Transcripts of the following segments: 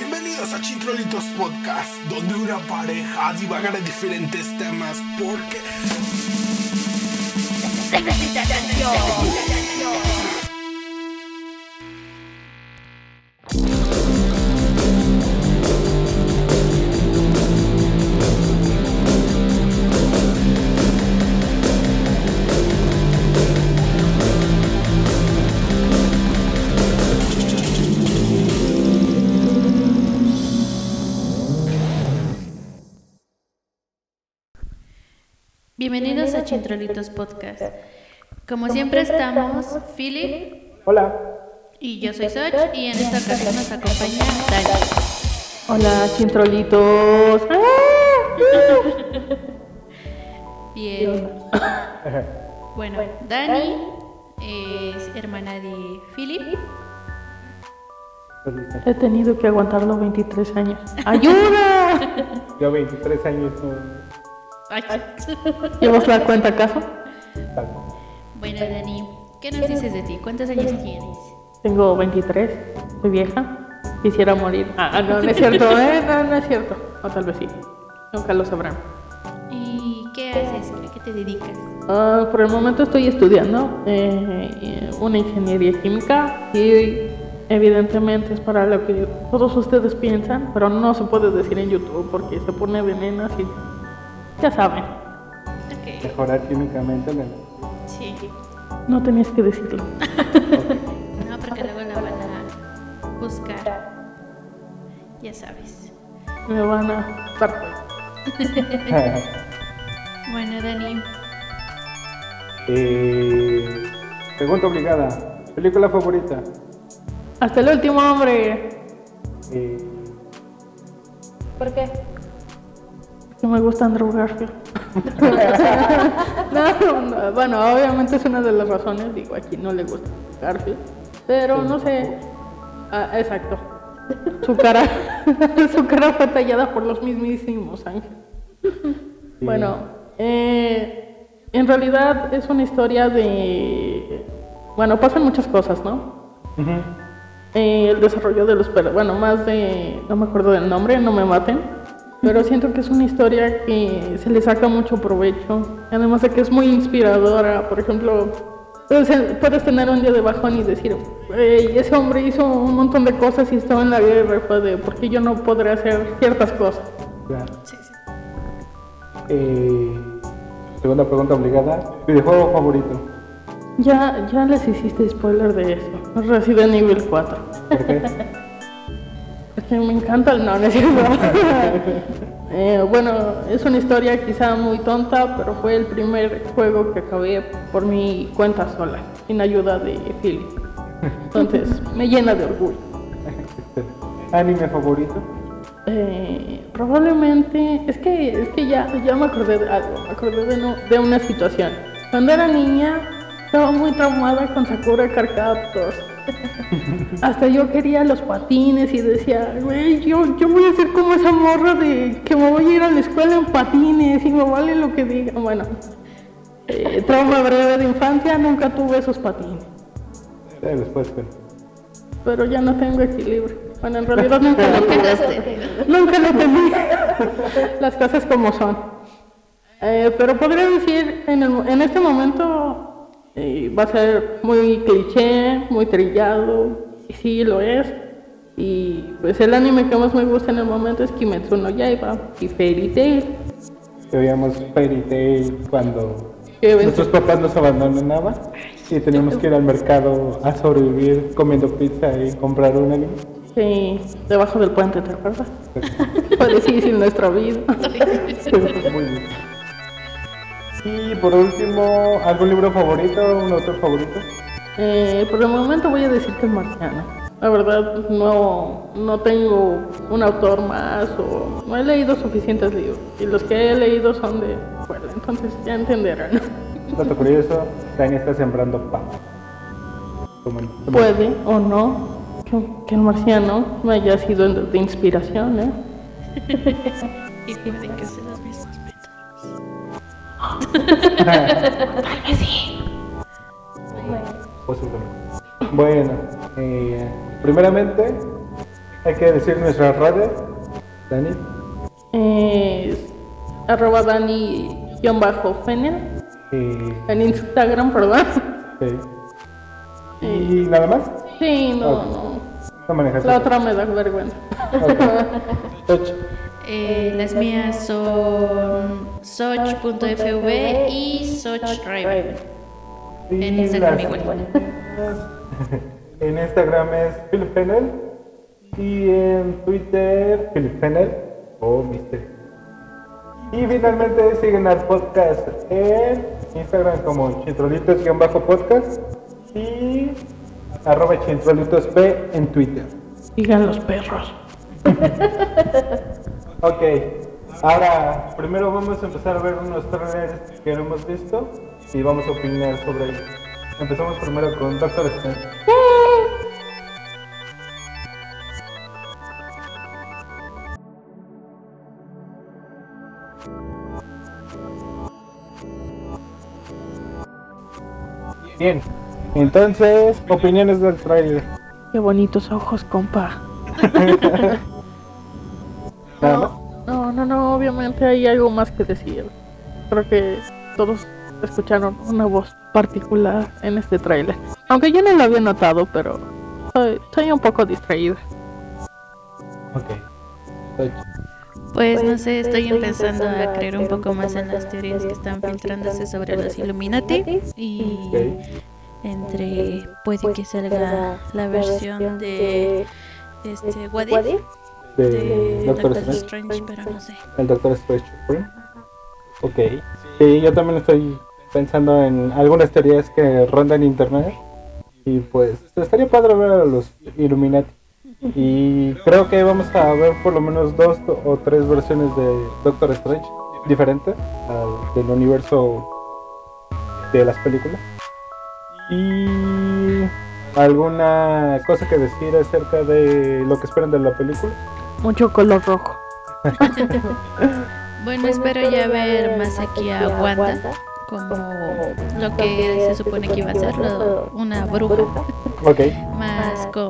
Bienvenidos a Chintrolitos Podcast, donde una pareja divagará en diferentes temas porque... Necesita atención. Bienvenidos a Chintrolitos Podcast. Como siempre estamos Philip Hola. y yo soy Soch y en esta ocasión nos acompaña Dani. Hola, chintrolitos. Bien. Bueno, Dani es hermana de Philip. He tenido que aguantarlo 23 años. ¡Ayuda! Yo 23 años no. Ay. ¿Llevas la cuenta acaso? Bueno, Dani, ¿qué nos dices de ti? ¿Cuántos años tienes? Tengo 23. Soy vieja. Quisiera morir. Ah, no, no es cierto. ¿eh? No, no es cierto. O tal vez sí. Nunca lo sabrán. ¿Y qué haces? ¿A qué te dedicas? Ah, por el momento estoy estudiando eh, una ingeniería química y evidentemente es para lo que todos ustedes piensan, pero no se puede decir en YouTube porque se pone veneno así. Ya saben, Ok, Mejorar químicamente. ¿no? sí. no tenías que decirlo. No, porque luego la van a buscar. Ya sabes. Me van a Bueno, Dani, Eh, pregunta obligada. ¿Película favorita? Hasta el último hombre. Eh, ¿Por qué? Que me gusta Andrew Garfield. no, no, bueno, obviamente es una de las razones. Digo, a quien no le gusta Garfield. Pero no sé. Ah, exacto. Su cara, su cara fue tallada por los mismísimos ángeles. Bueno, eh, en realidad es una historia de. Bueno, pasan muchas cosas, ¿no? Eh, el desarrollo de los bueno más de no me acuerdo del nombre no me maten pero siento que es una historia que se le saca mucho provecho además de que es muy inspiradora por ejemplo puedes, puedes tener un día de bajón y decir "Ey, ese hombre hizo un montón de cosas y estaba en la guerra fue de por qué yo no podré hacer ciertas cosas Claro. Eh, segunda pregunta obligada. ¿Videojuego favorito? ya ya les hiciste spoiler de eso Resident Evil 4 ¿Por qué? Que me encanta el no, no es cierto. Eh, bueno, es una historia quizá muy tonta, pero fue el primer juego que acabé por mi cuenta sola, sin ayuda de Philip. Entonces, me llena de orgullo. ¿Anime favorito? Eh, probablemente, es que, es que ya, ya me acordé de algo, me acordé de, no- de una situación. Cuando era niña, estaba muy traumada con Sakura Carcaptors. Hasta yo quería los patines y decía, güey, yo, yo voy a ser como esa morra de que me voy a ir a la escuela en patines y me vale lo que digan. Bueno, eh, trauma breve de infancia, nunca tuve esos patines. Eh, después, pero. Pero ya no tengo equilibrio. Bueno, en realidad nunca lo tuve. Nunca lo tenía. Las cosas como son. Eh, pero podría decir, en, el- en este momento eh, va a ser muy cliché, muy trillado, y sí lo es. Y pues el anime que más me gusta en el momento es Kimetsu no Yaiba y Fairy Tail. Veíamos Fairy Tail cuando nuestros papás nos abandonaban y teníamos que ir al mercado a sobrevivir comiendo pizza y comprar un anime. Sí, debajo del puente, ¿te acuerdas? Fue difícil nuestra vida. Muy bien. Y por último, ¿algún libro favorito? ¿Un autor favorito? Eh, por el momento voy a decir que es marciano. La verdad no, no tengo un autor más o no he leído suficientes libros. Y los que he leído son de fuera, entonces ya entenderán. Dato curioso, Dani está sembrando paz. Puede o no que, que el marciano me haya sido de, de inspiración, ¿eh? y pueden que métodos. Posiblemente. Bueno, eh, primeramente, hay que decir nuestras redes. Dani. Es arroba Dani-Fenel Y, en Instagram, perdón. sí. ¿Y nada más? Sí, no, no. No manejas La otra me da vergüenza. Eh, las mías son soch.fv y sochdriver. Y En Instagram igual. En Instagram es Philip Fennel. Y en Twitter, Philip Fennel o Mister. Y finalmente siguen al podcast en Instagram como chintrolitos-podcast y arroba chintrolitos P en Twitter. Digan los perros. Ok, ahora primero vamos a empezar a ver unos trailers que no hemos visto y vamos a opinar sobre ellos. Empezamos primero con Doctor Strange. Bien, entonces, opiniones del trailer. Qué bonitos ojos, compa. Nada más. No, no, no, obviamente hay algo más que decir. Creo que todos escucharon una voz particular en este tráiler. Aunque yo no lo había notado, pero soy, soy un poco distraída. Ok. Pues no sé, estoy empezando a creer un poco más en las teorías que están filtrándose sobre los Illuminati y entre puede que salga la versión de este What If De de Doctor Doctor Strange. Strange, pero no sé. El Doctor Strange. Ok. Sí, yo también estoy pensando en algunas teorías que rondan internet. Y pues estaría padre ver a los Illuminati. Y creo que vamos a ver por lo menos dos o tres versiones de Doctor Strange diferentes al del universo de las películas. Y alguna cosa que decir acerca de lo que esperan de la película. Mucho color rojo. Bueno, espero ya ver más aquí a Wanda como lo que se supone que iba a ser, lo- una bruja, Ok, más con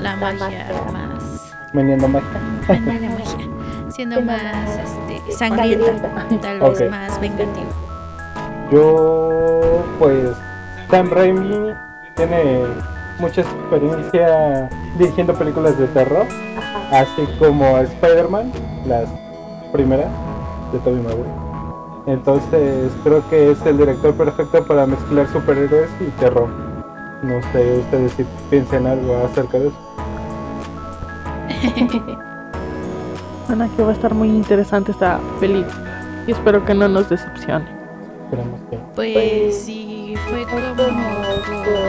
la magia, más veniendo magia. la magia, siendo más este, sangrienta, tal vez más vengativa. Yo, pues, Sam Raimi tiene mucha experiencia dirigiendo películas de terror, así como Spider-Man, las primeras de Tobey Maguire. Entonces, creo que es el director perfecto para mezclar superhéroes y terror. No sé ustedes si piensan algo acerca de eso. Bueno, que va a estar muy interesante esta película. Y espero que no nos decepcione. Esperemos que. Pues si fue como con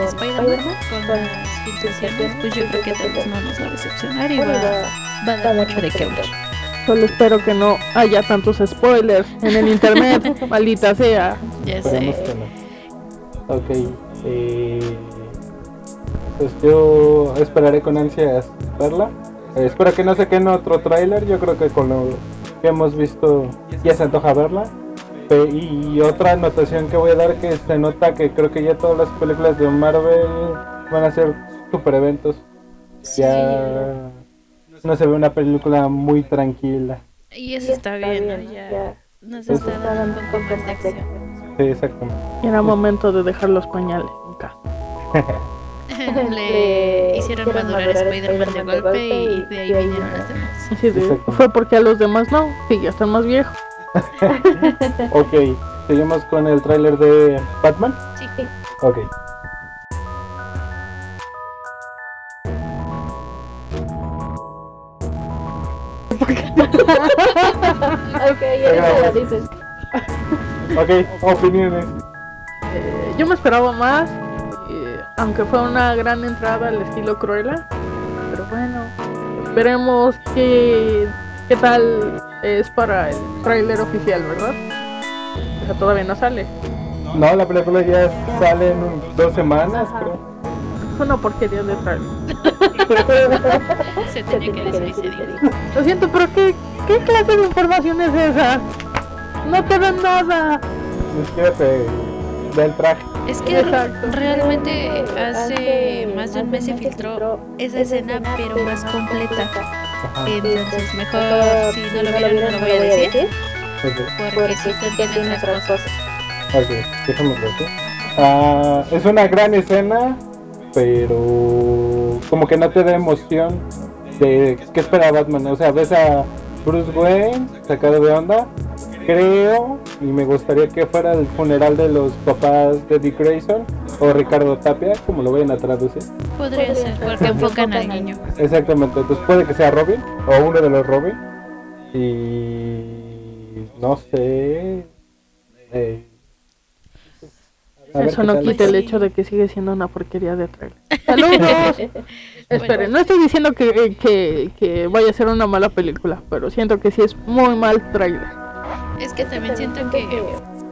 Spider-Man, con las filtraciones, pues yo creo que tal vez no nos va a decepcionar y va, va a dar mucho de qué hablar. Solo espero que no haya tantos spoilers en el internet, maldita sea. Ya sé. que no. Ok. eh, pues yo esperaré con ansias verla. Eh, espero que no saquen otro tráiler. Yo creo que con lo que hemos visto ya se antoja verla. Pe- Y otra anotación que voy a dar que se nota que creo que ya todas las películas de Marvel van a ser super eventos. Ya no se ve una película muy tranquila. Y eso está bien, ¿no? Ya nos está dando un poco más de acción. Sí, exactamente. Y era momento de dejar los pañales en casa. Le hicieron madurar a Spider-Man de golpe y de ahí vinieron las demás. Fue porque a los demás no, que ya están más viejos. Ok, seguimos con el tráiler de Batman. Sí. Ok. Ok, ya dices. Ok, opiniones. Eh, yo me esperaba más, eh, aunque fue una gran entrada al estilo Cruella. Pero bueno, esperemos que, qué tal es para el tráiler oficial, ¿verdad? O sea, todavía no sale. No, la película ya sale en dos semanas, creo. Es una porquería de tráiler. Se tenía que decir y se dijo. Lo siento, pero ¿qué, ¿qué clase de información es esa? No te dan nada. Ni siquiera te da el traje. Es que Exacto. realmente hace más de un mes se filtró esa escena, pero más completa. Ajá. Entonces, mejor si no lo vieron, no lo voy a decir. Porque sí contiene otras cosas. Ok, dejémoslo así. Ah, es una gran escena, pero como que no te da emoción de qué espera Batman. O sea, ves a Bruce Wayne sacado de onda. Creo y me gustaría que fuera el funeral de los papás de Dick Grayson o Ricardo Tapia, como lo vayan a traducir. Podría ser, porque enfocan al niño. Exactamente, entonces puede que sea Robin o uno de los Robin. Y no sé. eh, Eso no quita el hecho de que sigue siendo una porquería de trailer. ¡Saludos! Esperen, no estoy diciendo que, que, que vaya a ser una mala película, pero siento que sí es muy mal trailer. Es que también siento que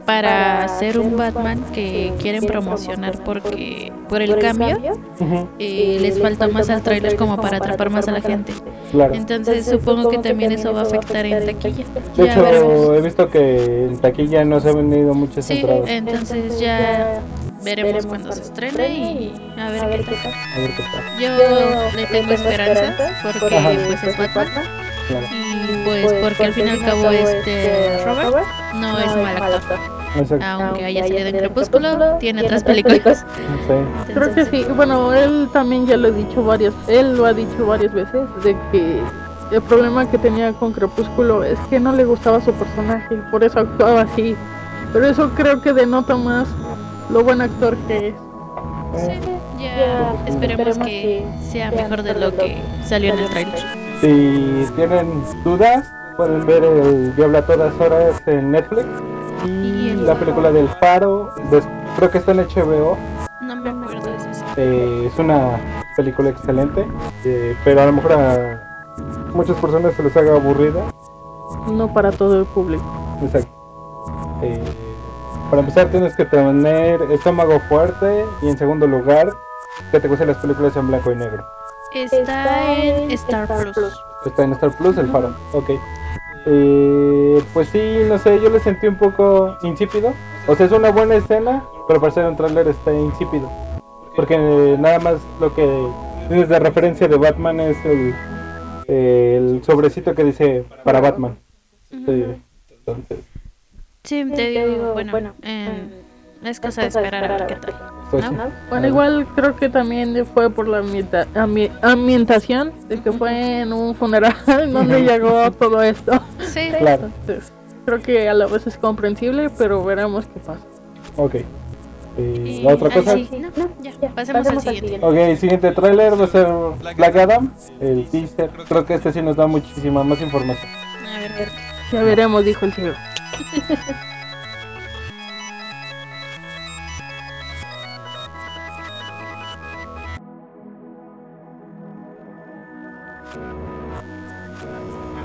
para hacer un Batman que quieren promocionar porque por el cambio Ujú, eh, les falta más al tráiler como para atrapar más a la gente. claro. Entonces supongo que también eso va a afectar en taquilla. De Ya hecho, veremos. he visto que en taquilla no se han vendido muchas Sí, entradas. entonces ya veremos cuando se estrene y a ver qué tal. A ver qué tal. Yo le tengo esperanzas porque Ajá. pues es Batman Claro. y pues porque al fin y al cabo este Robert no es mal actor. Exacto. Aunque haya salido en Crepúsculo, tiene otras películas. Sí. Creo que sí, bueno, él también ya lo ha dicho varias, él lo ha dicho varias veces, de que el problema que tenía con Crepúsculo es que no le gustaba su personaje y por eso actuaba así. Pero eso creo que denota más lo buen actor que es. Sí, ya esperemos que sea mejor de lo que salió en el trailer. Si tienen dudas, pueden ver el Diablo a todas horas en Netflix. Y Y el la película del Faro, creo que está en HBO. No me acuerdo de eso. Eh, es una película excelente, eh, pero a lo mejor a muchas personas se les haga aburrida. No para todo el público. Exacto. Eh, para empezar tienes que tener estómago fuerte y en segundo lugar que te gusten las películas en blanco y negro. Está en Star Plus. Está en Star Plus el faro. Ok. Eh, pues sí, no sé, yo le sentí un poco insípido. O sea, es una buena escena, pero para ser un tráiler está insípido. Porque eh, nada más lo que tienes de referencia de Batman es el, el sobrecito que dice para Batman. Sí, entonces, Sí, te digo, bueno, eh, es cosa de esperar a ver qué tal. Pues ¿No? sí. Bueno, igual creo que también fue por la ambienta- ambi- ambientación de que fue en un funeral donde llegó todo esto. Sí, Claro, Entonces, creo que a la vez es comprensible, pero veremos qué pasa. ok. Eh, y ¿La otra cosa? sí, no, ya, pasemos al siguiente. Ok, siguiente tráiler va a ser Black Adam, el teaser. Creo que este sí nos da muchísima más información. A ver, a ver. Ya veremos, dijo el ciego.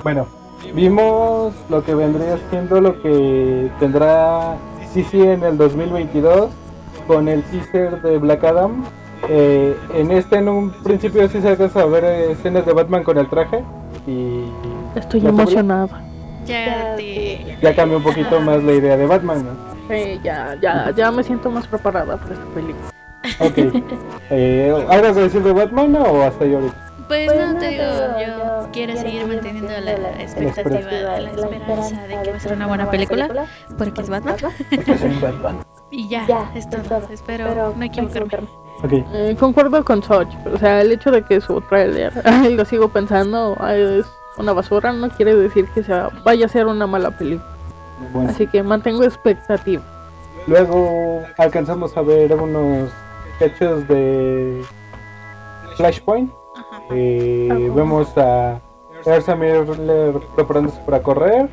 Bueno, vimos lo que vendría siendo lo que tendrá DC en el 2022 con el teaser de Black Adam. Eh, en este en un principio sí se alcanza a ver escenas de Batman con el traje y Estoy emocionada. Ya te. Ya cambió un poquito más la idea de Batman, ¿no? Sí, ya, ya, ya me siento más preparada para esta película. Ok. Eh, ¿Algo que decir de Batman o hasta yo ahorita? Pues no te digo, yo quiero seguir manteniendo la expectativa, la esperanza de que va a ser una buena película, porque es Batman. Y ya, es todo. Espero no equivocarme. Ok. Eh, concuerdo con Soch, o sea, el hecho de que su trailer, lo sigo pensando, es una basura, no quiere decir que sea, vaya a ser una mala película. Bueno. Así que mantengo expectativa. Luego alcanzamos a ver unos sketches de Flashpoint. Ajá. Eh, vemos a Ersa Miller preparándose para correr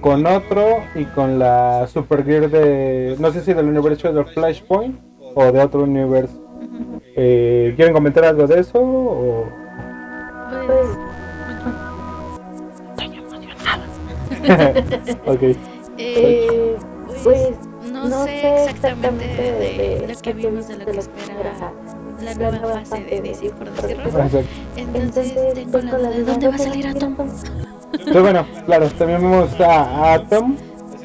con otro y con la Supergear de no sé si del universo de Flashpoint o de otro universo. Eh, ¿Quieren comentar algo de eso? O... Pues, ok. eh, pues no sé exactamente de lo que vimos de lo que espera la nueva fase de DC, por decirlo. Exacto. Entonces tengo la duda de dónde va a salir Atom. Pero bueno, claro, también vemos a Atom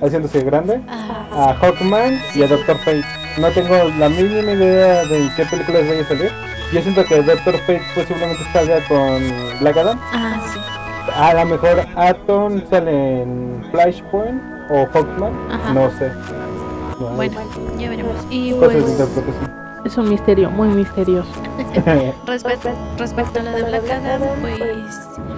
haciéndose grande, a Hawkman y a Doctor Fate. no tengo la mínima idea de qué películas vaya a salir. Yo siento que Doctor Fate posiblemente salga con Black Adam. Ah, sí. A lo mejor Atom sale en Flashpoint o Hawkman. Ajá. No sé. No, Bueno, ya veremos. Y cosas de pues. Es un misterio, muy misterioso. respecto, respecto a la de Black Adam, pues.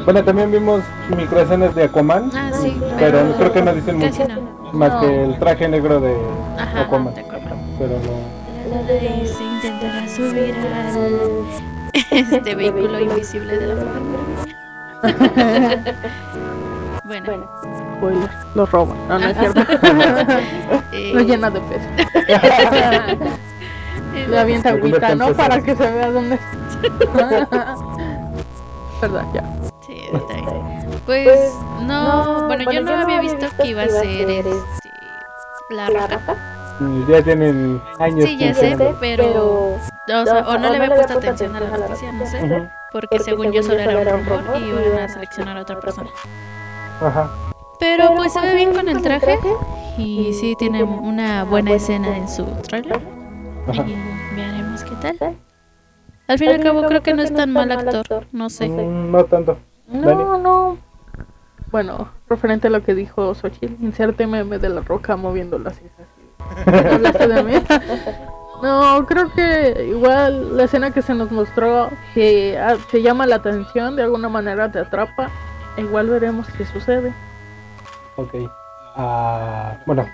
bueno, también vimos microescenas de Aquaman. Ah, sí. Pero no- creo que no dicen Casi mucho. no. Más No. que el traje negro de Ajá, Aquaman. de Aquaman. Pero no. La de se intentará subir al este vehículo invisible de la mujer. bueno, Spoiler, lo roban. No, no es cierto. Lo llena de peso. Eh, Le avienta Se convierte agüita, en ¿no? Para que se vea dónde Verdad, ya. Sí, está bien. Pues no, bueno, yo no había visto que iba a ser este, la roca. Mm, Ya tienen años. Sí, ya sé, pensando. pero o, sea, o no le había puesto atención a la noticia, no sé, Ujú. porque según yo solo era un rumor y iban a seleccionar a otra persona. Ajá. Pero pues se ve bien con el traje y sí tiene una buena escena en su trailer Ajá. y veremos qué tal. Al fin y al cabo creo que no es tan mal actor, no sé. Mm, No tanto. No, no. Bueno, referente a lo que dijo Xochitl, inserte meme de la roca moviendo las cejas. ¿No hablaste de mí? No, creo que igual la escena que se nos mostró que ah, te llama la atención, de alguna manera te atrapa. Igual veremos qué sucede. Ok. Ah, bueno,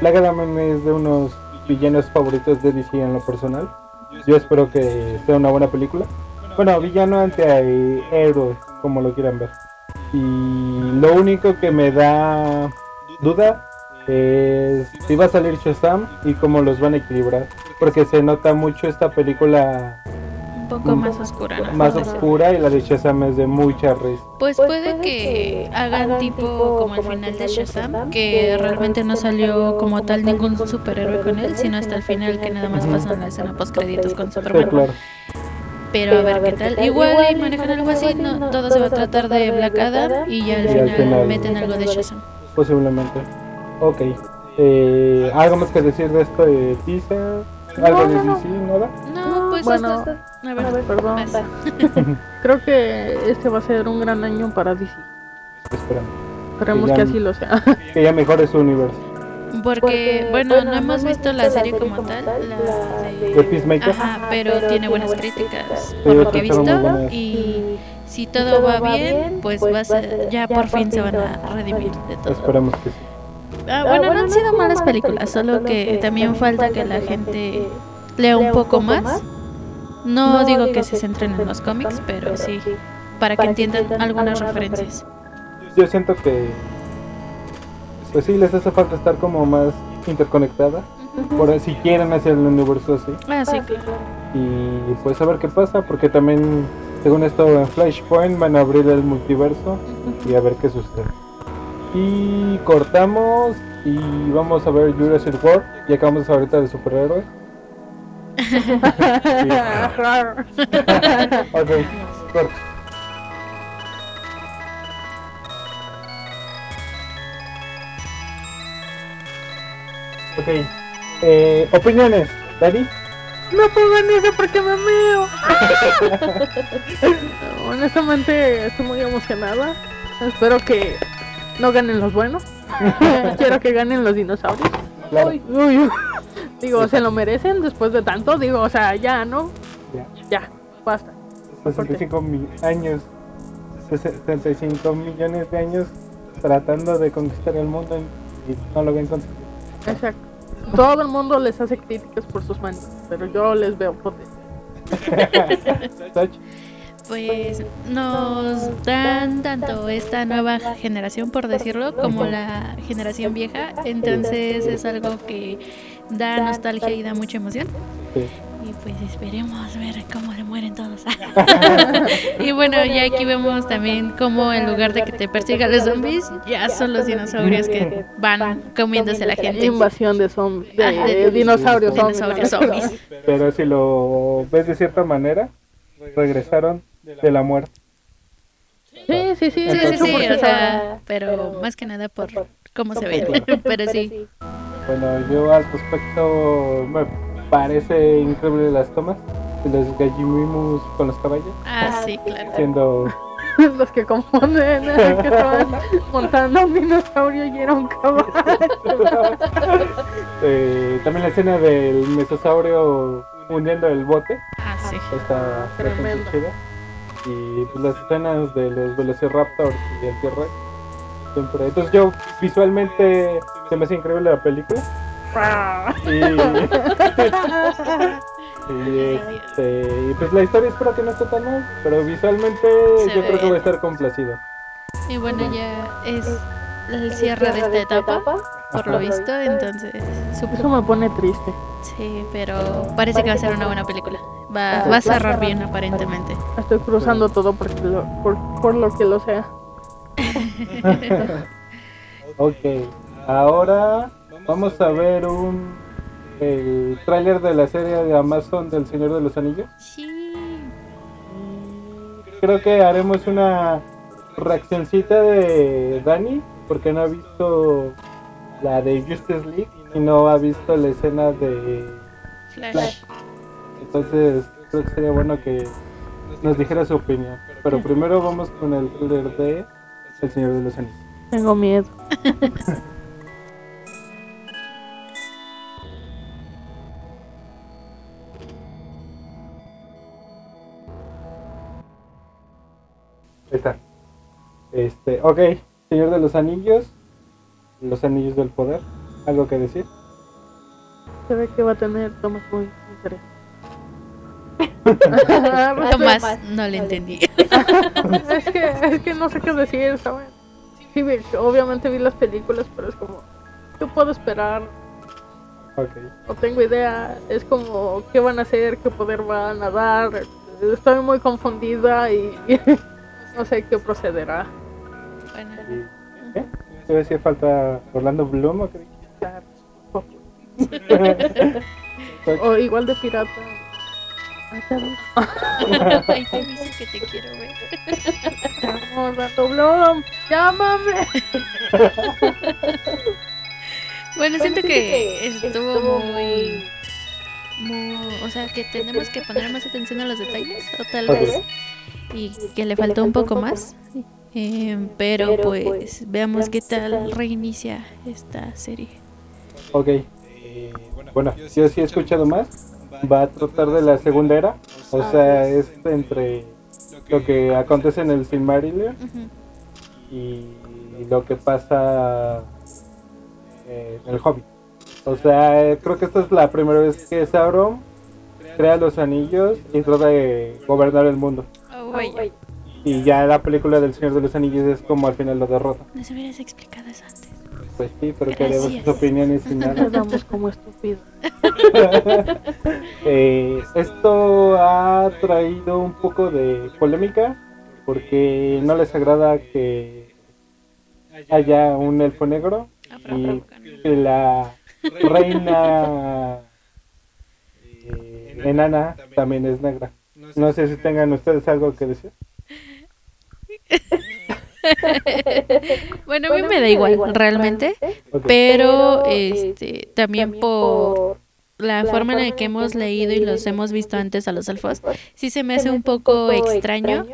Black Adam es de unos villanos favoritos de DC en lo personal. Yo espero que sea una buena película. Bueno, villano ante héroe, como lo quieran ver. Y lo único que me da duda es si va a salir Shazam y cómo los van a equilibrar. Porque se nota mucho esta película Un poco más oscura, ¿no? más oscura y la de Shazam es de mucha risa. Pues puede que hagan tipo como el final de Shazam, que realmente no salió como tal ningún superhéroe con él, sino hasta el final que nada más pasan la escena post créditos con Sí, Superman. claro. Pero a ver qué tal. Igual y manejan algo así, no, todo se va a tratar de Black Adam y ya al final final. meten algo de Shazam. Posiblemente. Ok. Eh, ¿Algo más que decir de esto de teaser? ¿Algo de DC? ¿Nada? No, pues Bueno, hasta... A ver, a ver, perdón. Creo que este va a ser un gran año para DC. Esperando. Esperemos ya- que así lo sea. Que ya mejore su universo. Porque, bueno, no hemos visto la serie como tal, la ¿De de... Peacemaker? Ajá, pero tiene buenas críticas por lo que he visto y si todo va bien, pues va a ser, ya por fin se van a redimir de todo. Esperemos que sí. Ah, bueno, no han sido malas películas, solo que también falta que la gente lea un poco más. No digo que se centren en los cómics, pero sí, para que entiendan algunas referencias. Yo siento que. Pues sí, les hace falta estar como más interconectada. Por si quieren hacer el universo así. Ah, sí, claro. Y pues a ver qué pasa. Porque también, según esto, en Flashpoint van a abrir el multiverso. Y a ver qué sucede. Y cortamos. Y vamos a ver Jurassic World. Y acabamos ahorita de superhéroes. Ok, corto. Ok. Eh, opiniones, Dani. No pongan eso porque me meo. Honestamente estoy muy emocionada. Espero que no ganen los buenos. Quiero que ganen los dinosaurios. Claro. Uy, uy. Digo, se lo merecen después de tanto. Digo, o sea, ya, ¿no? Ya. Ya, basta. 65 mi- años. 65 millones de años tratando de conquistar el mundo y no lo ven conseguido. Exacto. Todo el mundo les hace críticas por sus manos, pero yo les veo potencial. Pues nos dan tanto esta nueva generación, por decirlo, como la generación vieja. Entonces es algo que da nostalgia y da mucha emoción. sí. Y pues esperemos ver cómo se mueren todos. y bueno, ya aquí vemos también cómo en lugar de que te persigan los zombies, ya son los dinosaurios que van comiéndose a la gente. Invasión de zombies, de, Ah, de- dinosaurios zombies. Dinosaurios zombies. Pero si lo ves de cierta manera, regresaron de la muerte. Sí, sí, sí. Sí, sí, sí, 100%. o sea, pero más que nada por cómo se ven. pero sí. Bueno, yo al respecto, bueno, parece increíble las tomas de los gallimimus con los caballos. Ah, sí, claro. Siendo los que confunden que estaban montando un dinosaurio y era un caballo. eh, también la escena del mesosaurio hundiendo el bote. Ah, sí. Está Tremendo. chida. Y pues, las escenas de los Velociraptors y el T-Rex. Siempre. Entonces yo visualmente se me hace increíble la película. Y, y, este, y pues la historia espero que no esté tan mal, pero visualmente Se yo ve creo que voy a estar complacido. Y bueno, ya es el cierre de esta etapa, por lo visto, entonces Eso supongo. me pone triste. Sí, pero parece que va a ser una buena película. Va, va a cerrar bien, aparentemente. Estoy cruzando todo porque lo- por, por lo que lo sea. Ok, ahora vamos a ver un el tráiler de la serie de Amazon del Señor de los Anillos. Sí. Creo que haremos una reaccioncita de Dani porque no ha visto la de Justice League y no ha visto la escena de Flash. Flash. Entonces creo que sería bueno que nos dijera su opinión. Pero primero vamos con el tráiler de El Señor de los Anillos. Tengo miedo. Ahí está. Este, ok, Señor de los Anillos, los Anillos del Poder, ¿algo que decir? Se ve que va a tener tomas muy interesantes. Tomás, no le entendí. es, que, es que no sé qué decir, ¿saben? Sí, vi- obviamente vi las películas, pero es como, ¿qué puedo esperar? Ok. No tengo idea. Es como, ¿qué van a hacer? ¿Qué poder van a dar? Estoy muy confundida y no sé qué procederá. Bueno, ¿Qué? ¿Te decía falta Orlando Bloom o qué? O igual de pirata. Ay, te amo. ahí te dice que te quiero ver. Te amo, Orlando Bloom. Llámame. Bueno, siento que estuvo muy, muy. O sea, que tenemos que poner más atención a los detalles, o tal vez. Y que le faltó un poco más. Eh, pero pues veamos qué tal reinicia esta serie. Ok. eh, bueno, yo sí he escuchado más. Va a tratar de la segunda era. O sea, es entre lo que acontece en el Silmarillion Ujú. y lo que pasa eh, en el Hobbit. O sea, eh, creo que esta es la primera vez que Sauron crea los anillos y trata de gobernar el mundo. Oh. Y ya la película del Señor de los Anillos es como al final lo derrota. Nos hubieras explicado eso antes. Pues sí, pero queremos sus opiniones sin nada. Quedamos como estúpidos. Eh, esto ha traído un poco de polémica porque no les agrada que haya un elfo negro y que la reina eh, enana también es negra. No sé si tengan ustedes algo que decir. Bueno, a mí me da igual, realmente. Pero este también por la forma en la que hemos leído y los hemos visto antes a los elfos, sí se me hace un poco extraño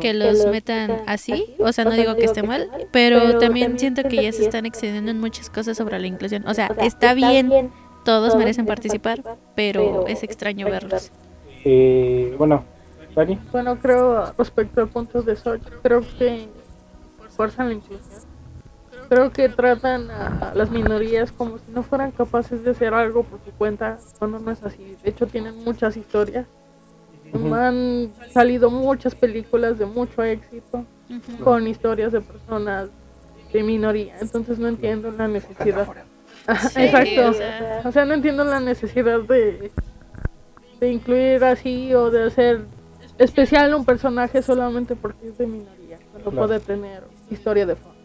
que los metan así. O sea, no digo que esté mal, pero también siento que ya se están excediendo en muchas cosas sobre la inclusión. O sea, está bien, todos merecen participar, pero es extraño verlos. Eh, bueno, Dani, Bueno, creo respecto al punto de Soch, creo que fuerzan la inclusión. Creo que tratan a las minorías como si no fueran capaces de hacer algo por su cuenta, cuando no es así. De hecho, tienen muchas historias. Han salido muchas películas de mucho éxito con historias de personas de minoría. Entonces no entiendo la necesidad. Sí, Exacto. o sea. O sea, no entiendo la necesidad de, de incluir así o de hacer especial un personaje solamente porque es de minoría, Claro. puede tener historia de fondo.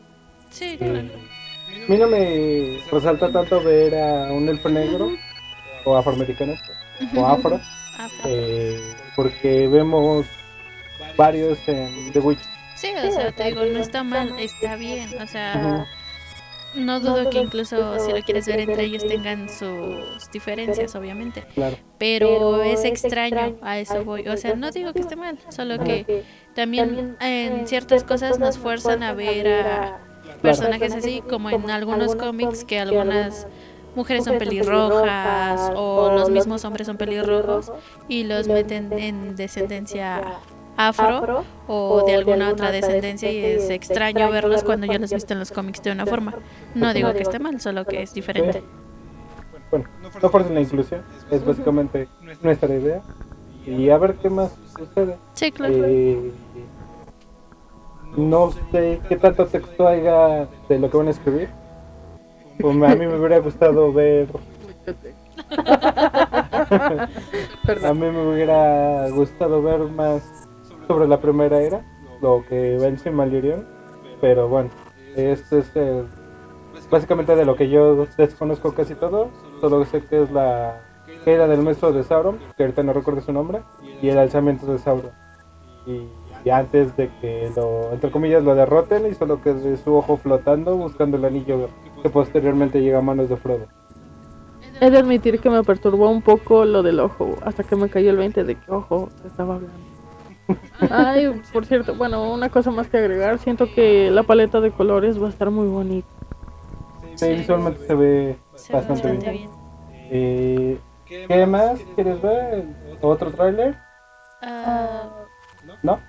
Sí, claro. a mí no me resalta tanto ver a un elfo negro o afroamericano o afro. Eh, porque vemos varios en The Witch. Sí, o sea, te digo, no está mal, está bien. O sea, No dudo que incluso si lo quieres ver entre ellos tengan sus diferencias, obviamente. Claro. Pero es extraño, a eso voy. O sea, no digo que esté mal, solo que también en ciertas cosas nos fuerzan a ver a personajes así, como en algunos cómics que algunas mujeres son pelirrojas o los mismos hombres son pelirrojos y los meten en descendencia afro o de alguna otra descendencia y es extraño verlos cuando ya los viste en los cómics de una forma. No digo que esté mal, solo que es diferente. Bueno, no por la inclusión, es básicamente nuestra idea y a ver qué más sucede. Sí, claro. Eh, no sé qué tanto texto haya de lo que van a escribir. Pues a mí me hubiera gustado ver. a mí me hubiera gustado ver más sobre la primera era, lo que vence Malirion. Pero bueno, este es básicamente de lo que yo desconozco casi todo. Solo sé que es la era del maestro de Sauron, que ahorita no recuerdo su nombre, y el alzamiento de Sauron. Y, antes de que lo, entre comillas, lo derroten, y solo que es su ojo flotando buscando el anillo que posteriormente llega a manos de Frodo. He de admitir que me perturbó un poco lo del ojo, hasta que me cayó el 20 de que ojo estaba hablando. Ay, por cierto, bueno, una cosa más que agregar, siento que la paleta de colores va a estar muy bonita. Sí, visualmente se ve bastante, bien. Eh, ¿Qué más quieres ver? ¿Otro tráiler? Uh, ¿No?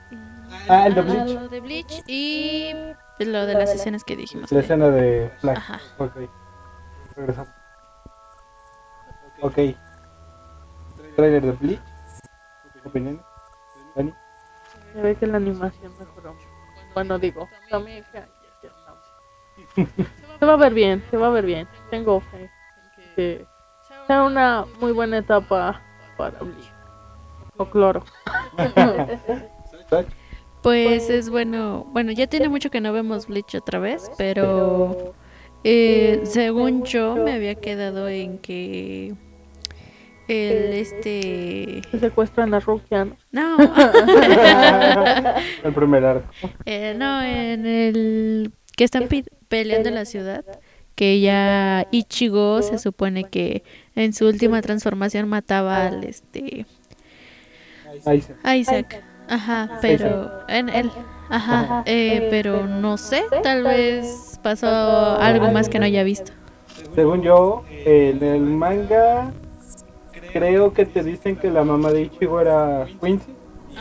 Ah, el de ah, Bleach. Lo de Bleach y lo de las escenas que dijimos. La escena de Flash. Ajá. Ok. Regresamos. Ok. Trailer de Bleach. ¿Opiniones? Se ve que la animación mejoró. Bueno, digo, también. Se va a ver bien, se va a ver bien. Tengo fe que sea una muy buena etapa para Bleach. O cloro. Pues es bueno, bueno, ya tiene mucho que no vemos Bleach otra vez, pero eh, según yo me había quedado en que el este Se secuestran a Rukia, ¿no? no. El primer arco. Eh, no en el que están peleando en la ciudad que ya Ichigo se supone que en su última transformación mataba al este Isaac. Ajá pero en él ajá eh, pero no sé tal vez pasó algo más que no haya visto. Según yo, en el manga creo que te dicen que la mamá de Ichigo era Quincy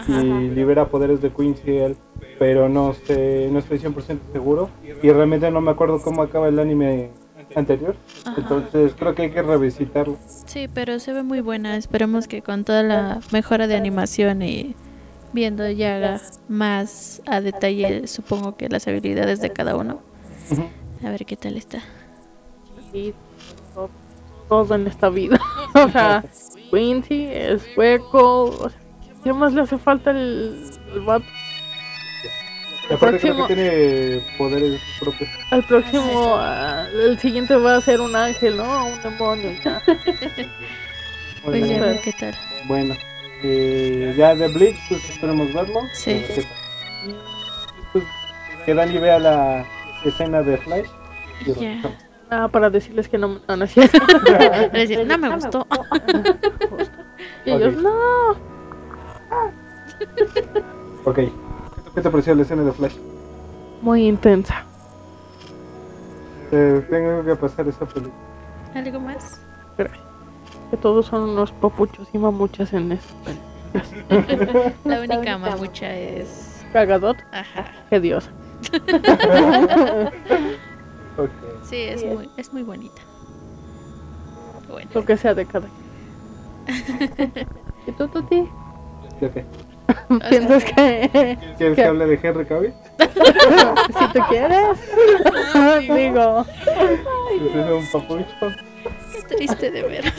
y libera poderes de Quincy él, pero no sé, no estoy 100% seguro y realmente no me acuerdo cómo acaba el anime anterior, Ajá. entonces creo que hay que revisitarlo. Sí, pero se ve muy buena. Esperemos que con toda la mejora de animación y viendo ya más a detalle, supongo que las habilidades de cada uno. A ver qué tal está. Y todo, todo en esta vida. o sea, Quincy es hueco. O sea, ¿Qué más le hace falta el, el vato? Y aparte creo próximo- que tiene poderes propios. El próximo, ah, el siguiente va a ser un ángel, ¿no? Un demonio. Pues ya ver qué tal. Bueno, eh, ya de Bleach, pues esperemos verlo. Sí. Eh, ¿qué tal? Pues, que Dani vea la escena de Flash. Ya. regresamos. Ah, para decirles que no, no, no es cierto. Decir, no me gustó. y ellos, no. Ok. ¿Qué te pareció la escena de Flash? Muy intensa. Eh, tengo que pasar esa película. ¿Algo más? Que todos son unos papuchos y mamuchas en eso. La única mamucha es. Cagadot, Ajá. que Dios. Ok. Sí, es muy, es muy bonita. Bueno, Lo que sea de cada quien. ¿Y tú, Tuti? ¿De qué? o sea, ¿Piensas que ¿Quieres que hable de Henry Cavill? si tú quieres? Digo, es un papucho. qué triste de veras.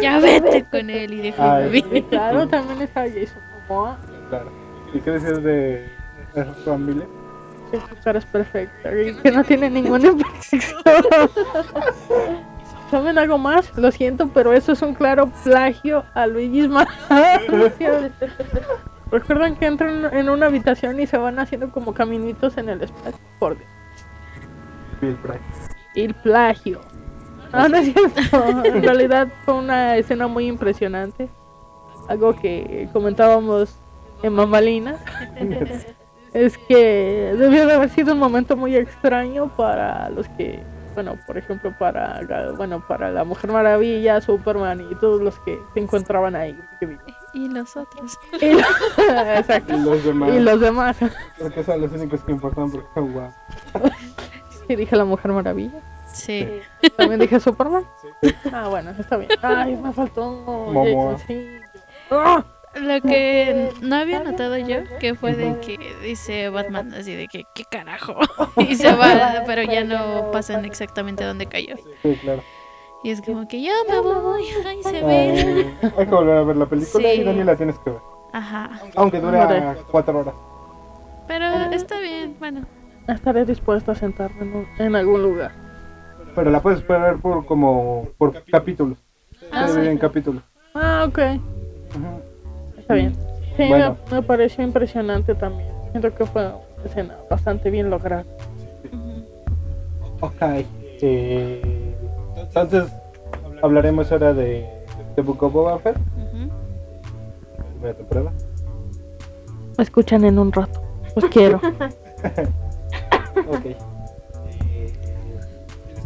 ya vete con él y déjame vivir. claro, también está Jason Momoa. Claro. ¿Y qué decías de Juan Miller? Que su cara es perfecta y que no tiene ninguna imperfección. ¿Saben algo más? Lo siento, pero eso es un claro plagio a Luigi's Mansion. ¿Recuerdan que entran en una habitación y se van haciendo como caminitos en el espacio? Por Dios. el plagio. No, no es cierto. En realidad fue una escena muy impresionante. Algo que comentábamos en Mamalina. es que debió de haber sido un momento muy extraño para los que, bueno, por ejemplo, para, bueno, para la Mujer Maravilla, Superman y todos los que se encontraban ahí. Y los otros. Y, Exacto. Y los demás. Y los demás. Porque son los únicos que importan porque guapos. Sí, dije la Mujer Maravilla. Sí. ¿También dije Superman? Sí. Ah, bueno, está bien. Ay, me faltó. Momoa. Sí. ¡Ah! Lo que no había notado yo, que fue de que dice Batman así de que, ¿qué carajo? Y se va, pero ya no pasan exactamente donde cayó. Sí, claro. Y es como que yo me voy, ahí se ve. hay que volver a ver la película sí. y Dani la tienes que ver. Ajá. Aunque dure cuatro horas. Pero está bien, bueno. Estaré dispuesta a sentarme en, algún lugar. Pero la puedes ver por como por capítulos. Ah, sí. en capítulos. Ah, ok. Ajá. Está bien. Sí, bueno. me, me, pareció impresionante también. Siento que fue una escena bastante bien lograda. Ok. Eh, entonces, hablaremos ahora de, de Book of Boba Fett. Uh -huh. prueba. Me escuchan en un rato. Pues quiero. ok.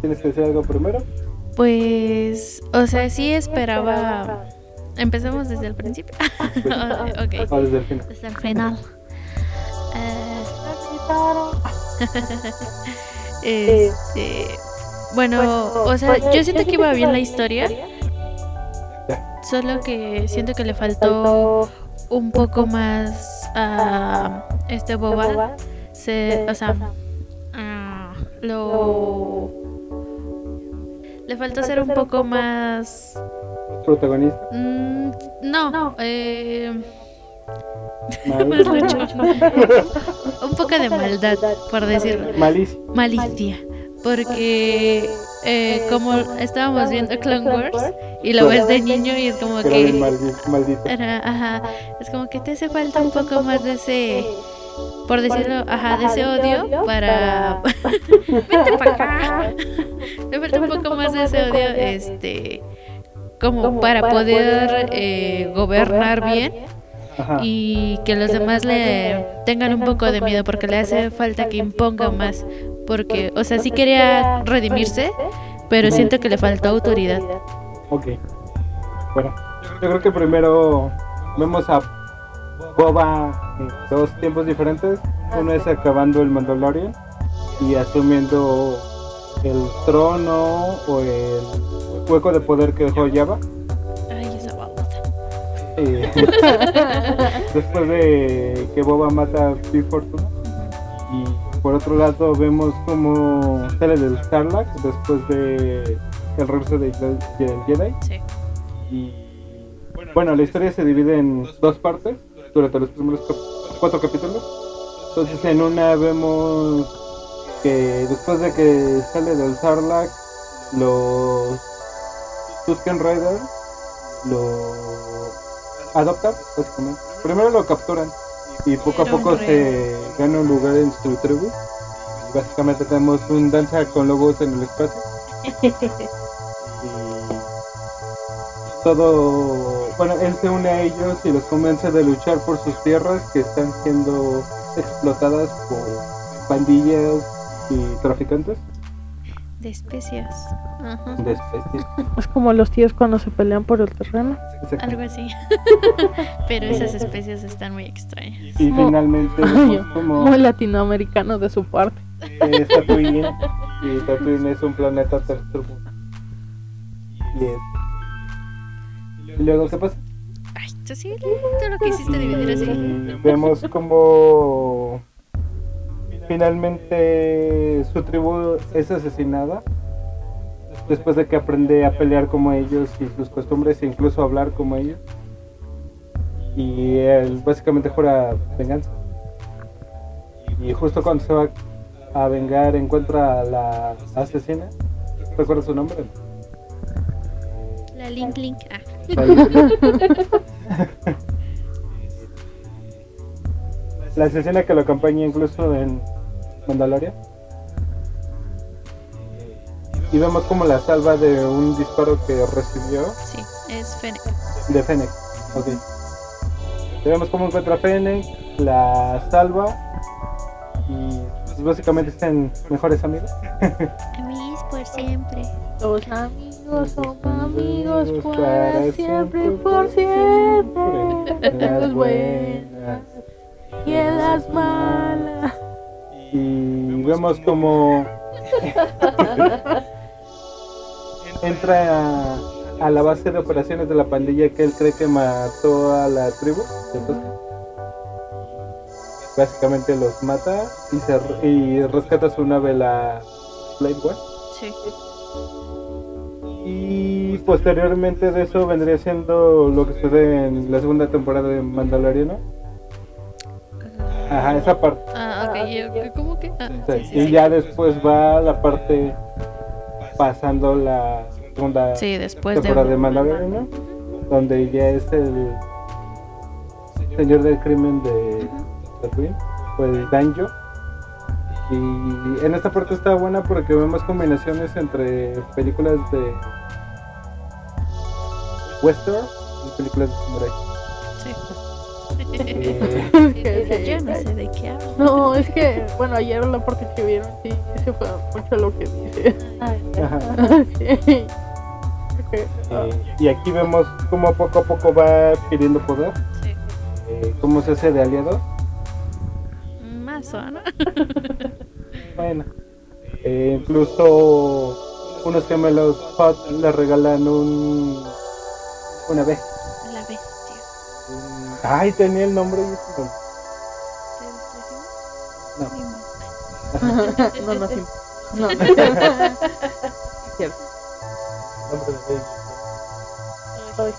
¿Tienes que decir algo primero? Pues, o sea, sí esperaba. Empezamos desde el principio. okay. O desde el final. Desde el final. Eh, este. Bueno, o sea, yo siento que iba bien la historia. Solo que siento que le faltó un poco más a este boba. Se, o sea, uh, lo le faltó ser un poco más protagonista. Mm, no, eh un poco de maldad, por decirlo. Malicia. Malicia. Porque eh, como estábamos viendo Clone Wars y lo ves de niño y es como que era, ajá, es como que te hace falta un poco más de ese por decirlo, ajá, de ese odio para vete para acá. Me falta un poco más de ese odio este como para poder eh, gobernar bien y que los demás le tengan un poco de miedo porque le hace falta que imponga más porque, o sea, sí quería redimirse, pero siento que le faltó autoridad. Ok. Bueno, yo creo que primero vemos a Boba en dos tiempos diferentes. Uno es acabando el Mandalorian y asumiendo el trono o el hueco de poder que dejó Java. Ay, esa babosa. Eh, después de que Boba mata a Big Fortuna y por otro lado vemos como sale del Starlack después de el regreso de, de, Jedi. Sí. Y bueno, la historia se divide en dos partes durante los primeros cuatro capítulos. Entonces en una vemos que después de que sale del Sarlacc, los Tusken Raiders lo adoptan, básicamente. Primero lo capturan y poco a poco se gana un lugar en su tribu. Y básicamente tenemos un danza con lobos en el espacio. y todo, bueno, él se une a ellos y los convence de luchar por sus tierras que están siendo explotadas por pandillas y traficantes. De especias. Ajá. De especias. Es como los tíos cuando se pelean por el terreno. Algo así. Pero esas especies están muy extrañas. Y finalmente, Ay, como Muy latinoamericano de su parte. es Tatooine, y Tatooine es un planeta tercer mundo. Y es. ¿Y luego qué pasa? Ay, tú sí, tú lo quisiste dividir así. Y vemos como finalmente su tribu es asesinada después de que aprende a pelear como ellos y sus costumbres e incluso hablar como ellos y él básicamente jura venganza y justo cuando se va a vengar encuentra a la asesina ¿recuerda su nombre? La Link Link. Ah. la asesina que lo acompaña incluso en Mandalorian y vemos como la salva de un disparo que recibió. Sí, es Fennec. De Fennec, ok. Vemos cómo encuentra a Fennec, la salva y pues, básicamente están mejores amigos. Amigos por siempre. Los amigos son amigos para siempre, por siempre. Las buenas y en las malas. Y vemos como entra a, a la base de operaciones de la pandilla que él cree que mató a la tribu. Entonces, básicamente los mata y, se, y rescata su nave, la Blade One. Sí. Y posteriormente de eso vendría siendo lo que sucede en la segunda temporada de Mandaloriano. Ajá, esa parte. Ah, ok, yo- ¿cómo que? Ah, Sí, sí, sí, y sí. ya después va la parte pasando la segunda Sí, después de. temporada de Mandaloriano, donde ya es el señor del crimen de Tatooine, o el Danjo. Y en esta parte está buena porque vemos combinaciones entre películas de western y películas de samurai. Sí. Es que- Yo no sé de qué hablo. No, es que, bueno, ayer la parte que vieron, sí, ese fue mucho lo que dice. ajá. Sí. Porque, ah, Eh, y aquí vemos cómo poco a poco va adquiriendo poder, Sí. eh, cómo se hace de aliado. Más o no. Bueno, eh, incluso unos gemelos Hot le regalan un una vez. Ay, tenía el nombre. me- ¿Te No, no, no, sí. No. Cierto. nombre de Baby. Ay,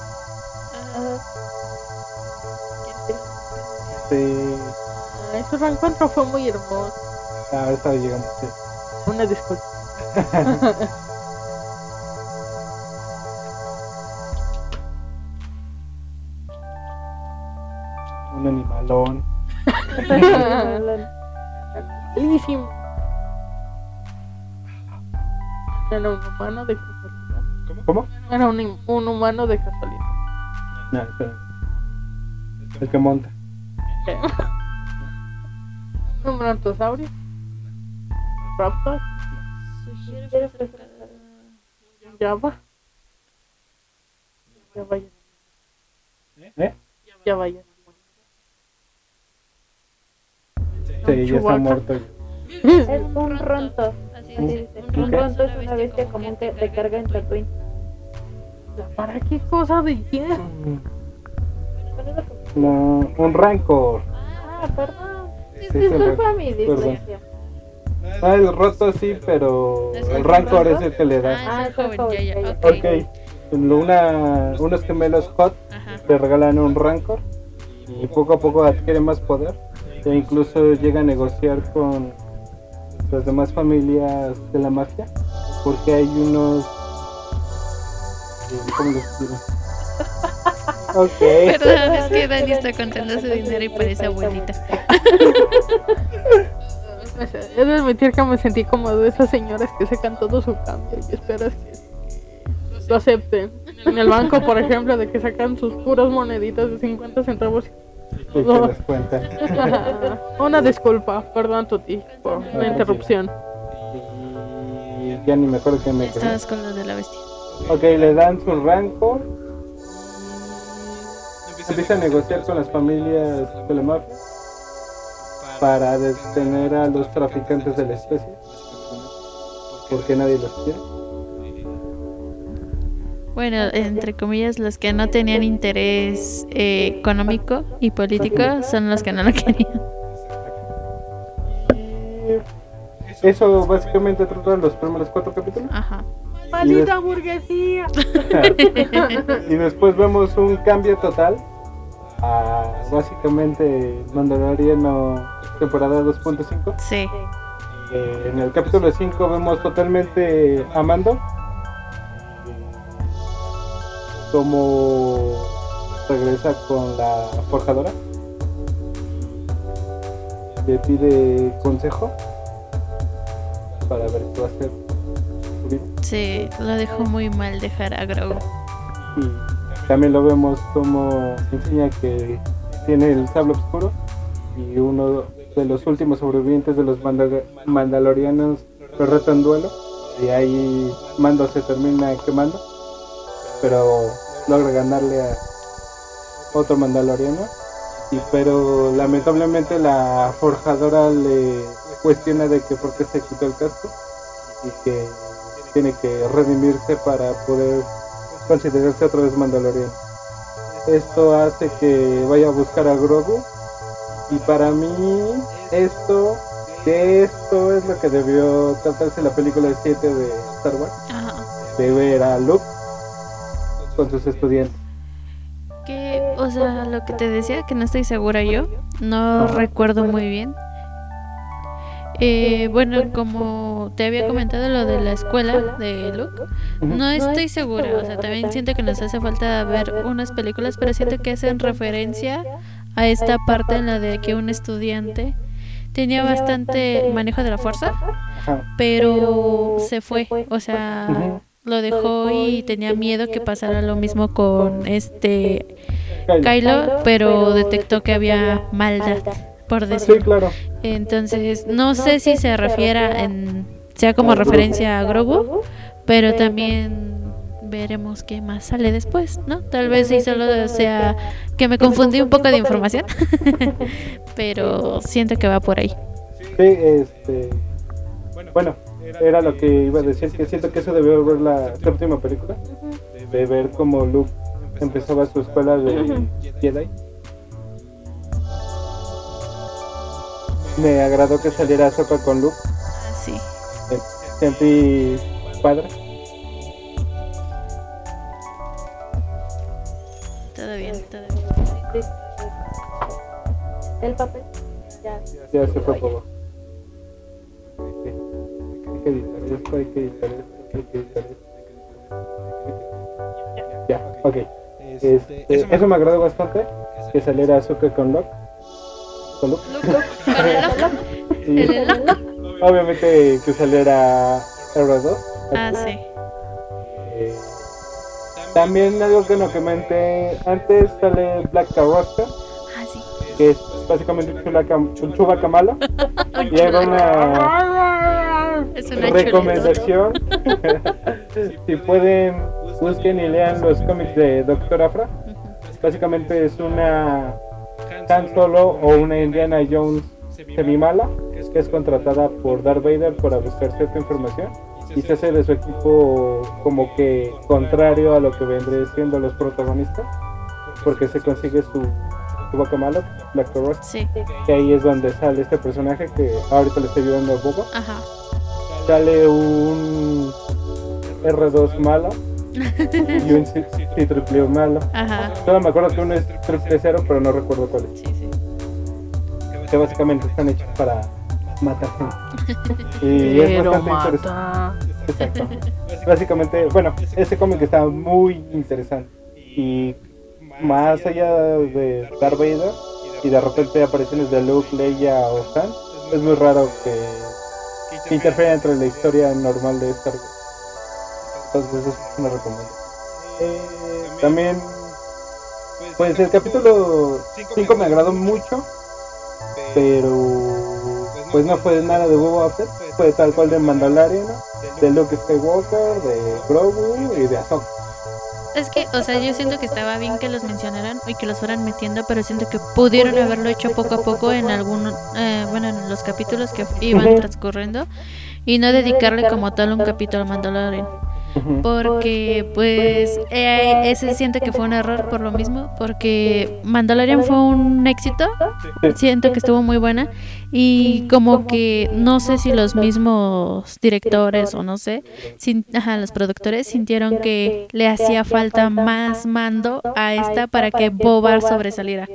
Sí, su reencuentro fue muy hermoso. ah, ahorita llegamos. sí. Una disculpa. Buenísimo. Era un humano de casualidad. ¿Cómo? Era un, un humano de casualidad. No, espera. El que monta. Un brontosaurio. Raptor. Java. Ya vaya. ¿Eh? Ya vaya. Sí, ya está muerto. Es un ronto. Así es. Un ronto es una bestia común que recarga en Tatooine. ¿Para qué cosa de quién? No, un rancor. Ah, perdón. Sí, sí, Disculpa mi dislexia. Ah, el roto sí, pero ¿Es el rancor es el que le da. Ah, es Ah, el el joven, ya, Ok. Una, unos gemelos hot Ajá. le regalan un rancor y poco a poco adquiere más poder e incluso llega a negociar con las demás familias de la mafia porque hay unos eh, ¿cómo les digo? ok Perdón, es que Dani está contando su dinero y parece abuelita. He de admitir que me sentí como de esas señoras que sacan todo su cambio y esperas que lo acepten. En el banco, por ejemplo, de que sacan sus puras moneditas de 50 centavos. y te das cuenta Una disculpa, perdón Tuti por la interrupción. y ya ni me acuerdo que me. Estabas con lo de la bestia. Ok, le dan su rancor. Empieza a negociar con las familias de la mafia para detener a los traficantes de la especie. Porque nadie los quiere. Bueno, entre comillas, los que no tenían interés eh, económico y político son los que no lo querían. Y eso básicamente trata los primeros cuatro capítulos. Ajá. ¡Maldita burguesía! y después vemos un cambio total a básicamente Mandaloriano temporada 2.5. Sí. Eh, en el capítulo 5 vemos totalmente a Mando. Como regresa con la forjadora. Le pide consejo para ver qué va a hacer. Sí, lo dejó muy mal dejar a Grogu. Y también lo vemos como enseña que tiene el sable oscuro y uno de los últimos sobrevivientes de los Mandal- mandalorianos lo reta en duelo y ahí Mando se termina quemando pero logra ganarle a otro mandaloriano y pero lamentablemente la forjadora le cuestiona de que por qué se quitó el casco y que tiene que redimirse para poder considerarse otra vez mandaloriano esto hace que vaya a buscar a Grogu y para mí esto de esto es lo que debió tratarse la película 7 de Star Wars Ajá. de ver a Luke con sus estudiantes Que, o sea, lo que te decía, que no estoy segura yo, no recuerdo muy bien. Eh, bueno, como te había comentado lo de la escuela de Luke, no estoy segura, o sea, también siento que nos hace falta ver unas películas, pero siento que hacen referencia a esta parte en la de que un estudiante tenía bastante manejo de la fuerza, pero se fue, o sea. Lo dejó y tenía miedo que pasara lo mismo con este Kylo. Pero detectó que había maldad, por Sí, decirlo. claro. Entonces, no sé si se refiera en sea como referencia a Grogu, pero también veremos qué más sale después, ¿no? Tal vez sí solo sea que me confundí un poco de información, pero siento que va por ahí. Sí, este. Bueno, era lo que iba a decir, que siento que eso debió ver la séptima película, de ver cómo Luke empezaba su escuela de Jedi. Me agradó que saliera Ahsoka con Luke, Sí. eh, sentí padre. Todo bien, todo bien. Sí, sí. El papel. Ya. Ya se fue por Sí. Hay que editar esto, hay que editar esto, hay que editar esto. Ya, ok. Este, eso me agradó bastante, que saliera Azuka con Locke. Con loco. obviamente que saliera R2. Ah, sí. Eh, también algo que no comenté antes sale Black Carrasca, Ah, sí. que es básicamente un chulaca- un chubaca malo. Y era una Es una recomendación. si pueden, busquen y lean los cómics de Doctor Afra. Básicamente es una Han Solo o una Indiana Jones semimala que es contratada por Darth Vader para buscar cierta información y se hace de su equipo como que contrario a lo que vendría siendo los protagonistas porque se consigue su, su vaca malo, Black Rose, Sí. que ahí es donde sale este personaje que ahorita le está ayudando a Boba Ajá. Sale un R2 malo y un C- C-Triple malo. Ajá. Solo me acuerdo que uno es triple cero, pero no recuerdo cuál es. Sí, sí. Que básicamente están hechos para matar gente. Y es Pero bastante interesante. mata. Exacto. Básicamente, bueno, este cómic está muy interesante. Y más allá de Darth Vader y de repente apariciones de Luke, Leia o Han, es muy raro que, que interfiera entre la historia normal de Star Wars. Entonces eso es una recomendación. Eh, también, pues el capítulo 5 me agradó mucho, pero pues no fue nada de Boba Fett, fue tal cual de Mandalorian, de Luke Skywalker, de Grogu y de Ahsoka. Es que, o sea, yo siento que estaba bien que los mencionaran y que los fueran metiendo, pero siento que pudieron haberlo hecho poco a poco en algún, eh, bueno, en los capítulos que iban transcurriendo y no dedicarle como tal un capítulo a Mandalorian. Porque, pues, eh, ese siento que fue un error por lo mismo, porque Mandalorian fue un éxito, siento que estuvo muy buena y como que no sé si los mismos directores o no sé, sin- ajá, los productores sintieron que le hacía falta más mando a esta para que Boba sobresaliera.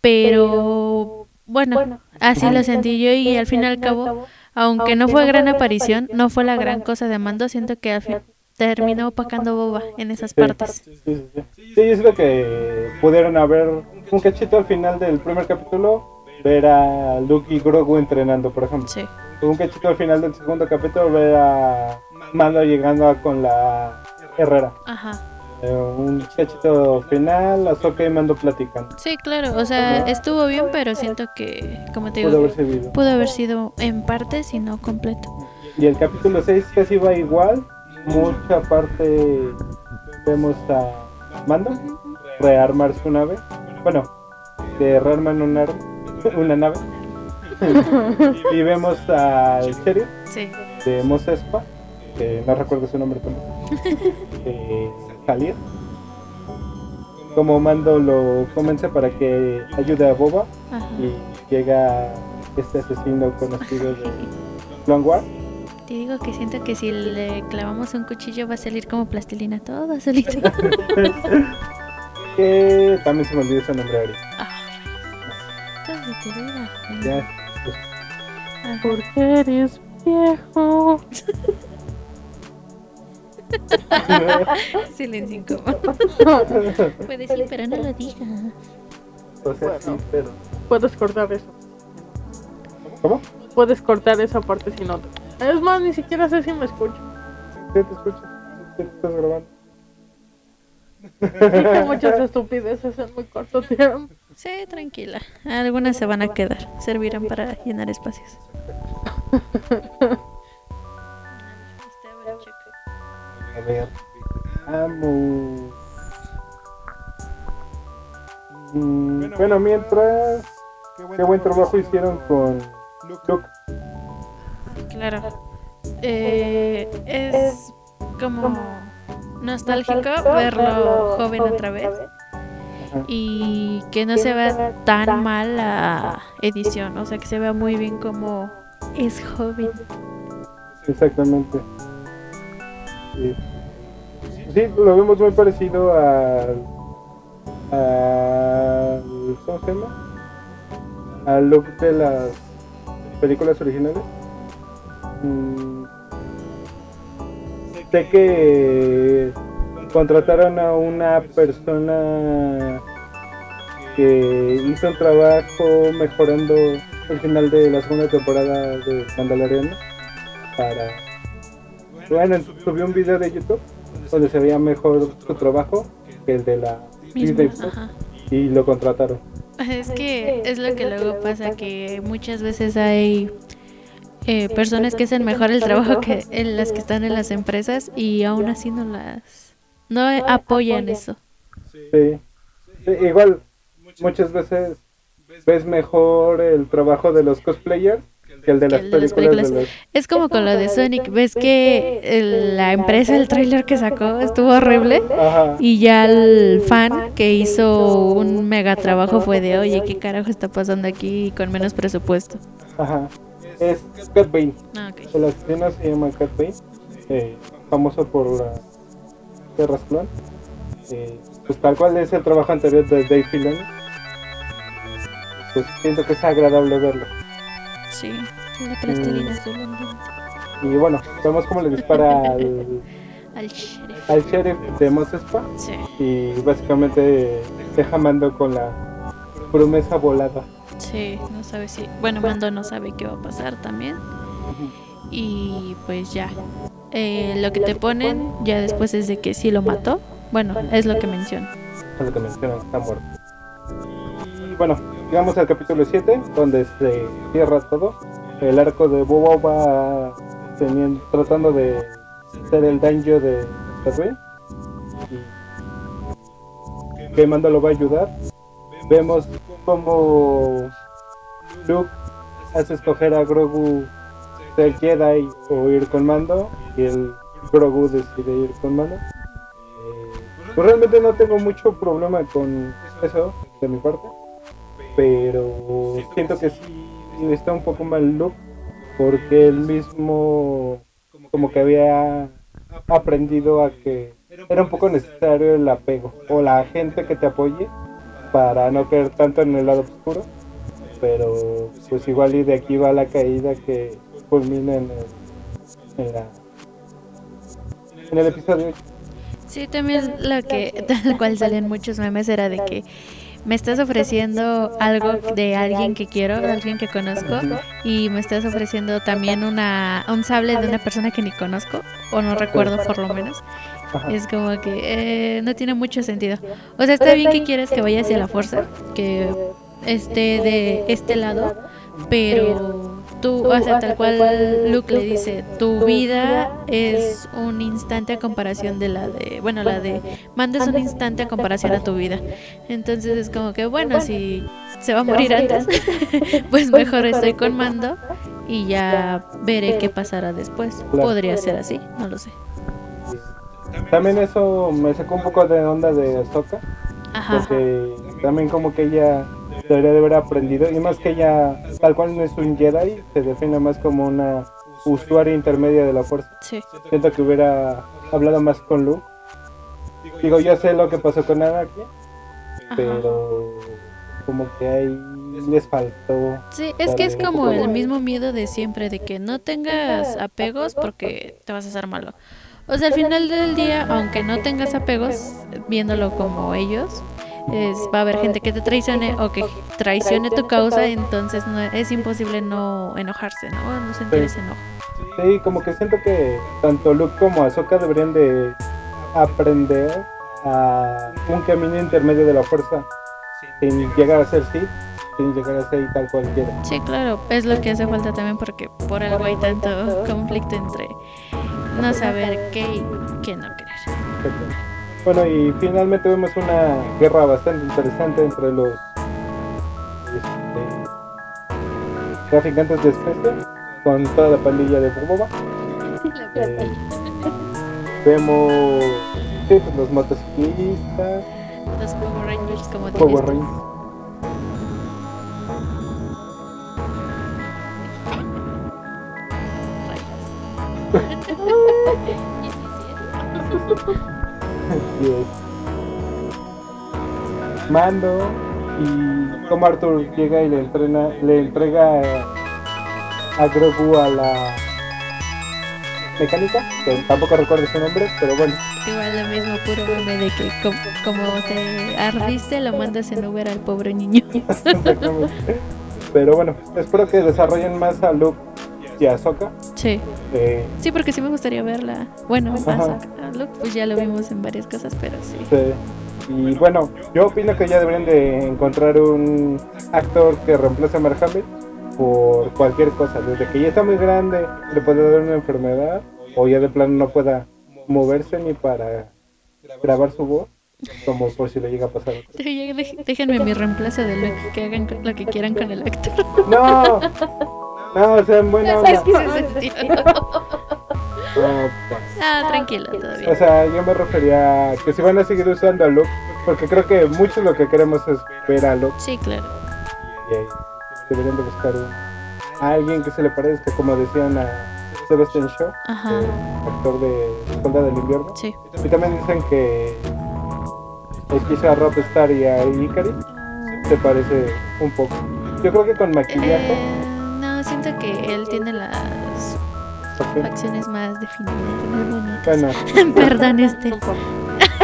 Pero bueno, así lo sentí yo y al fin y al cabo, aunque no fue gran aparición, no fue la gran cosa de mando, siento que al fin terminó opacando Boba en esas partes. Sí, sí, sí. Sí, es lo que pudieron haber un cachito al final del primer capítulo, ver a Luke y Grogu entrenando, por ejemplo. Sí. Un cachito al final del segundo capítulo, ver a Mando llegando a con la Herrera. Ajá. Eh, un cachito final, Azoka y Mando platicando. Sí, claro, o sea, estuvo bien, pero siento que, como te digo, Pudo haber servido. pudo haber sido en parte, si no completo. Y el capítulo 6 casi va igual. Mucha parte vemos a Mando rearmar su nave. Bueno, de rearmar una, una nave. y vemos al sheriff Sí. de Mos Espa, que no recuerdo su nombre tampoco, eh, salir. Como Mando lo convence para que ayude a Boba Ajá. y llega este asesino conocido de Clone Wars. Te digo que siento que si le clavamos un cuchillo va a salir como plastilina todo solito. que también se me olvidó su nombre ahorita. Vida. Ya, Ajá. Porque eres viejo. Silencio incómodo. Puede sí, pero no lo diga. o sea, sí, pero. Puedes cortar eso. ¿Cómo? Puedes cortar esa parte si no te. Es más, ni siquiera sé si me escucho. Sí, te escucho. Sí, te estás grabando. Dije muchas estupideces en muy corto tiempo. Sí, tranquila. Algunas se van a quedar. Servirán para llenar espacios. A ver. Vamos. Mm, bueno, mientras. Qué buen trabajo hicieron con Luke. Claro. Eh, es como nostálgico verlo joven otra vez y que no se vea tan mal la edición, o sea que se vea muy bien como es joven. Exactamente. Sí. Lo vemos muy parecido al. al ¿Cómo se llama? Al look de las películas originales. Mm, sé que contrataron a una persona que hizo un trabajo mejorando el final de la segunda temporada de Mandaloriano para bueno subió un video de YouTube donde se veía mejor su trabajo que el de la Mismo, y lo contrataron. Es que es lo que luego pasa, que muchas veces hay eh, personas que hacen mejor el trabajo que en las que están en las empresas y aún así no las no apoyan. eso. sí. Sí, igual muchas veces ves mejor el trabajo de los cosplayers que el de Que las el de las películas, de películas. Es como con lo de Sonic, ves que el- la empresa, el tráiler que sacó estuvo horrible Ajá. y ya el fan que hizo un mega trabajo fue de, oye, ¿qué carajo está pasando aquí con menos presupuesto? Ajá. Es Cat Bane. Ah, ok. El asesino se llama Cat Bane, eh, famoso por las guerras clon. Eh, pues tal cual es el trabajo anterior de Dave Filoni. Pues siento que es agradable verlo. Sí, la plastilina azul ambiente. Y bueno, vemos cómo le dispara al, Al sheriff. al sheriff de Mos Espa Sí. y básicamente deja mando con la promesa volada. Sí, no sabe si. Bueno, Mando no sabe qué va a pasar también. Y pues ya. Eh, lo que te ponen ya después es de que sí lo mató. Bueno, es lo que menciona. Es lo que mencionan, está muerto. Y bueno, llegamos al capítulo 7, donde se cierra todo. El arco de Boba va tratando de ser el daño de Tatooine. Que Mando lo va a ayudar. Vemos como Luke hace escoger a Grogu ser Jedi o ir con Mando. Y el Grogu decide ir con Mando. Pues realmente no tengo mucho problema con eso de mi parte, pero siento que sí está un poco mal look porque él mismo como que había aprendido a que era un poco necesario el apego o la gente que te apoye para no caer tanto en el lado oscuro, pero pues igual y de aquí va la caída que culmina en el, en la- en el episodio 8. Sí, también lo que tal cual salían muchos memes era de que me estás ofreciendo algo de alguien que quiero, de alguien que conozco, y me estás ofreciendo también una, un sable de una persona que ni conozco, o no recuerdo por lo menos. Es como que eh, no tiene mucho sentido. O sea, está bien que quieres que vaya hacia la fuerza, que esté de este lado, pero tú, o sea, tal cual Luke le dice, tu vida es un instante a comparación de la de, bueno, la de, mandes un instante a comparación a tu vida. Entonces es como que, bueno, si se va a morir antes, pues mejor estoy con mando y ya veré qué pasará después. Podría ser así, no lo sé. También eso me sacó un poco de onda de Ahsoka. Porque también como que ella debería de haber aprendido. Y más que ella, tal cual no es un Jedi, se define más como una usuaria intermedia de la fuerza. Siento que hubiera hablado más con Luke. Digo, yo sé lo que pasó con Anakin, pero como que ahí les faltó. Sí, es que es como el mismo miedo de siempre, de que no tengas apegos porque te vas a hacer malo. O sea, al final del día, aunque no tengas apegos, viéndolo como ellos, es, va a haber gente que te traicione o que traicione tu causa, entonces no, es imposible no enojarse, ¿no? No sentir ese enojo. Sí, como que siento que tanto Luke como Ahsoka deberían de aprender a un camino intermedio de la fuerza sin llegar a ser sí, sin llegar a ser tal cualquiera. Sí, claro, es lo que hace falta también porque por algo hay tanto conflicto entre no saber qué y qué no querer. Bueno, y finalmente vemos una guerra bastante interesante entre los este, traficantes de especies con toda la pandilla de Boba. Eh, vemos sí, pues, los motociclistas, los Power Rangers, como Power Rangers. Mando y como Arthur llega y le entrena, le entrega a Grogu a la mecánica, que tampoco recuerdo su nombre, pero bueno. Igual lo mismo, puro meme de que como, te ardiste, lo mandas en Uber al pobre niño. pero bueno, espero que desarrollen más a Luke y Ahsoka. Sí. Eh, sí, porque sí me gustaría verla. Bueno, Ahsoka, Luke, pues ya lo vimos en varias cosas, pero sí. Sí. Y bueno, yo opino que ya deberían de encontrar un actor que reemplace a Mark Hamill por cualquier cosa. Desde que ya está muy grande, le puede dar una enfermedad, o ya de plano no pueda moverse ni para grabar su voz, como por si le llega a pasar. Déjenme mi reemplazo de Luke, que hagan lo que quieran con el actor. No, no, o sea, en buena onda. Ah, tranquilo, todavía. O sea, yo me refería a que si van a seguir usando a Luke, porque creo que mucho lo que queremos es ver a Luke. Sí, claro. Y ahí deberían de buscar a alguien que se le parezca, como decían a Sebastian Shaw, actor de Soldado del Invierno. Sí. Y también dicen que es quizá a Rob Star y a Ikari se parece un poco. Yo creo que con maquillaje. Eh, siento que él tiene las Acciones más definidas, muy bonitas. Bueno. Perdón, este.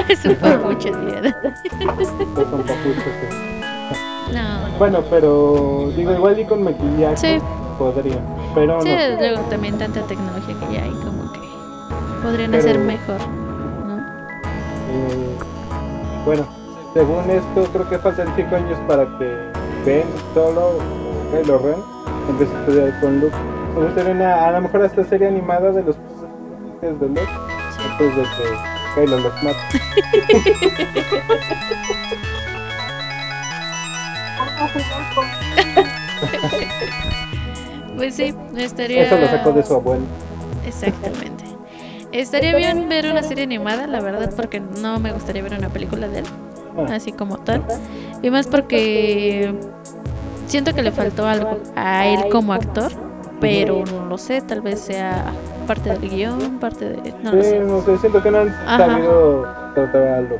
es un papucho, tío. es un No. Bueno, pero digo, igual y con maquillaje sí. podría. Pero sí, luego también tanta tecnología que ya hay, como que podrían hacer mejor, ¿no? Eh, bueno, según esto, creo que faltan 5 años para que Ben Solo o Kylo Ren empiece a estudiar con Luke me gustaría una, a lo mejor esta serie animada de los personajes de Luke antes de que Kylo los mate. pues sí, estaría. Eso lo sacó de su abuelo. Exactamente. Estaría bien ver una serie animada, la verdad, porque no me gustaría ver una película de él, ah. así como tal. Y más porque siento que le faltó algo a él como actor pero no lo sé, tal vez sea parte del guion, parte de... No lo sé. no sé, siento que no han sabido tratar algo.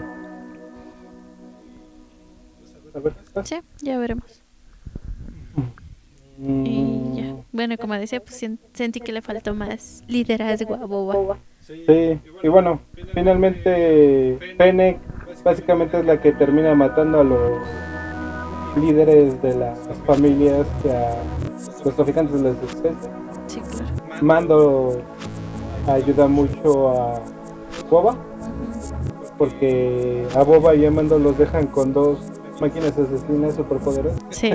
A ver, sí, ya veremos. Mm. Y ya. Bueno, como decía, pues sentí que le faltó más liderazgo a Boba. Sí, y bueno, finalmente Fennec básicamente es la que termina matando a los líderes de las familias a los traficantes de las especies. Sí, claro. Mando ayuda mucho a Boba porque a Boba y a Mando los dejan con dos máquinas asesinas superpoderosas. Sí.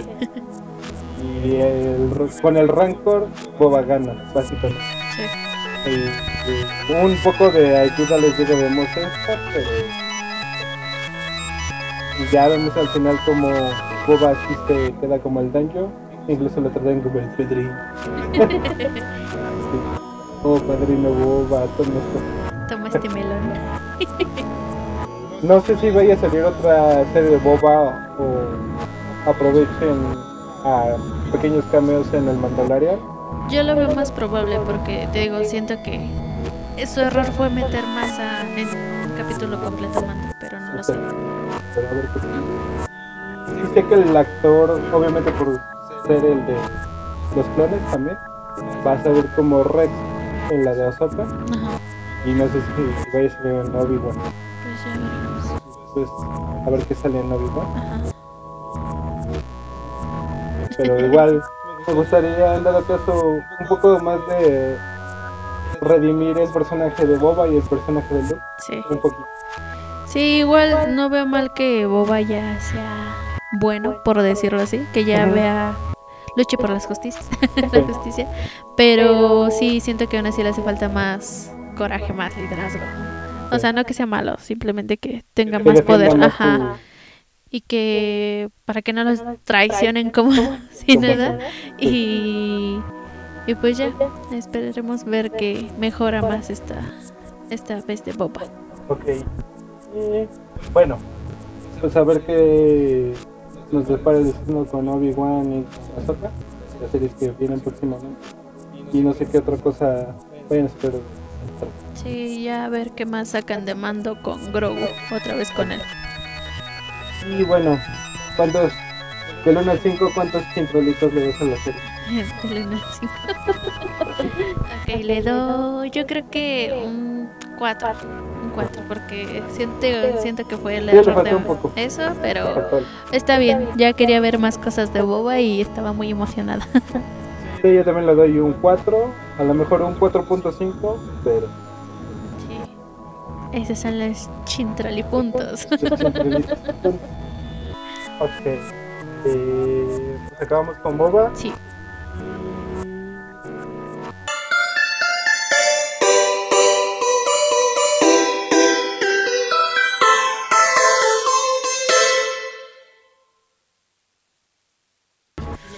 y el, con el Rancor Boba gana, básicamente. Sí. Y, y un poco de ayuda les llega de Mos Espa, pero y ya vemos al final como Boba aquí se queda como el daño, incluso lo tratan como el Pedrín. oh, padrino Boba, toma esto. Toma este melón. No sé si vaya a salir otra serie de Boba o aprovechen a pequeños cameos en el Mandalorian. Yo lo veo más probable porque te digo, siento que su error fue meter más a, en un capítulo completo pero no lo sé. Pero a ver qué tal. Sí sé que el actor, obviamente por ser el de los clones también, va a salir como Rex en la de Ahsoka Ajá. y no sé si vaya a salir en Obi-Wan. Pues ya veremos. Pues a ver qué sale en Obi-Wan. Ajá. Pero igual me gustaría en dado caso un poco más de redimir el personaje de Boba y el personaje de Luke. Sí. Un poquito. Sí, igual no veo mal que Boba ya sea bueno, por decirlo así, que ya vea luche por las justicias, la justicia, pero sí siento que aún así le hace falta más coraje, más liderazgo. O sea, no que sea malo, simplemente que tenga más poder, ajá, y que para que no los traicionen como sin nada y y pues ya esperaremos ver que mejora más esta esta vez de Boba. Ok. Y, bueno, pues a ver qué nos depara el destino con Obi-Wan y Ahsoka, las series que vienen próximamente. Y no sé qué otra cosa vayan a esperar. Sí, ya a ver qué más sacan de mando con Grogu, otra vez con él. Y bueno, ¿cuántos? Del 1 al 5, ¿cuántos chintrolitos le das a la serie? Del uno al cinco. ok, le doy, yo creo que un 4. Un 4, porque siento, siento que fue el error de eso, pero está bien. Ya quería ver más cosas de Boba y estaba muy emocionada. Sí, yo también le doy un 4, a lo mejor un 4.5, pero Sí. Esos son los chintralipuntos. chintrolitos. ok. Eh, pues acabamos con Boba. Sí.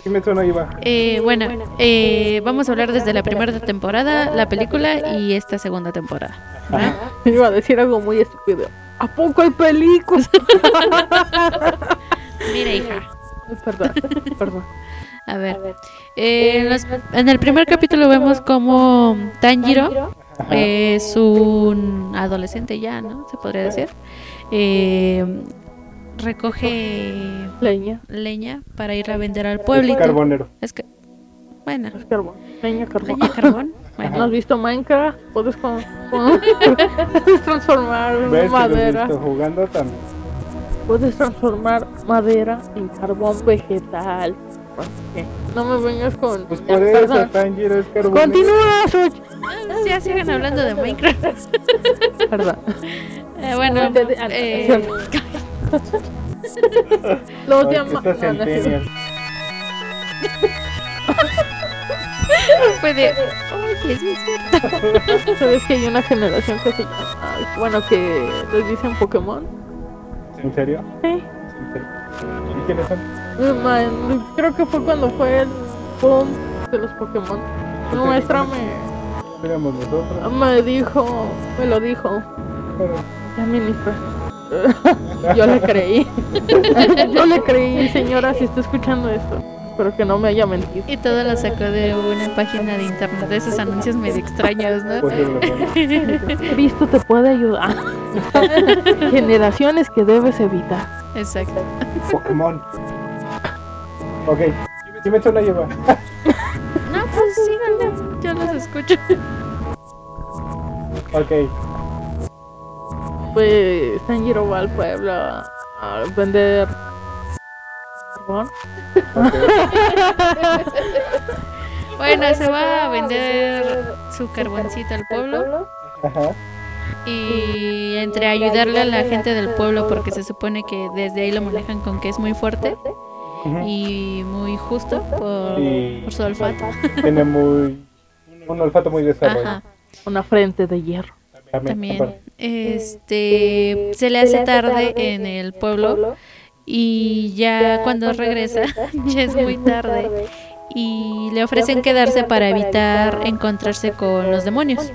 ¿Qué me suena Iba? Eh, bueno, eh, vamos a hablar desde la primera temporada, la película y esta segunda temporada. Iba a decir algo muy estúpido. ¿A poco hay películas? Mira, hija. perdón, perdón. A ver, eh, en, los- en el primer capítulo vemos como Tanjiro es un adolescente ya, ¿no? Se podría decir. Eh, recoge Leña, leña para ir a vender al Es pueblito. carbonero. Es que, bueno, es carbón. Leña, carbón. leña, carbón. ¿No Bueno, has visto Minecraft? Puedes, con, con- puedes transformar ¿Ves que madera. visto jugando también? Puedes transformar madera en carbón vegetal. ¿Qué? No me vengas con. Pues Ya, por eso. Tanjiro es carbonero. Continúa, Such. ya sigan hablando de Minecraft. Perdón. Eh, bueno, ah, eh, Los llama. fue de, oye, sí es. ¿Sabes que hay una generación que se llama. Bueno, que les dicen Pokémon? ¿En serio? Sí. ¿Y quiénes son? Man, creo que fue cuando fue el boom de los Pokémon. Mi maestra me, Éramos nosotros. me dijo, me lo dijo. Pero, Ya ministra. Yo le creí. Yo le creí, señora, si está escuchando esto. Espero que no me haya mentido. Y todo lo sacó de una página de internet, de esos anuncios medio extraños, ¿no? pues, Cristo te puede ayudar. Generaciones que debes evitar. Exacto. Pokémon. Ok. ¿Sí me suena lleva? No, pues síganle, yo los escucho. Ok. Pues Tanjiro va al pueblo a, a vender carbón. bueno, se va a vender su carboncito al pueblo. Ajá. Y entre ayudarle a la gente del pueblo, porque se supone que desde ahí lo manejan con que es muy fuerte y muy justo por, Y- por su olfato. Tiene muy un olfato muy desarrollado. Ajá, Una frente de hierro. también. Este se le hace tarde en el pueblo y ya cuando regresa ya es muy tarde y le ofrecen quedarse para evitar encontrarse con los demonios.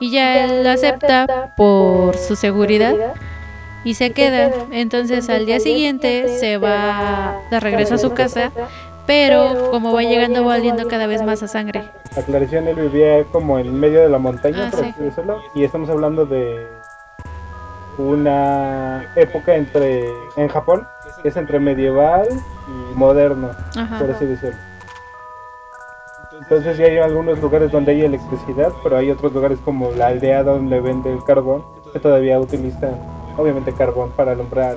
Y ya él lo acepta por su seguridad y se queda. Entonces al día siguiente se va de regreso a su casa, pero como va llegando va oliendo cada vez más a sangre. Aclaración, él vivía como en medio de la montaña, Ah, por sí. así decirlo, y estamos hablando de una época entre en Japón, que es entre medieval y moderno, Ajá. por así decirlo. Entonces ya hay algunos lugares donde hay electricidad, pero hay otros lugares como la aldea donde vende el carbón, que todavía utilizan, obviamente, carbón para alumbrar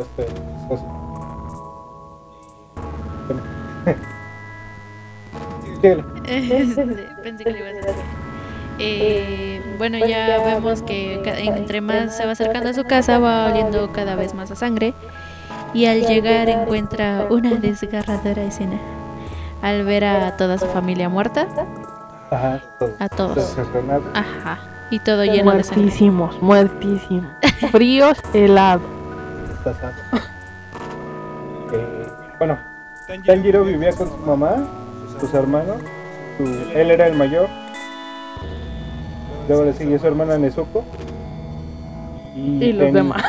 cosas. Pensé que ibas a. Eh, bueno, ya vemos que entre más se va acercando a su casa va oliendo cada vez más a sangre y al llegar encuentra una desgarradora escena. Al ver a toda su familia muerta, Ajá, todos. a todos. Ajá, y todo lleno de sangre. Muertísimos, muertísimos. Fríos, helados. Eh, bueno, Tanjiro vivía con su mamá, sus hermanos. él era el mayor. Luego le sigue su hermana Nezuko. Y los ten- demás.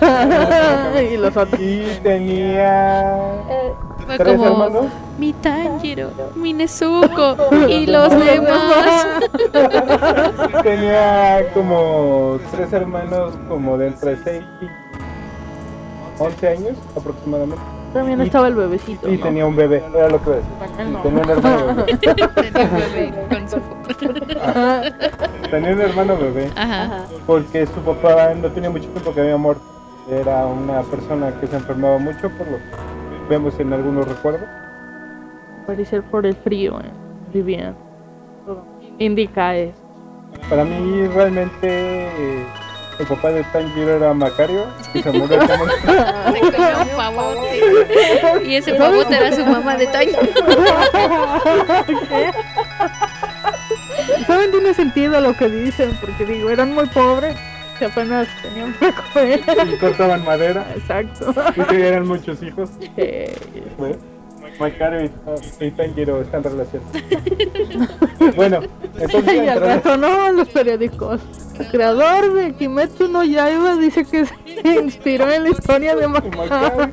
y los otros. Y tenía Eh, Fue tres como hermanos. mi Tanjiro, mi Nezuko y los demás. Tenía como tres hermanos como de entre 6 y 11 años aproximadamente. También Y- estaba el bebecito. Y ¿no? tenía un bebé, era lo que iba a decir. No. Tenía un hermano bebé. Tenía un bebé con su- Tenía un hermano bebé. Ajá. porque su papá no tenía mucho tiempo que había muerto. Era una persona que se enfermaba mucho, por lo que vemos en algunos recuerdos. Parecer por el frío, eh. Indica eso. Para mí, realmente, eh, el papá de Tanjiro era Macario, y se murió como- Se comió un pavote. Y ese pavote era su mamá de Tanjiro. ¿Saben? Tiene sentido lo que dicen, porque digo, eran muy pobres, que apenas tenían para comer. y cortaban madera, Exacto. y que eran muchos hijos. Eh, Bueno, Macario y, y Tanjiro están relacionados. bueno, entonces... y al rato no en los periódicos. El creador de Kimetsu no Yaiba dice que se inspiró en la historia de. Macario.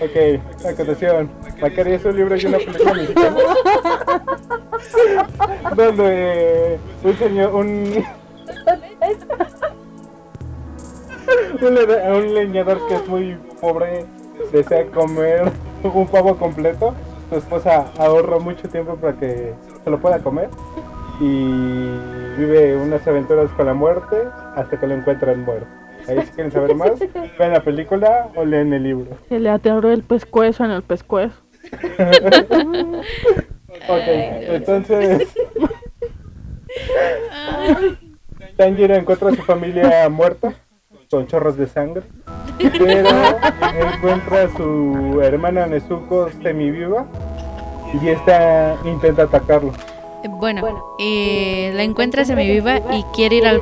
Ok, a continuación. Macario es un libro y una película mexicana. donde un señor, un. un, le- un leñador que es muy pobre desea comer un pavo completo. Su esposa ahorra mucho tiempo para que se lo pueda comer. Y vive unas aventuras con la muerte hasta que lo encuentran muerto. Ahí si quieren saber más, vean la película o leen el libro. Se le aterró el pescuezo en el pescuezo. Ok, entonces Tanjiro encuentra a su familia muerta con chorros de sangre, pero encuentra a su hermana Nezuko semiviva y esta intenta atacarlo. Bueno, eh, la encuentra semiviva y quiere ir al,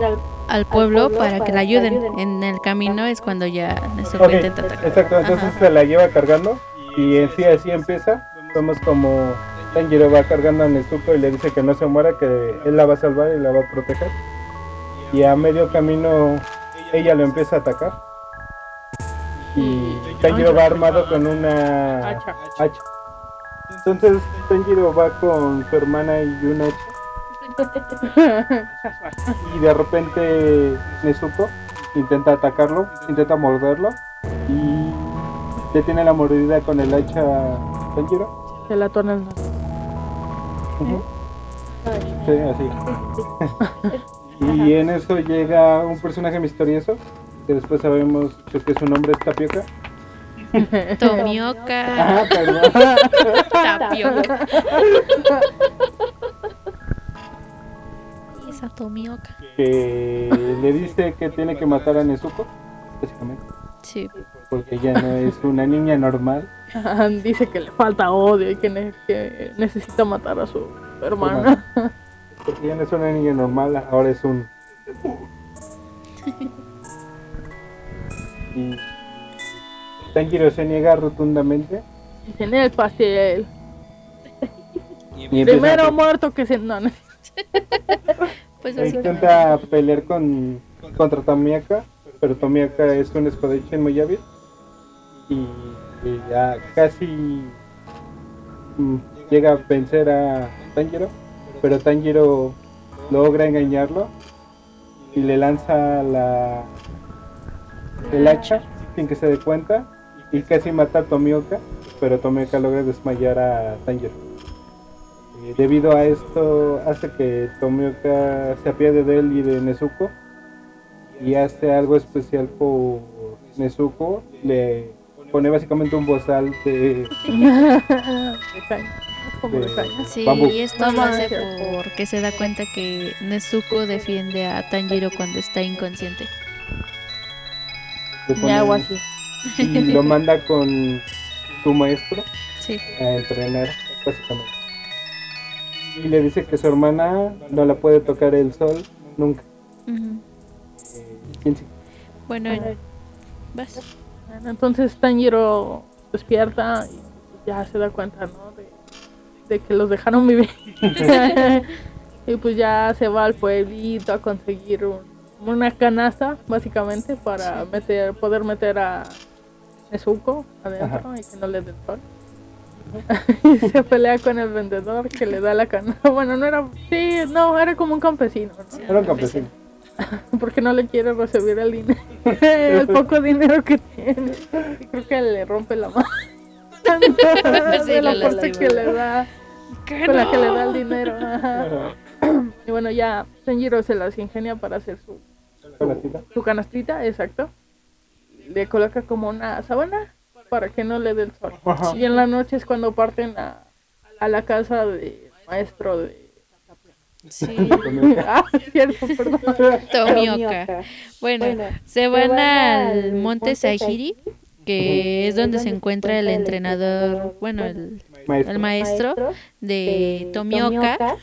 al pueblo para que la ayuden. En el camino es cuando ya Nezuko Ok, intenta atacar. exacto, entonces Ajá. se la lleva cargando y en sí así empieza. Vemos como Tanjiro va cargando a Nezuko y le dice que no se muera, que él la va a salvar y la va a proteger. Y a medio camino ella lo empieza a atacar. Y Tanjiro va armado con una Hacha. hacha. Entonces Tanjiro va con su hermana y un hacha. Y de repente Nezuko intenta atacarlo, intenta morderlo y detiene la mordida con el hacha Tanjiro. Se la tornan las Ujú. Sí, así. y en eso llega un personaje misterioso que después sabemos que su nombre es Tapioca. Tomioka. Ah, perdón. Tapioca. Esa Tomioka. que le dice que tiene que matar a Nezuko, básicamente, Sí. porque ya no es una niña normal. Dice que le falta odio y que, ne- que necesita matar a su hermana. Porque ya no es una niña normal, ahora es un. Y Tanjiro se niega rotundamente. Dicen el pastel. Y Primero a- muerto que se. No, no. Pues e así. intenta pelear con, contra Tomioka, pero Tomioka es un espadachín muy hábil. Y, y ya casi mm, llega a vencer a Tanjiro, pero Tanjiro logra engañarlo y le lanza la el hacha sin que se dé cuenta y casi mata a Tomioka, pero Tomioka logra desmayar a Tanjiro. Eh, debido a esto hace que Tomioka se apiade de él y de Nezuko y hace algo especial por Nezuko, le pone básicamente un bozal de, como de de. Sí, bambú. y esto lo hace porque se da cuenta que Nezuko defiende a Tanjiro cuando está inconsciente. pone- algo así. y lo manda con su maestro Sí. a entrenar básicamente y le dice que su hermana no la puede tocar el sol nunca. Eh, ¿quién sí? Bueno, vas. Bueno, Entonces Tanjiro despierta y ya se da cuenta, ¿no? De, que los dejaron vivir. y pues ya se va al pueblito a conseguir un- una canasta, básicamente, para meter, poder meter a Nezuko adentro y que no le dé el sol. y se pelea con el vendedor que le da la canasta. Bueno, no era. Sí, no, era como un campesino, ¿no? era un campesino porque no le quiere recibir el dinero, el poco dinero que tiene. Creo que le rompe la mano. De la fuerza que le da, con la que le da el dinero. ajá. Y bueno, ya Tenjiro se las ingenia para hacer su, Canastita. su canastrita, exacto. Le coloca como una sábana para que no le dé el sol. Ajá. Y en la noche es cuando parten a, a la casa del maestro de... Sí. ah, cierto, perdón. Tomioka. Bueno, se van al monte Saihiri, que es donde se encuentra el entrenador, bueno, el, Maestro. el maestro de Tomioka.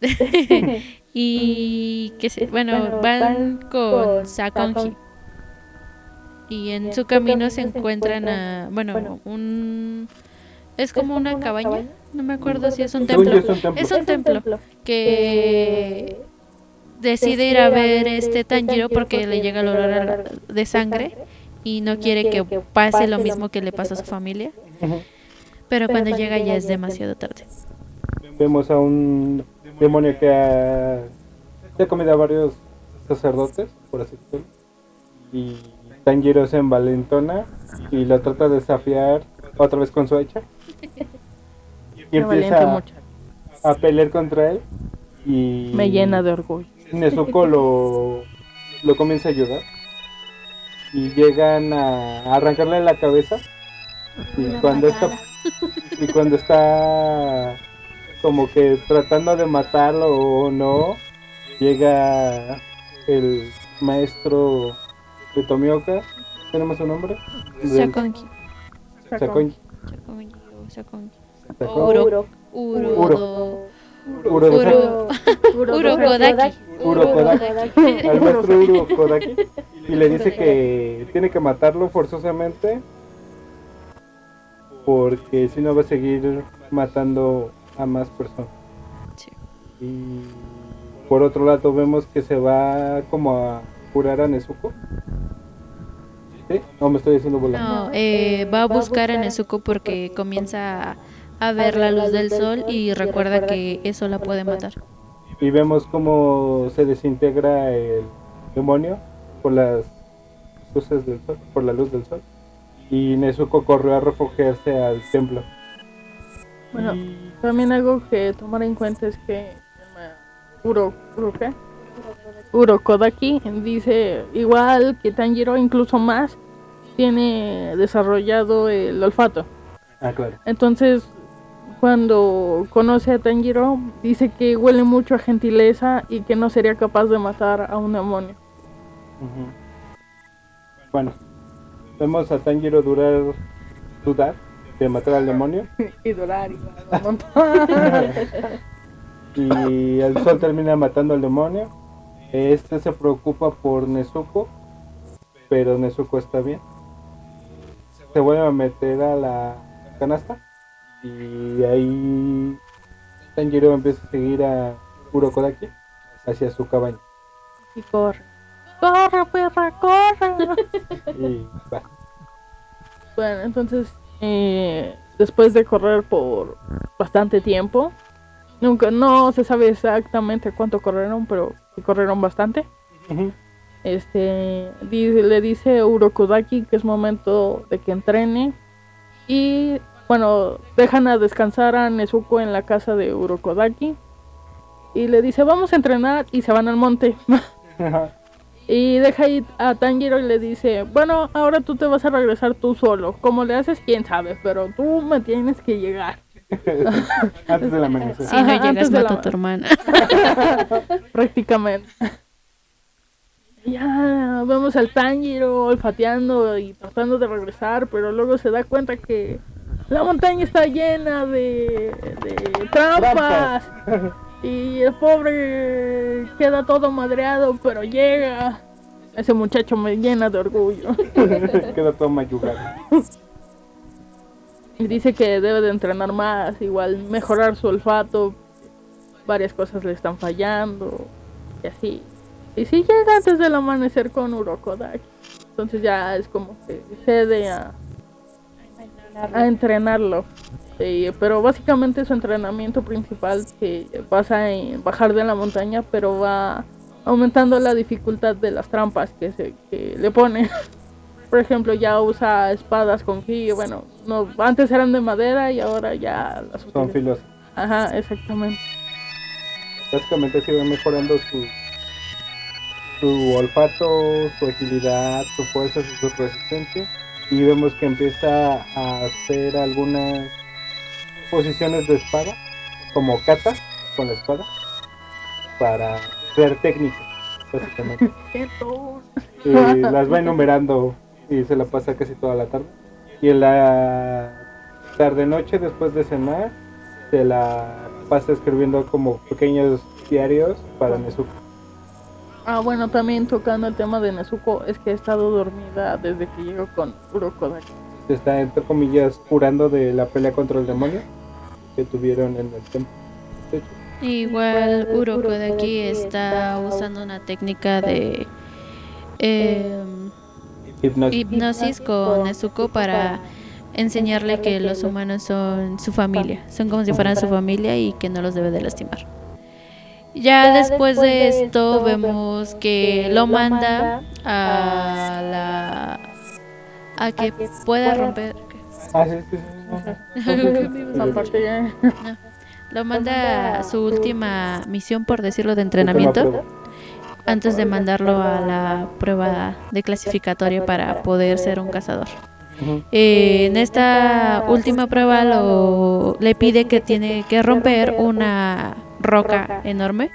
Y que se, bueno, van con Sakonji. Y en su camino se encuentran a, bueno, un es como una cabaña, no me acuerdo si es un templo. es un templo. Que decide ir a ver este Tanjiro porque le llega el olor de sangre y no quiere que pase lo mismo que le pasó a su familia. Pero cuando llega ya es demasiado tarde. Vemos a un demonio que ha, se ha comido a varios sacerdotes, por así decirlo. Y Tanjiro se envalentona y lo trata de desafiar otra vez con su hacha. Y empieza a pelear contra él. Y Me llena de orgullo. Nezuko lo, lo comienza a ayudar. Y llegan a arrancarle la cabeza. Y cuando está y cuando está como que tratando de matarlo o no, llega el maestro de Tomioka. ¿Tenemos su nombre? Del- Sakonji. Sakonji. Sakonji o Sakonji. Sakonji. Uro. Uro. Uro. Uro de Uro. Uro Kodaki. Uro Kodaki. al maestro Uro Kodaki y le dice que tiene que matarlo forzosamente porque si no va a seguir matando a más personas. Sí. Y por otro lado vemos que se va como a curar a Nezuko. ¿Sí? No me estoy diciendo volar. No, eh, va a buscar a Nezuko porque comienza a, a ver la luz del sol y recuerda que eso la puede matar. Y vemos cómo se desintegra el demonio por las luces del sol, por la luz del sol. Y Nezuko corrió a refugiarse al templo. Bueno, también algo que tomar en cuenta es que Uro, ¿Uro qué? Urokodaki dice igual que Tanjiro, incluso más, tiene desarrollado el olfato. Ah, claro. Entonces, cuando conoce a Tanjiro, dice que huele mucho a gentileza y que no sería capaz de matar a un demonio. Ujú. Bueno, vemos a Tanjiro durar, dudar de matar al demonio y durar y el sol termina matando al demonio. Este se preocupa por Nezuko, pero Nezuko está bien. Se vuelve a meter a la canasta y ahí Tanjiro empieza a seguir a Urokodaki hacia su cabaña y corre. ¡Corre, perra, corre! y va. Bueno, entonces, eh, después de correr por bastante tiempo, nunca, no se sabe exactamente cuánto corrieron, pero corrieron bastante. Ujú. Este, dice- le dice Urokodaki que es momento de que entrene. Y bueno, dejan a descansar a Nezuko en la casa de Urokodaki. Y le dice, vamos a entrenar y se van al monte. Y deja ahí a Tanjiro y le dice, bueno, ahora tú te vas a regresar tú solo. ¿Cómo le haces? Quién sabe, pero tú me tienes que llegar. Antes del amanecer. Si no llegas, antes de mato la- a tu hermana. prácticamente. Ya vemos al Tanjiro olfateando y tratando de regresar, pero luego se da cuenta que la montaña está llena de, de trampas. Y el pobre queda todo madreado, pero llega. Ese muchacho me llena de orgullo. Queda todo mayugado. Y dice que debe de entrenar más, igual mejorar su olfato. Varias cosas le están fallando. Y así. Y si llega antes del amanecer con Urokodaki. Entonces ya es como que cede a, a entrenarlo. Sí, pero básicamente su entrenamiento principal se basa en bajar de la montaña, pero va aumentando la dificultad de las trampas que, se, que le pone. Por ejemplo, ya usa espadas con ki, bueno, no, antes eran de madera y ahora ya las Son filosos. Ajá, exactamente. Básicamente sí va mejorando su, su olfato, su agilidad, su fuerza, su resistencia. Y vemos que empieza a hacer algunas posiciones de espada, como kata con la espada, para crear técnicas, básicamente. Y las va enumerando y se la pasa casi toda la tarde. Y en la tarde-noche, después de cenar, se la pasa escribiendo como pequeños diarios para Nezuko. Ah, bueno, también tocando el tema de Nezuko, es que ha estado dormida desde que llegó con Urokodaki. Se está, entre comillas, curando de la pelea contra el demonio que tuvieron en el templo. Igual Uroko de aquí está usando una técnica de em, hipnosis. hipnosis con Nezuko para enseñarle que los humanos son su familia, son como si fueran su familia y que no los debe de lastimar. Ya después de esto vemos que lo manda a la a que pueda romper. Ah, lo manda a su última misión por decirlo de entrenamiento. Antes de mandarlo a la prueba de clasificatoria para poder ser un cazador. Eh, en esta última prueba lo, le pide que tiene que romper una roca enorme,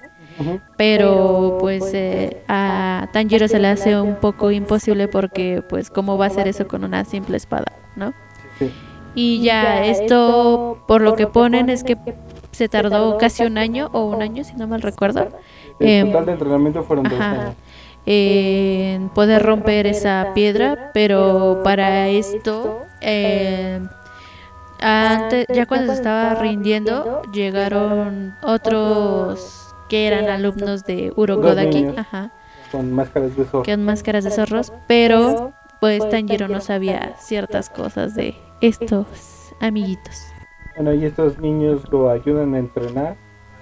pero pues eh, a Tanjiro se le hace un poco imposible porque pues cómo va a hacer eso con una simple espada, ¿no? Sí. Y ya esto por lo que ponen es que se tardó casi un año o un año si no mal recuerdo El Em, total de entrenamiento fueron dos años. en poder romper esa piedra, pero para esto, eh, antes, ya cuando se estaba rindiendo, llegaron otros que eran alumnos de Urokodaki, ajá, Con máscaras de zorro. que eran máscaras de zorros, pero pues Tanjiro no sabía ciertas cosas de estos amiguitos. Bueno, y estos niños lo ayudan a entrenar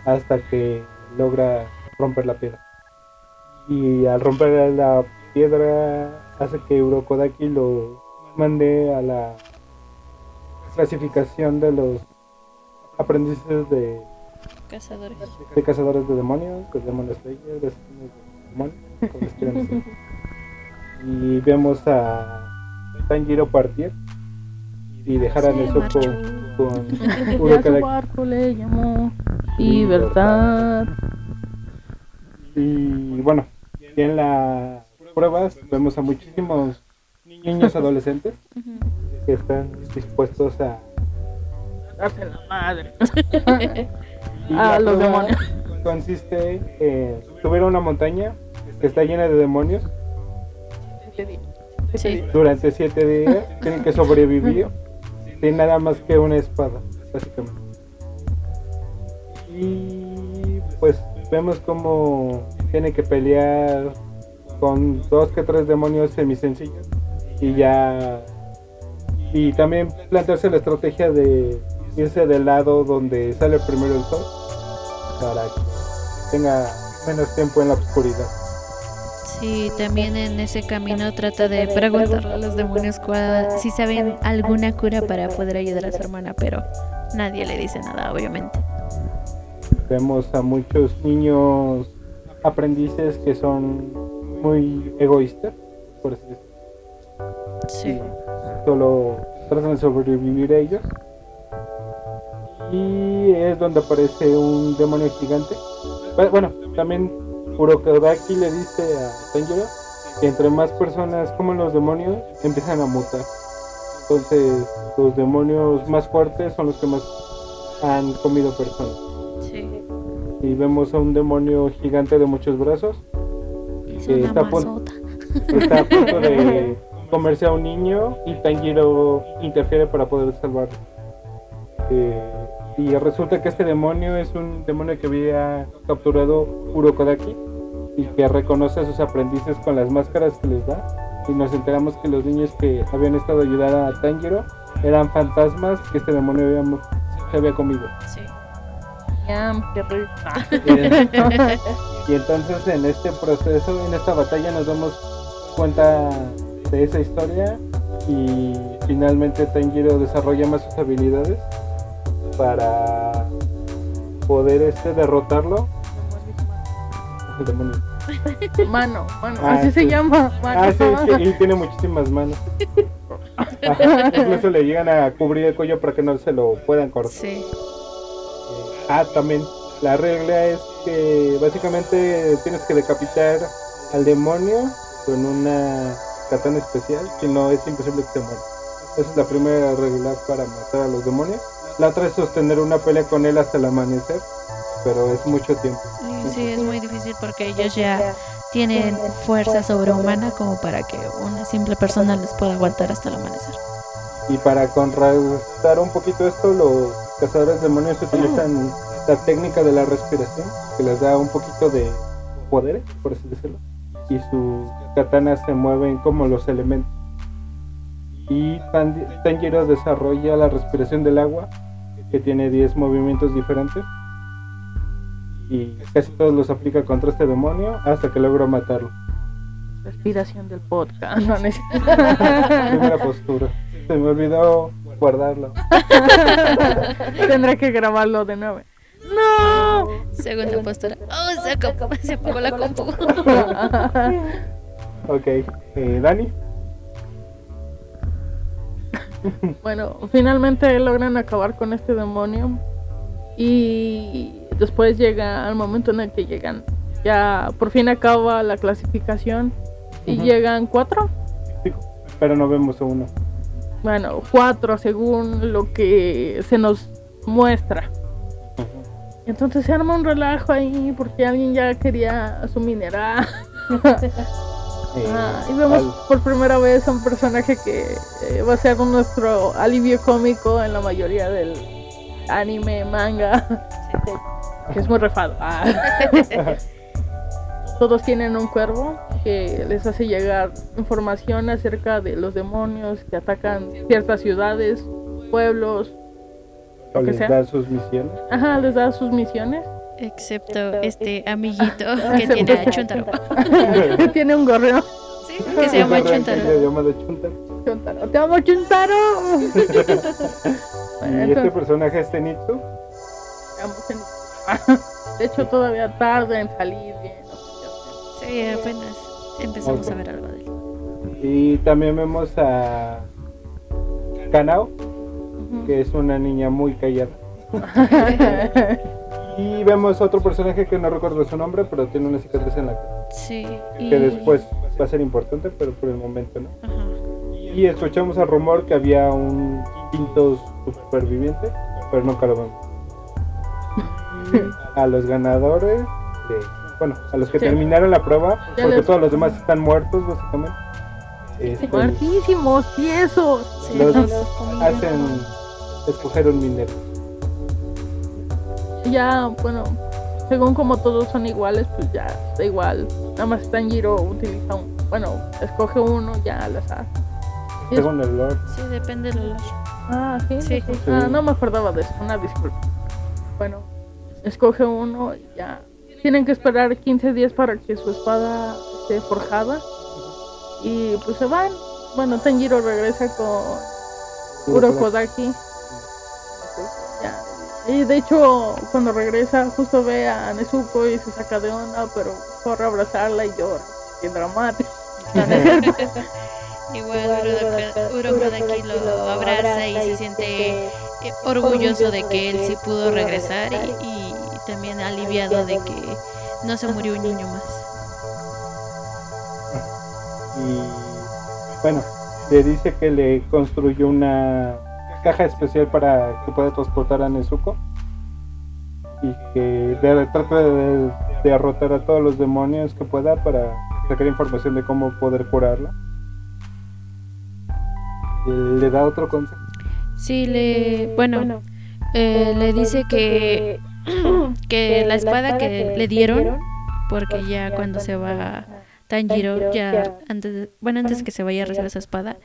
hasta que logra romper la piedra. Y al romper la piedra hace que Urokodaki lo mande a la clasificación de los aprendices de Cazadores. De cazadores de demonios, de demonios Slayer, de demonios. Y vemos a Tanjiro partir y dejar a Nezuko con Y a su barco le llamó Libertad. Y bueno, y en las pruebas vemos a muchísimos niños adolescentes que están dispuestos a Darse la madre. Y A los demonios. Consiste en subir a una montaña que está llena de demonios Sí. durante siete días. Tienen que sobrevivir sin nada más que una espada, básicamente. Y pues vemos como tiene que pelear con dos que tres demonios semisencillos y ya y también plantearse la estrategia de irse del lado donde sale primero el sol para que tenga menos tiempo en la oscuridad. Sí, también en ese camino trata de preguntarle a los demonios cuál- si saben alguna cura para poder ayudar a su hermana, pero nadie le dice nada, obviamente. Vemos a muchos niños aprendices que son muy egoístas, por así decirlo. Sí. Solo tratan de sobrevivir ellos. Y es donde aparece un demonio gigante. Bueno, también Urokodaki le dice a Tanjiro que entre más personas comen los demonios, empiezan a mutar. Entonces, los demonios más fuertes son los que más han comido personas. Sí. Y vemos a un demonio gigante de muchos brazos Es que una está a punto, está a punto de comerse a un niño y Tanjiro interfiere para poder salvarlo. Eh, y resulta que este demonio es un demonio que había capturado Urokodaki y que reconoce a sus aprendices con las máscaras que les da. Y nos enteramos que los niños que habían estado ayudando a Tanjiro eran fantasmas que este demonio había, se había comido. Sí. Rico. Y entonces en este proceso, en esta batalla nos damos cuenta de esa historia y finalmente Tanjiro desarrolla más sus habilidades para poder este derrotarlo. El demonio. Mano, mano, Ah, así se llama. Mano. Ah, sí, sí, y tiene muchísimas manos. Ajá, incluso le llegan a cubrir el cuello para que no se lo puedan cortar. Sí. Ah, también la regla es que básicamente tienes que decapitar al demonio con una katana especial, si no es imposible que te muera. Esa es la primera regla para matar a los demonios. La otra es sostener una pelea con él hasta el amanecer, pero es mucho tiempo. Y Sí, es muy difícil porque ellos ya tienen fuerza sobrehumana como para que una simple persona les pueda aguantar hasta el amanecer. Y para contrarrestar un poquito esto, los cazadores de demonios utilizan la técnica de la respiración, que les da un poquito de poder, por así decirlo. Y sus katanas se mueven como los elementos. Y Tan- Tanjiro desarrolla la respiración del agua, que tiene 10 movimientos diferentes. Y casi todos los aplica contra este demonio hasta que logra matarlo. Respiración del podcast. No necesito. Primera postura. Se me olvidó guardarlo. Tendré que grabarlo de nuevo. Segunda postura. Oh, se, acabó- se apagó la compu. Ok, eh, Dani. Bueno, finalmente logran acabar con este demonio y después llega al momento en el que llegan. Ya por fin acaba la clasificación y llegan cuatro. Sí, pero no vemos a uno. Bueno, cuatro según lo que se nos muestra. Entonces se arma un relajo ahí porque alguien ya quería su mineral. Eh, Ah, y vemos al- por primera vez a un personaje que eh, va a ser nuestro alivio cómico en la mayoría del anime, manga, que es muy refado. Ah. Todos tienen un cuervo que les hace llegar información acerca de los demonios que atacan ciertas ciudades, pueblos, o les sea. da sus misiones. Ajá, les da sus misiones. Excepto este amiguito que tiene a este. Chuntaro. que tiene un gorreo. Sí, que se llama Chuntaro. Chuntaro. Chuntaro, te amo Chuntaro. Y Bueno, este personaje es Tenitsu. De hecho, todavía tarda en salir bien. Sí, apenas empezamos a ver algo de él. Y también vemos a Kanao, que es una niña muy callada. y vemos otro personaje que no recuerdo su nombre, pero tiene una cicatriz en la cara. Sí. Que después va a ser importante, pero por el momento no. Y escuchamos el rumor que había un quinto superviviente, pero nunca lo vemos. a los ganadores de, bueno, a los que terminaron la prueba, porque todos los demás están muertos básicamente. Este, Muertísimos, tiesos. los hacen escoger un minero. Ya, bueno, según como todos son iguales, pues ya da igual. Nada más Tanjiro utiliza un, bueno, escoge uno ya al azar. Según el Lord. Sí, depende del olor. Ah, ¿sí? Sí. Ah, no me acordaba de eso, una disculpa. Bueno, escoge uno y ya. Tienen que esperar 15 días para que su espada esté forjada. Y pues se van. Bueno, Tanjiro regresa con Urokodaki. Y de hecho, cuando regresa, justo ve a Nezuko y se saca de onda, pero corre a abrazarla y llora. Qué dramático. Igual Urokodaki lo abraza y se siente orgulloso de que él sí pudo regresar y, también aliviado de que no se murió un niño más. Y bueno, le dice que le construyó una caja especial para que pueda transportar a Nezuko y que trate de derrotar a todos los demonios que pueda para sacar información de cómo poder curarla. ¿Le da otro consejo? Sí, le. Bueno, eh, le dice que. que la espada que le dieron, porque ya cuando se va Tanjiro, ya antes, bueno, antes que se vaya a recibir esa espada,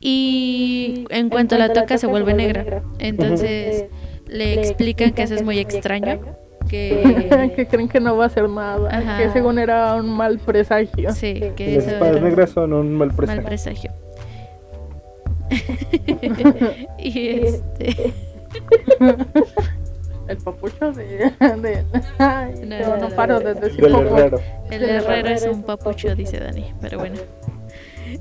y en cuanto la toca se vuelve negra. Entonces le explican que eso es muy extraño. Que... que creen que no va a hacer nada, que según era un mal presagio. Sí, que las espadas negras son un mal presagio. Mal presagio. y este. El papucho de. de no, no, paro de decir El herrero. El herrero es un papucho, dice Dani, pero bueno.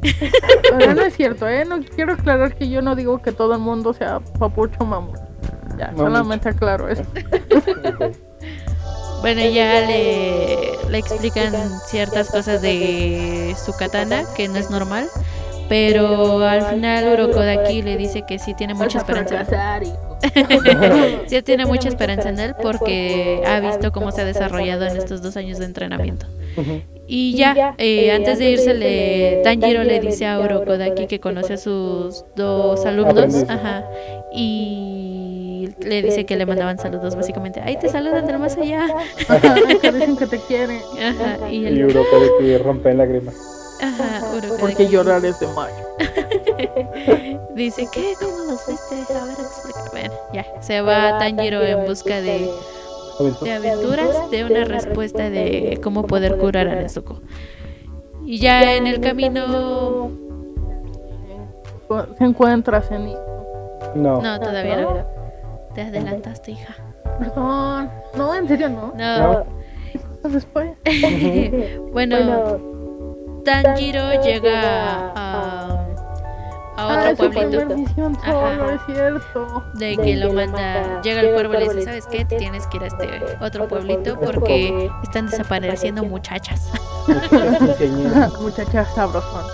Pero no es cierto, ¿eh? No quiero aclarar que yo no digo que todo el mundo sea papucho mamón. Ya, solamente aclaro eso. Bueno, ya le, le explican ciertas cosas de su katana, que no es normal. Pero al final Urokodaki le dice que sí tiene mucha esperanza. sí tiene mucha esperanza en él porque ha visto cómo se ha desarrollado en estos dos años de entrenamiento. Y ya, eh, antes de irse, le, Tanjiro le dice a Urokodaki que conoce a sus dos alumnos. Ajá. Y le dice que le mandaban saludos, básicamente. Ahí te saludan del más allá. que dicen que te quieren. Ajá. Y, el... y Urokodaki rompe en lágrimas. Ajá, Porque llorar es de mayo. Dice, ¿qué? ¿Cómo los viste? A ver, explica. Bueno, ya. Se va Tanjiro en busca de, de aventuras, de una respuesta de cómo poder curar a Nezuko. Y ya en el camino. ¿Se encuentra Zenith? No. No, todavía no. Te adelantaste, hija. Perdón. No, en serio no. No. Después. bueno Tanjiro llega a, a otro ah, pueblito. Ajá. es cierto. De que lo manda, llega el pueblo y le dice, ¿sabes qué? Tienes que ir a este otro pueblito porque están desapareciendo muchachas. muchachas sabrosón.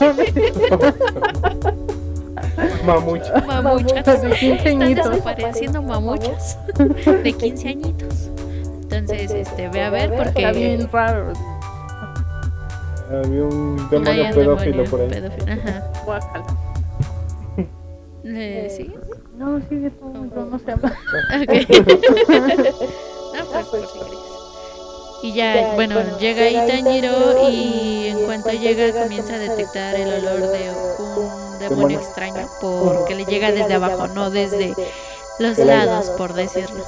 Mamuchas. Mamuchas. De 15 Están desapareciendo mamuchas de 15 añitos. Entonces, este, ve a ver porque... Está bien raro. Había un demonio pedófilo por ahí. Pedófilo. Ajá. ¿Le sigue? No, sigue todo, no, no se habla. Ok. no, pues por si quieres. Y ya, bueno, llega ahí Tanjiro y en cuanto llega comienza a detectar el olor de un demonio extraño porque le llega desde abajo, no desde los lados, por decirlo.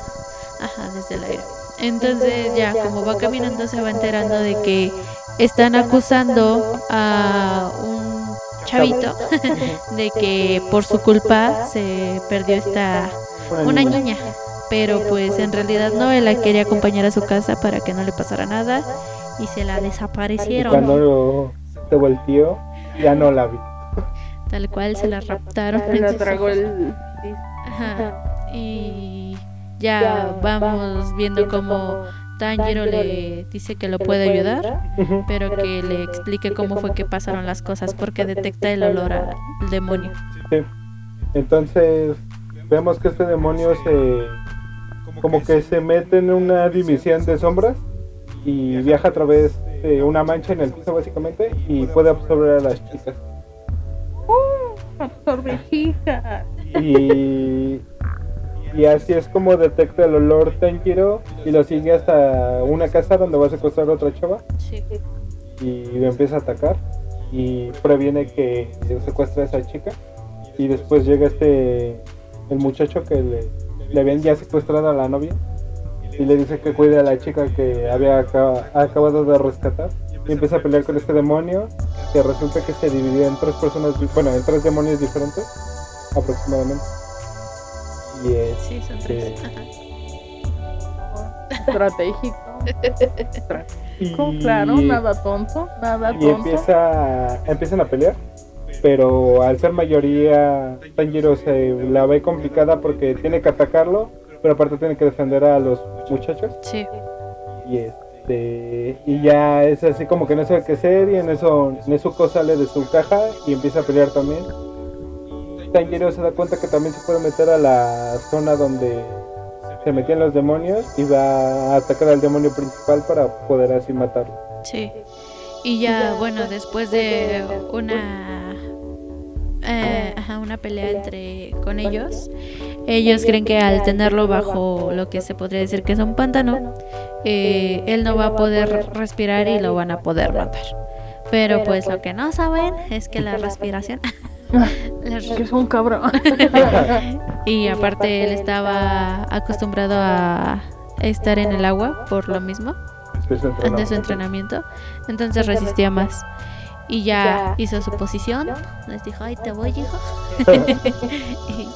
Ajá, desde el aire. Entonces ya, como va caminando se va enterando de que están acusando a un chavito de que por su culpa se perdió esta una niña Pero pues en realidad no, él la quería acompañar a su casa para que no le pasara nada y se la desaparecieron. cuando se volteó, ya no la vi. Tal cual se la raptaron. Se la tragó el... Ajá. Y ya vamos viendo cómo Tanjiro le dice que lo puede ayudar, pero que le explique cómo fue que pasaron las cosas, porque detecta el olor al demonio. Sí. Entonces, vemos que este demonio se. como que se mete en una división de sombras y viaja a través de una mancha en el piso, básicamente, y puede absorber a las chicas. ¡Uh! Absorbe chicas. Y y así es como detecta el olor Tenjiro y lo sigue hasta una casa donde va a secuestrar a otra chava. Sí. Y lo empieza a atacar y previene que secuestre a esa chica. Y después llega este, el muchacho que le, le habían ya secuestrado a la novia y le dice que cuide a la chica que había acabado de rescatar. Y empieza a pelear con este demonio que resulta que se dividió en tres personas, bueno, en tres demonios diferentes aproximadamente. Y es, Sí, son tres. Ajá. Estratégico. y, Claro, nada tonto, nada y empieza, empiezan a pelear. Pero al ser mayoría, Tanjiro se la ve complicada porque tiene que atacarlo, pero aparte tiene que defender a los muchachos. Sí. Y este y ya es así como que no sabe qué hacer y en eso Nezuko sale de su caja y empieza a pelear también. Tanjiro se da cuenta que también se puede meter a la zona donde se metían los demonios y va a atacar al demonio principal para poder así matarlo. Sí. Y ya, bueno, después de una eh, ajá, una pelea entre con ellos, ellos creen que al tenerlo bajo lo que se podría decir que es un pantano, eh, él no va a poder respirar y lo van a poder matar. Pero pues lo que no saben es que la respiración Que es un cabrón. y aparte él estaba acostumbrado a estar en el agua por lo mismo de antes de su entrenamiento. entonces resistía más. Y ya hizo su posición, les dijo, ay, te voy, hijo. y,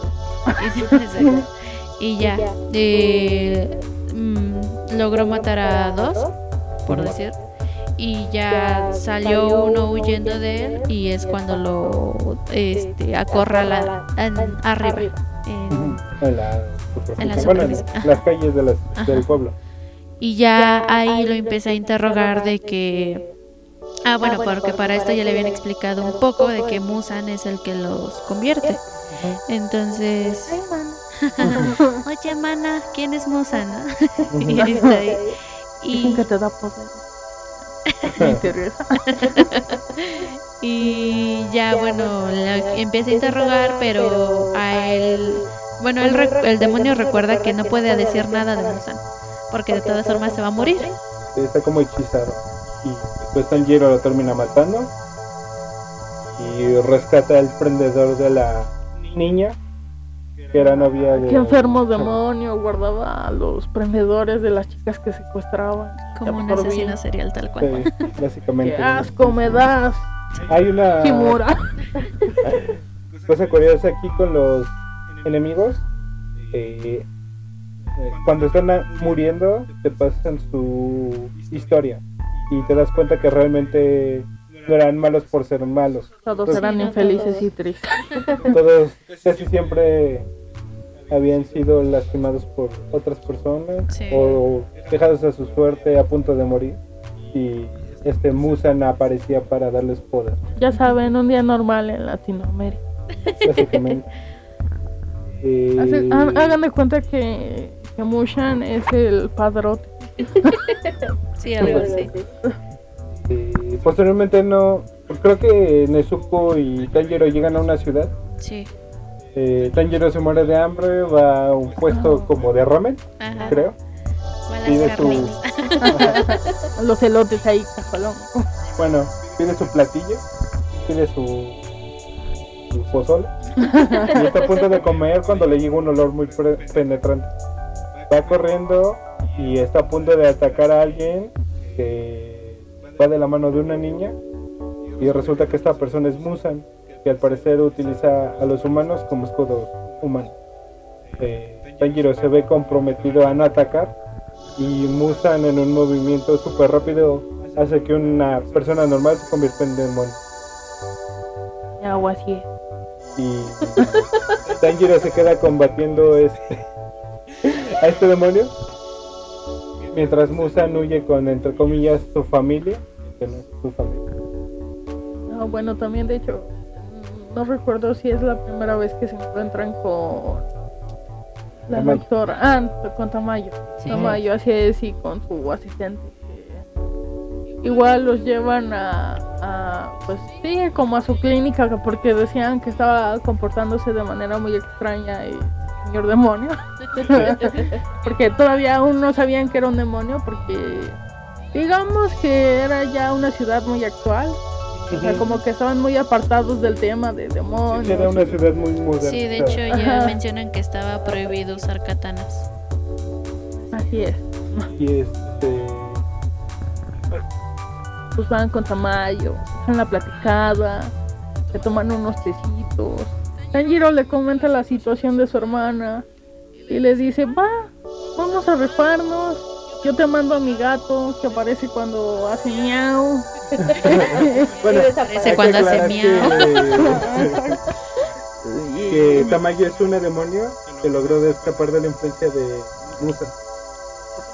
y- y ya, eh, mm, logró matar a dos, por decir. Y ya salió uno huyendo de él y es cuando lo este, acorrala en- arriba. en- En la En la superficie. Bueno, en superficie. las calles de las- del pueblo. Y ya ahí lo empecé a interrogar de que... Ah, bueno, porque para esto ya le habían explicado un poco de que Musan es el que los convierte. Entonces, oye, mana, ¿quién es Musan? no?" y ahí está ahí. Dicen Y, que te da poder. Me interesa. y ya, bueno, la empieza a interrogar, pero a él... Bueno, él rec- el demonio recuerda que no puede decir nada de Musan, porque de todas formas se va a morir. Está como hechizado. Y después Tanjiro lo termina matando. Y rescata al prendedor de la niña. Que era novia de. Qué enfermo demonio guardaba a los prendedores de las chicas que secuestraban. Como un asesino serial tal cual. Sí, básicamente. Qué asco me das, Hay una Kimura. cosa curiosa aquí con los enemigos. eh, eh, cuando están muriendo, te pasan su historia. Y te das cuenta que realmente no eran malos por ser malos. Todos eran infelices todos. y tristes. todos casi siempre habían sido lastimados por otras personas Sí. o dejados a su suerte a punto de morir y este Musan aparecía para darles poder Ya saben, un día normal en Latinoamérica. básicamente Eh, hagan de cuenta que, que Mushan es el padrote. Sí, algo así. eh, posteriormente no creo que Nezuko y Tanjiro llegan a una ciudad Sí. Eh, Tanjiro se muere de hambre va a un puesto como de ramen Ajá. creo pide su. Los elotes ahí, cajolón. Bueno, pide su platillo, pide su, su pozole. y está a punto de comer cuando le llega un olor muy pre- penetrante. Va corriendo y está a punto de atacar a alguien que va de la mano de una niña. Y resulta que esta persona es Musan, que al parecer utiliza a los humanos como escudos humanos. Eh, Tanjiro se ve comprometido a no atacar y Musan en un movimiento súper rápido hace que una persona normal se convierta en demonio. Agua así Y Tanjiro se queda combatiendo este a este demonio mientras Musan huye con entre comillas su familia, que no es su familia. Ah, bueno, también de hecho no recuerdo si es la primera vez que se encuentran con la doctora, ah, con Tamayo. Tamayo, así es, y con su asistente. Igual los llevan a, pues sí, como a su clínica, porque decían que estaba comportándose de manera muy extraña y señor demonio. porque todavía aún no sabían que era un demonio, porque digamos que era ya una ciudad muy actual o sea, como que estaban muy apartados del tema de demonios. Sí, era una ciudad muy moderna. Sí, de hecho ya mencionan que estaba prohibido usar katanas. Así es. Y este... Pues van con Tamayo, en la platicada, se toman unos tecitos. Tanjiro le comenta la situación de su hermana y les dice, va, vamos a refarnos. Yo te mando a mi gato que aparece cuando hace miau. bueno, desaparece cuando hace miau. Que, Tamayo es una demonio que logró escapar de la influencia de Musa.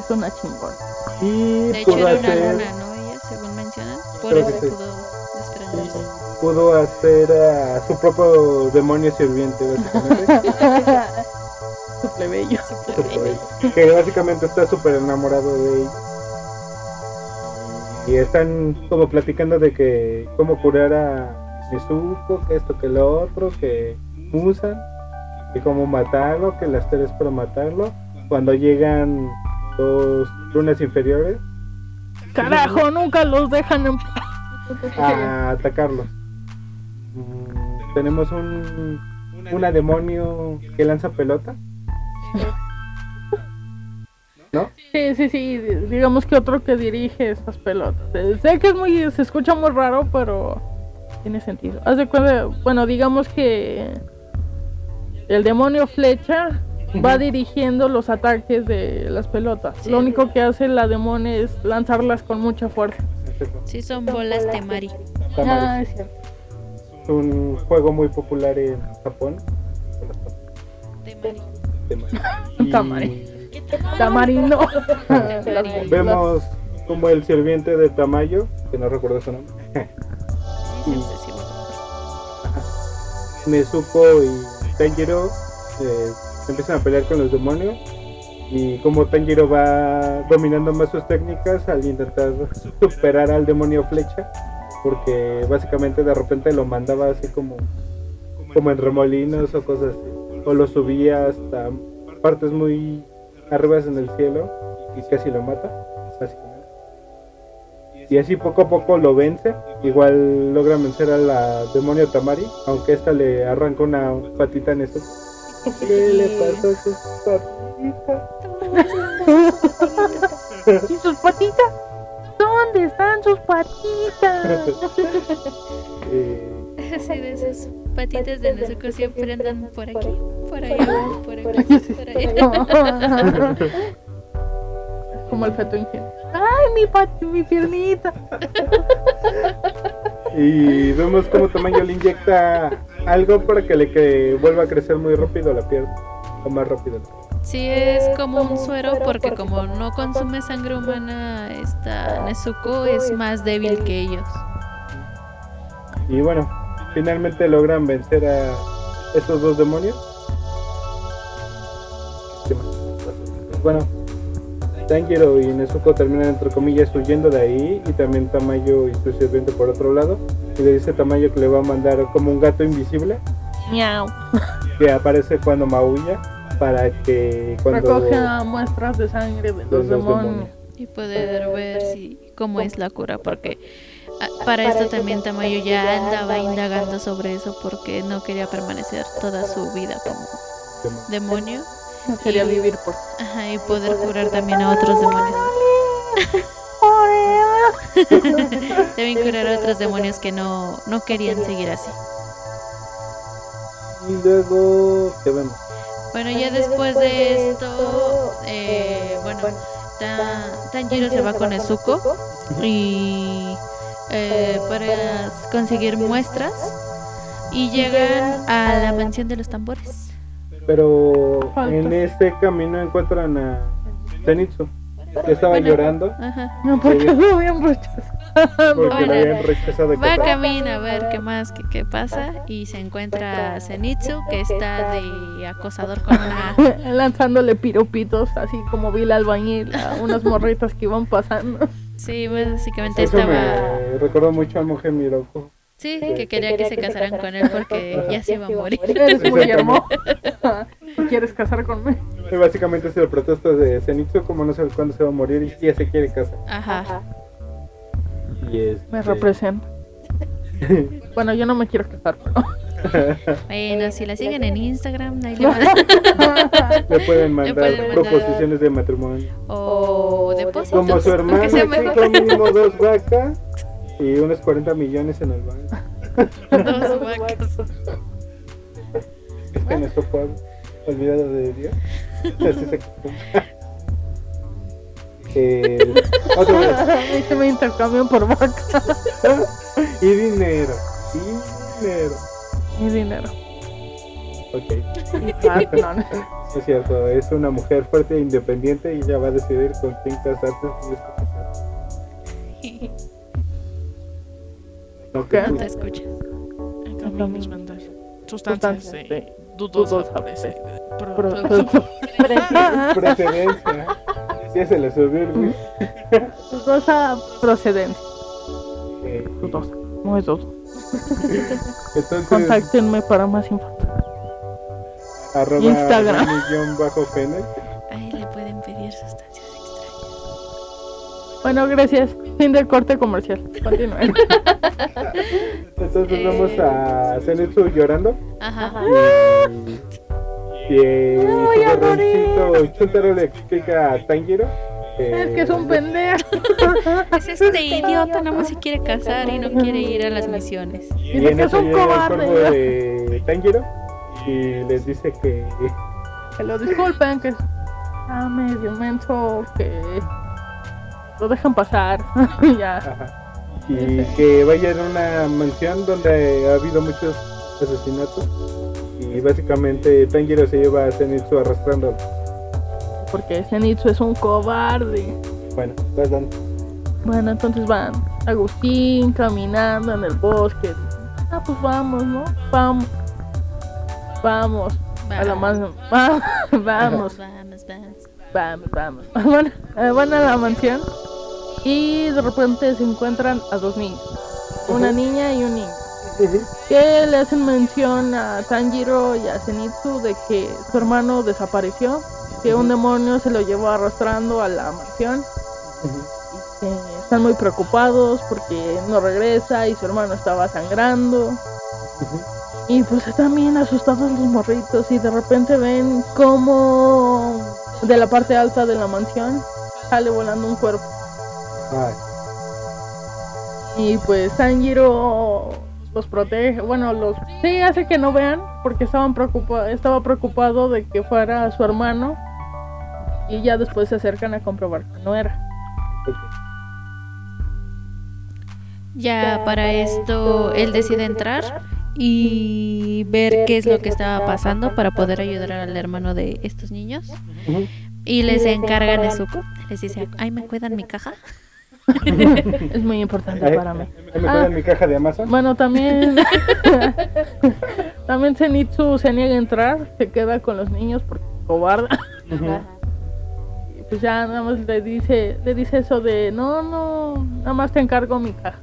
Es una chingona. Y de hecho era una luna, ¿no? Ella, según mencionan. Por eso pudo desprenderse. Pudo hacer a su propio demonio sirviente, básicamente. su plebeyo. Su plebeyo. Que básicamente está súper enamorado de ella y están como platicando de que cómo curar a Nezuko, que esto, que lo otro, que usan, y cómo matarlo, que las tres para matarlo. Cuando llegan los lunes inferiores. Carajo, nunca los dejan a atacarlos. Mm, tenemos un una demonio que lanza pelota. ¿No? Sí, sí, sí, digamos que otro que dirige estas pelotas. Sé que es muy, se escucha muy raro, pero tiene sentido. Haz de cuenta, bueno, digamos que el demonio flecha va dirigiendo los ataques de las pelotas. Lo único que hace la demonio es lanzarlas con mucha fuerza. Sí, son bolas temari. Ah, es cierto. Es un juego muy popular en Japón. Temari. Tamari. Tamarindo. Vemos como el sirviente de Tamayo, que no recuerdo su nombre. Nezuko y Tanjiro eh, empiezan a pelear con los demonios y como Tanjiro va dominando más sus técnicas al intentar superar al demonio flecha porque básicamente de repente lo mandaba así como como en remolinos o cosas así o lo subía hasta partes muy arriba en el cielo y casi lo mata, Y así poco a poco lo vence. Igual logra vencer a la demonio Tamari, aunque esta le arranca una patita en esto. ¿Qué le pasó a sus patitas? ¿Y sus patitas? ¿Dónde están sus patitas? eh, Sí, de esas patitas de Nezuko siempre andan por aquí, por allá, por aquí, por allá. Como el feto ingenuo. ¡Ay, mi pati, mi piernita! Y vemos como Tamaño le inyecta algo para que le que vuelva a crecer muy rápido la pierna, o más rápido. Sí, es como un suero porque como no consume sangre humana, esta Nezuko es más débil que ellos. Y bueno, finalmente logran vencer a estos dos demonios. Bueno, Tanjiro y Nezuko terminan entre comillas huyendo de ahí y también Tamayo y su sirviente por otro lado. Y le dice Tamayo que le va a mandar como un gato invisible. Miau. Que aparece cuando maulla para que cuando recoge muestras de sangre de los, demonios. y poder ver si cómo es la cura porque Ah, para, esto también Tamayo ya andaba indagando sobre eso porque no quería permanecer toda su vida como demonio. No quería vivir por. Ajá, y poder curar también a otros demonios. también curar a otros demonios que no, no querían seguir así. Y luego, ¿qué vemos? Bueno, ya después de esto, eh, bueno, Tanjiro se va con Nezuko y eh, para conseguir muestras y llegan a la mansión de los tambores. Pero en este camino encuentran a Zenitsu estaba llorando. No, porque lo habían rechazado. Porque lo habían rechazado. Va camino a ver qué más, qué, qué pasa. Y se encuentra a Zenitsu, que está de acosador con una. Lanzándole piropitos, así como vi albañil a unas morritas que iban pasando. Sí, básicamente estaba. Me recordó mucho a Mujer Miroko. Sí, que quería que se casaran con él porque ya se iba a morir. Eres muy hermoso. ¿Quieres casar conmigo? Y básicamente es el protesto de Zenitsu, como no sabe cuándo se va a morir y ya se quiere casar. Ajá. Y es. Me representa. bueno, yo no me quiero casar, pero. Bueno, si la siguen en Instagram, ahí le, le, pueden mandar proposiciones de matrimonio. O depósitos. Como su hermana, mínimo dos vacas y unos 40 millones en el banco. dos vacas. Es que en nuestro pueblo, olvidado de Dios, así se eh, otra vez. Se me intercambian por vacas. y dinero. Y dinero. Y dinero. Ok. es cierto, es una mujer fuerte e independiente y ella va a decidir con quién casarse y No, ¿Qué? No te escuchas. Acá nos mandar sustancias de dudosa Precedencia. Ya se le subió el Dudosa procedencia. Dudosa. No es dudosa. Entonces, Contáctenme para más información. Arroba Instagram. Bajo. Ahí le pueden pedir sustancias. Bueno, gracias. Fin del corte comercial. Continúen. Entonces eh... vamos a Zenitsu llorando. Ajá. Y, y su jovencito Chuntaro le explica a Tanjiro es que es un pendejo. Es este idiota, nada más se quiere casar y no quiere ir a las misiones. Y, y en eso es un cobarde. de Tanjiro y les dice que. Que lo disculpen, que está medio menso, que lo dejan pasar. ya. Ajá. Y que vaya a una mansión donde ha habido muchos asesinatos. Y básicamente Tanjiro se lleva a Zenitsu arrastrándolo porque Zenitsu es un cobarde. Bueno, pues dan. Bueno, entonces van Agustín caminando en el bosque. Ah, pues vamos, ¿no? Vamos. Vamos. A la vamos, vamos. Vamos, vamos. Vamos, vamos. Van, eh, van a la mansión y de repente se encuentran a dos niños. Una niña y un niño. Que le hacen mención a Tanjiro y a Zenitsu de que su hermano desapareció que un demonio se lo llevó arrastrando a la mansión. y que están muy preocupados porque no regresa y su hermano estaba sangrando. Y pues están bien asustados los morritos y de repente ven como de la parte alta de la mansión sale volando un cuerpo. Y pues Sanjiro los protege, bueno, los sí hace que no vean porque estaban preocupados, estaba preocupado de que fuera su hermano y ya después se acercan a comprobar que no era. Ya para esto él decide entrar y ver qué es lo que estaba pasando para poder ayudar al hermano de estos niños. Y les encarga Nezuko. Les dice, ay, ¿me cuidan mi caja? es muy importante para mí. ¿Me ah, mi caja de Amazon? Bueno, también... también Zenitsu se niega a entrar, se queda con los niños porque cobarde pues ya nada más le dice, le dice eso de no, no, nada más te encargo mi caja.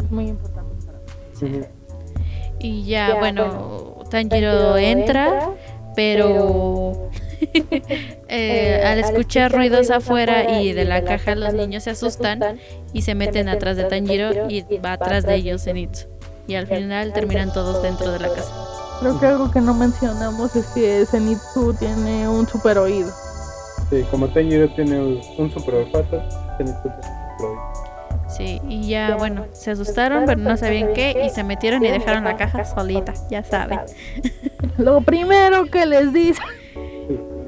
Es muy importante para mí. Y ya, bueno, Tanjiro entra, pero eh, eh, al escuchar ruidos afuera y de la caja los niños se asustan y se meten atrás de Tanjiro y va atrás de ellos Zenitsu. Y al final terminan todos dentro de la casa. Creo que algo que no mencionamos es que Zenitsu tiene un super oído. Sí, como Tenjiro tiene un super olfato, Sí, y ya, bueno, se asustaron, pero no sabían qué, y se metieron y dejaron la caja solita, ya saben. Lo primero que les dice.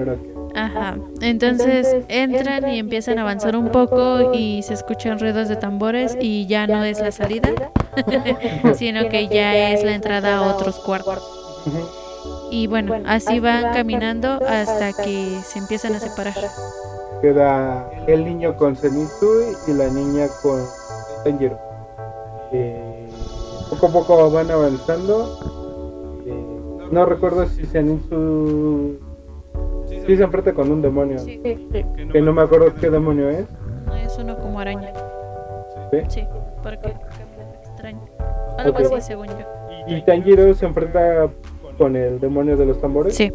Primero que... Ajá. Entonces entran y empiezan a avanzar un poco y se escuchan ruidos de tambores y ya no es la salida, sino que ya es la entrada a otros cuartos. Y bueno, así van caminando hasta que se empiezan a separar. Queda el niño con Zenitsu y la niña con Tanjiro. Eh, poco a poco van avanzando. Eh, no recuerdo si Zenitsu sí se enfrenta con un demonio. Sí, Que no me acuerdo qué demonio es. no es uno como araña. ¿sí? Sí, porque extraño. Algo así, según yo. Y Tanjiro se enfrenta con el demonio de los tambores. Sí.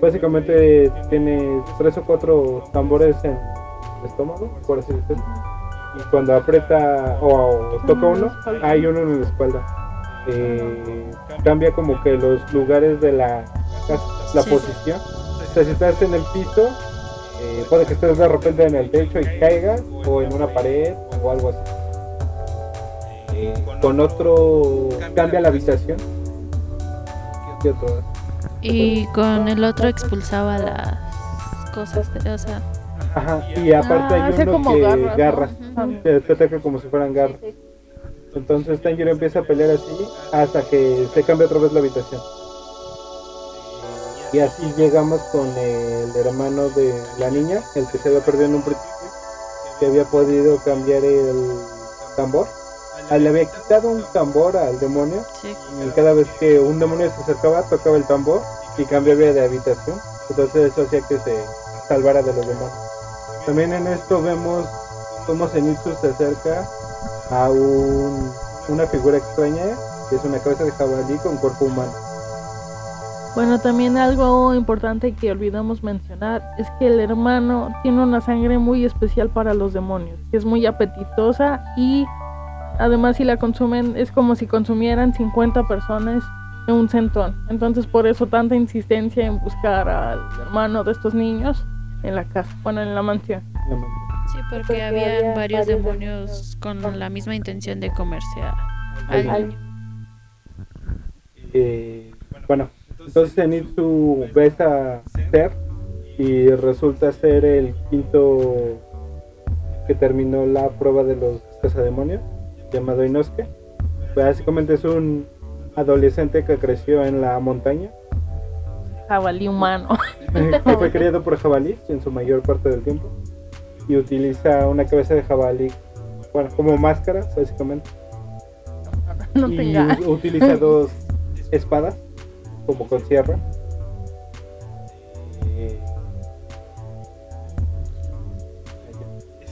Básicamente tiene tres o cuatro tambores en el estómago, por así decirlo. Y cuando aprieta o, toca uno, hay uno en la espalda. Eh, cambia como que los lugares de la casa, la Sí. posición. O sea, si estás en el piso, eh, puede que estés de repente en el techo y caigas, o en una pared, o algo así. Eh, con otro, cambia la habitación. ¿Qué otro? Y con el otro expulsaba las cosas, de- o sea, Ajá, y aparte Ah, hay uno como que garras, ¿no? garras, que te ataca como si fueran garras. Entonces Tanjiro empieza a pelear así hasta que se cambia otra vez la habitación. Y así llegamos con el hermano de la niña, el que se había perdido en un principio, que había podido cambiar el tambor. Ah, Le había quitado un tambor al demonio sí. y cada vez que un demonio se acercaba tocaba el tambor y cambiaba de habitación. Entonces eso hacía que se salvara de los demás. También en esto vemos cómo Zenitsu se acerca a un- una figura extraña que es una cabeza de jabalí con cuerpo humano. Bueno, también algo importante que olvidamos mencionar es que el hermano tiene una sangre muy especial para los demonios, que es muy apetitosa y además si la consumen es como si consumieran 50 personas en un centón. Entonces por eso tanta insistencia en buscar al hermano de estos niños en la casa, bueno, en la mansión. Sí, porque habían varios demonios con la misma intención de comerse a, Al- niño. Eh, bueno, entonces Zenitsu ve a ser y resulta ser el quinto que terminó la prueba de los cazademonios, llamado Inosuke. Básicamente es un adolescente que creció en la montaña, Jabalí humano. que fue criado por jabalíes en su mayor parte del tiempo y utiliza una cabeza de jabalí, bueno, como máscara, básicamente. no y utiliza dos espadas como con sierra. Eh,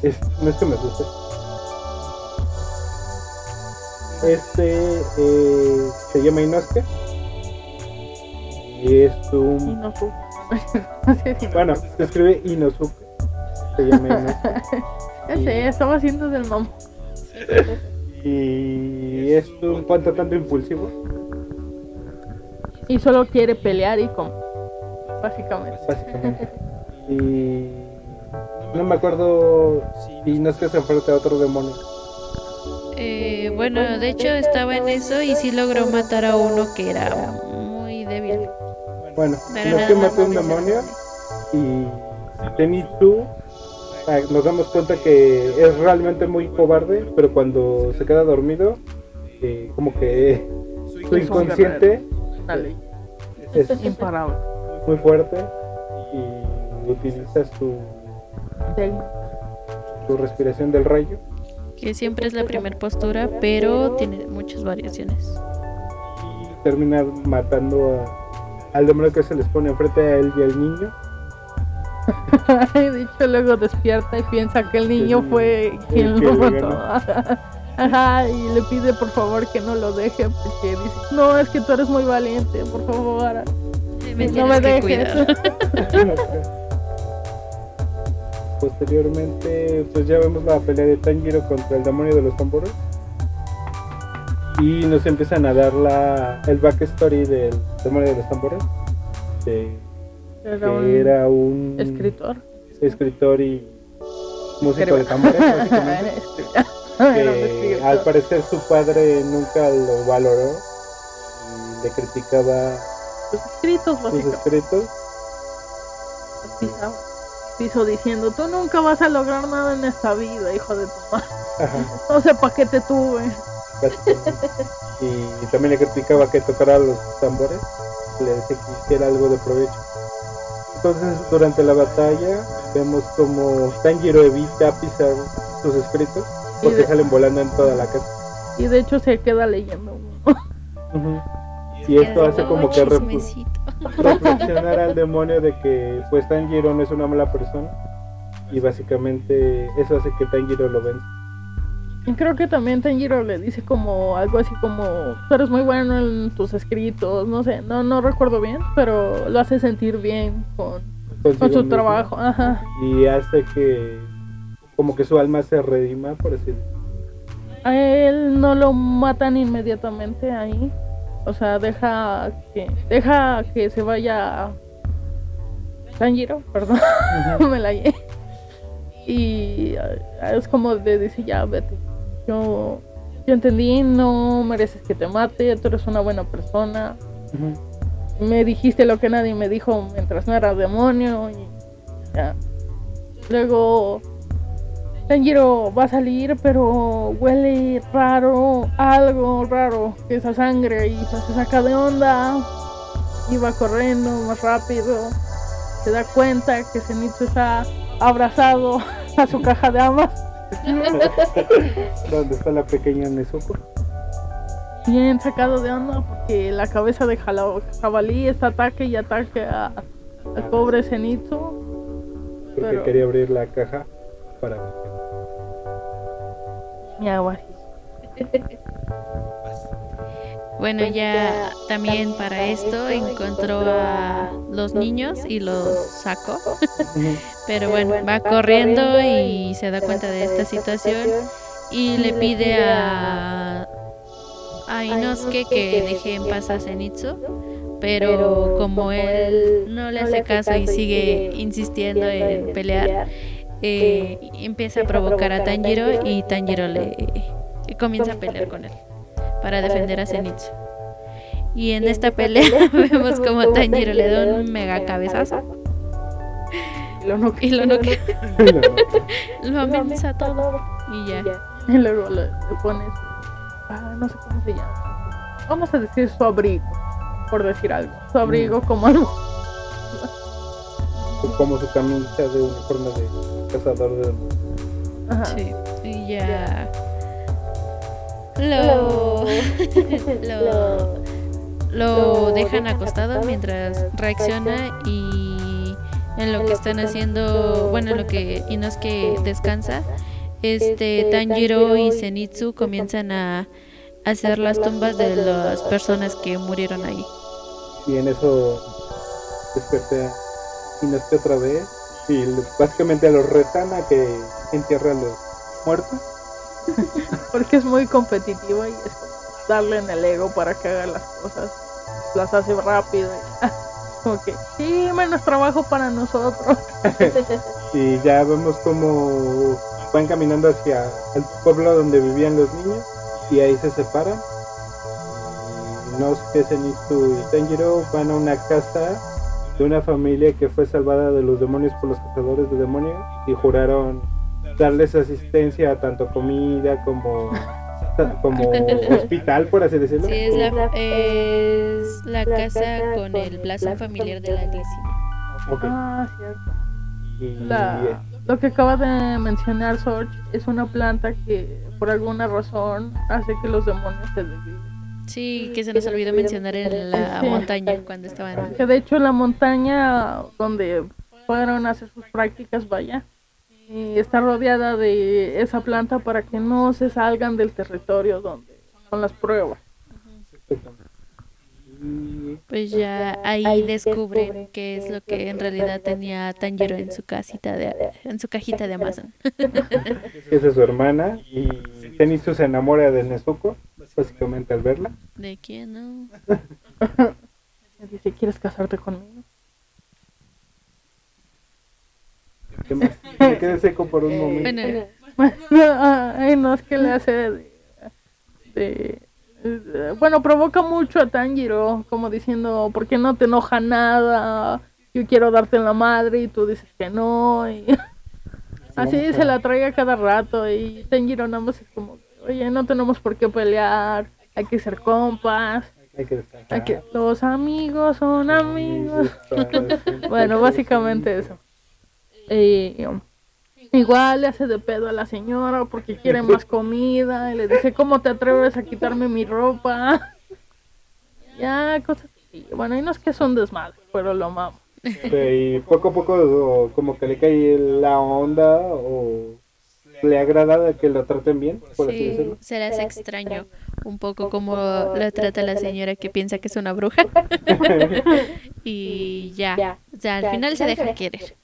es, no es que me asuste. Este eh, se llama Inosuke. Y es Y un. si- Bueno, se escribe Inosuke. Se llama Inosuke. Ya sé, estaba haciendo del mamá. Y es un cuanto tanto impulsivo. Y solo quiere pelear y como. Básicamente. básicamente. Y no me acuerdo si no es que se enfrenta a otro demonio. Eh, bueno, de hecho estaba en eso y sí logró matar a uno que era muy débil. Bueno, no es que mató un demonio y Zenitsu ah, nos damos cuenta que es realmente muy cobarde, pero cuando se queda dormido, eh, como que su inconsciente Dale, es imparable. muy fuerte y utiliza su, Del- su respiración del rayo Que siempre es la primera postura, pero tiene muchas variaciones. y termina matando a- al demonio que se les pone enfrente a él y al niño. de hecho, luego despierta y piensa que el niño El- fue quien lo mató. Ajá, y le pide por favor que no lo deje porque dice, no, es que tú eres muy valiente, por favor. Me No me que dejes. Posteriormente, pues ya vemos la pelea de Tanjiro contra el demonio de los tambores. Y nos empiezan a dar la, el backstory del demonio de los tambores. de- Era que un era un escritor. escritor y músico de tambores, un que al parecer su padre nunca lo valoró y le criticaba Sus escritos, sus escritos. Pisaba piso diciendo, tú nunca vas a lograr nada en esta vida, hijo de tu madre. No sé para qué te tuve. Y, también le criticaba que tocara los tambores, le decía que hiciera algo de provecho. Entonces, durante la batalla, vemos como Tanjiro evita pisar sus escritos porque salen volando en toda la casa. Y de hecho se queda leyendo Y esto hace como que reflexionar al demonio de que pues Tanjiro no es una mala persona y básicamente eso hace que Tanjiro lo vence. Y creo que también Tanjiro le dice como algo así como tú eres muy bueno en tus escritos, no sé, no no recuerdo bien, pero lo hace sentir bien con, con su trabajo, ajá. Y hace que como que su alma se redima, por decirlo. A él no lo matan inmediatamente ahí. O sea, deja que deja que se vaya Tanjiro, perdón, me la Y es como de decir, ya vete yo, yo entendí, no mereces que te mate, tú eres una buena persona. Me dijiste lo que nadie me dijo mientras no era demonio. Y ya. Luego Tanjiro va a salir, pero huele raro, algo raro, esa sangre y se saca de onda. Y va corriendo más rápido. Se da cuenta que Zenitsu está abrazado a su caja de amas. ¿Dónde está la pequeña Nezuko? Bien sacado de onda porque la cabeza de jabalí está ataque y ataque a, al pobre Zenitsu. Porque quería abrir la caja para Mi agua. Bueno, ya también para esto encontró a los niños y los sacó. Pero bueno, va corriendo y se da cuenta de esta situación y le pide a, a Inosuke que deje en paz a Zenitsu. Pero como él no le hace caso y sigue insistiendo en pelear, eh, empieza a provocar a Tanjiro y Tanjiro le comienza a pelear con él para defender a Zenitsu. Y en esta pelea vemos como Tanjiro le da un mega cabezazo. Lo y lo noquea. lo amenaza todo. Y ya. Y luego le, pones. Ah, no sé cómo se llama. Vamos a decir su abrigo. Por decir algo. Su abrigo como algo. Como su camisa de uniforme de cazador de. Ajá. Sí. Y ya lo, lo, dejan acostado mientras reacciona y en lo que están haciendo, bueno, lo que que descansa, este, este Tanjiro y Zenitsu comienzan a hacer las tumbas de las personas que murieron ahí. Y en eso desperté Inosuke otra vez y básicamente los retan a que entierren a los muertos Porque es muy competitivo y es darle en el ego para que haga las cosas. Las hace rápido. Y, como que, sí, menos trabajo para nosotros. y ya vemos como van caminando hacia el pueblo donde vivían los niños y ahí se separan. Y no sé qué Zenitsu y Tanjiro van a una casa de una familia que fue salvada de los demonios por los cazadores de demonios y juraron darles asistencia, tanto comida como como hospital, por así decirlo. Sí, es la, es la casa con el blasón familiar de la iglesia. Ah, cierto. lo que acaba de mencionar Sorge es una planta que por alguna razón hace que los demonios se desviven. Sí, que se nos olvidó mencionar en la montaña cuando estaban. Que de hecho en la montaña donde fueron a hacer sus prácticas, vaya, está rodeada de esa planta para que no se salgan del territorio donde son las pruebas. Pues ya ahí descubren qué es lo que en realidad tenía Tanjiro en su casita de en su cajita de Amazon. Esa es su hermana y Zenitsu se enamora de Nezuko, básicamente al verla. ¿De quién no? Dice, ¿quieres casarte conmigo? Me quedé seco por un momento. Ay, no, es que le hace de, bueno, provoca mucho a Tanjiro, como diciendo, ¿por qué no te enoja nada? yo quiero darte en la madre y tú dices que no. Y así se la trae a cada rato y Tenjiro nada más es como, oye, no tenemos por qué pelear, hay que ser compas. Hay que descansar. hay que- los amigos son amigos. bueno, básicamente eso. Y, igual le hace de pedo a la señora porque quiere más comida y le dice, ¿cómo te atreves a quitarme mi ropa? Ya, cosas así. Bueno, y no es que es un desmadre, pero lo amamos. y poco a poco como que le cae la onda o le agrada que lo traten bien, por así Sí, decirlo. se le hace extraño un poco como la trata la señora que piensa que es una bruja. y ya, o sea, al final se deja querer.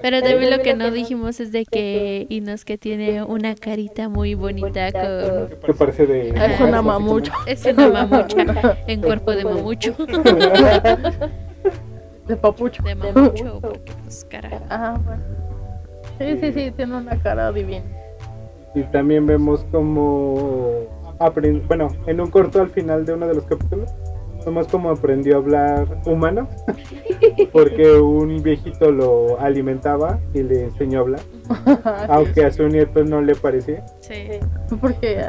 Pero también lo que no dijimos es de que Inosuke tiene una carita muy bonita con... Que parece de... Es una mamucho. Es una mamucha en cuerpo de mamucho. De papucho. De mamucho, porque pues cara. Ah, bueno. Sí, sí, sí, tiene una cara divina. Y también vemos como bueno, en un corto al final de uno de los capítulos, vemos como aprendió a hablar humano, porque un viejito lo alimentaba y le enseñó a hablar, aunque a su nieto no le parecía. Sí. Porque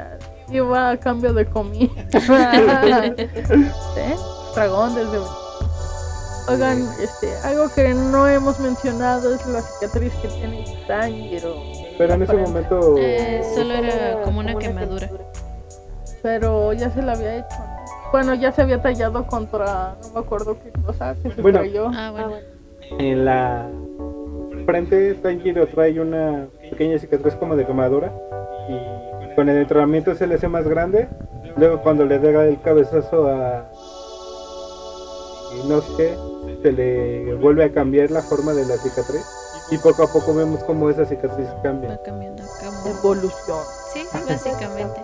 iba a cambio de comida. ¿Sí? Dragón desde... Oigan, este, algo que no hemos mencionado es la cicatriz que tiene Tanjiro. Pero en ese momento, Eh, solo era como una quemadura. Pero ya se la había hecho. ¿no? Bueno, ya se había tallado contra, no me acuerdo qué cosa, que se Bueno. estrelló. Ah, bueno. en la frente Tanjiro trae una pequeña cicatriz como de quemadura y con el entrenamiento se le hace más grande. Luego cuando le da el cabezazo a Inosuke se le vuelve a cambiar la forma de la cicatriz y poco a poco vemos cómo esa cicatriz cambia. Va cambiando. Evolución. Sí, básicamente.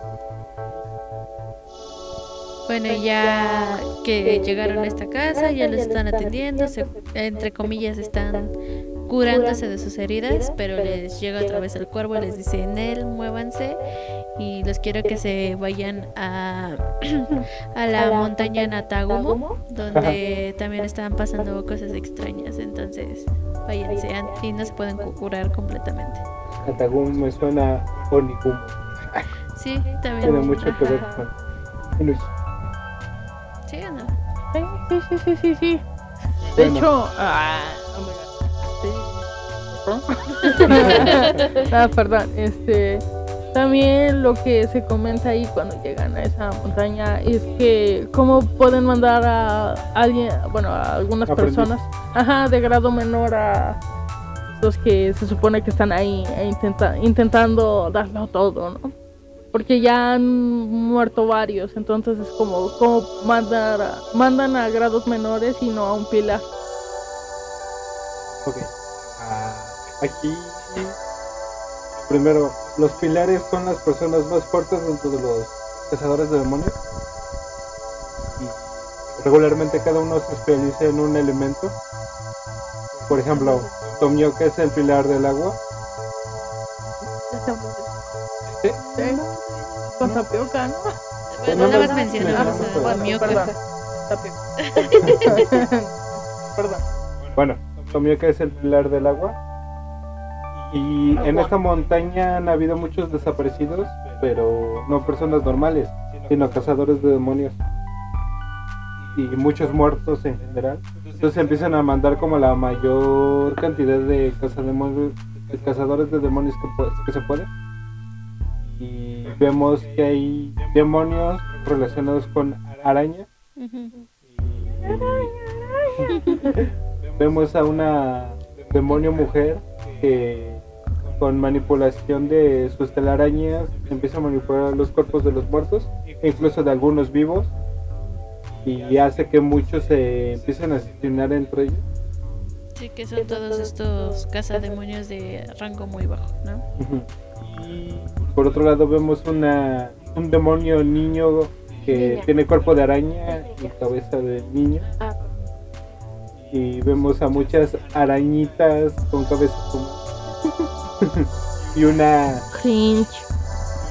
Bueno, ya que llegaron a esta casa, ya les están atendiendo, se, entre comillas están curándose de sus heridas, pero les llega otra vez el cuervo y les dice, en él, muévanse y los quiero que se vayan a, a la montaña Natagumo, donde también están pasando cosas extrañas, entonces váyanse an- y no se pueden cu- curar completamente. Katagum me suena Onikumo. Sí, también. Tiene mucho que ver con. Sí, ¿o no? Sí, sí, sí, sí, sí. De hecho, ah. Ah, perdón, este también lo que se comenta ahí cuando llegan a esa montaña es que cómo pueden mandar a alguien, bueno, a algunas Aprendiz. personas, ajá, de grado menor a los que se supone que están ahí e intenta, intentando darlo todo, ¿no? Porque ya han muerto varios, entonces es como, como mandar a- mandan a grados menores y no a un pilar. Ok. Aquí. Primero, los pilares son las personas más fuertes dentro de los cazadores de demonios. Y regularmente cada uno se especializa en un elemento. Por ejemplo, Tomioka es el pilar del agua. Sí. Sí. Con tapioca, ¿no? Bueno, no. Tapioca. perdón. Bueno, Tomioka es el pilar del agua. Y en esta montaña han habido muchos desaparecidos, pero no personas normales, sino cazadores de demonios. Y muchos muertos en general. Entonces empiezan a mandar como la mayor cantidad de, cazademonios- de cazadores de demonios que, se puede. Y vemos que hay demonios relacionados con araña. Vemos a una demonio mujer que con manipulación de sus telarañas empieza a manipular los cuerpos de los muertos, e incluso de algunos vivos, y hace que muchos se empiecen a asesinar entre ellos. Sí, que son todos estos cazademonios de rango muy bajo, ¿no? Y por otro lado vemos una un demonio niño que Niña. tiene cuerpo de araña y cabeza de niño. Ah, y vemos a muchas arañitas con cabeza como y una Cringe.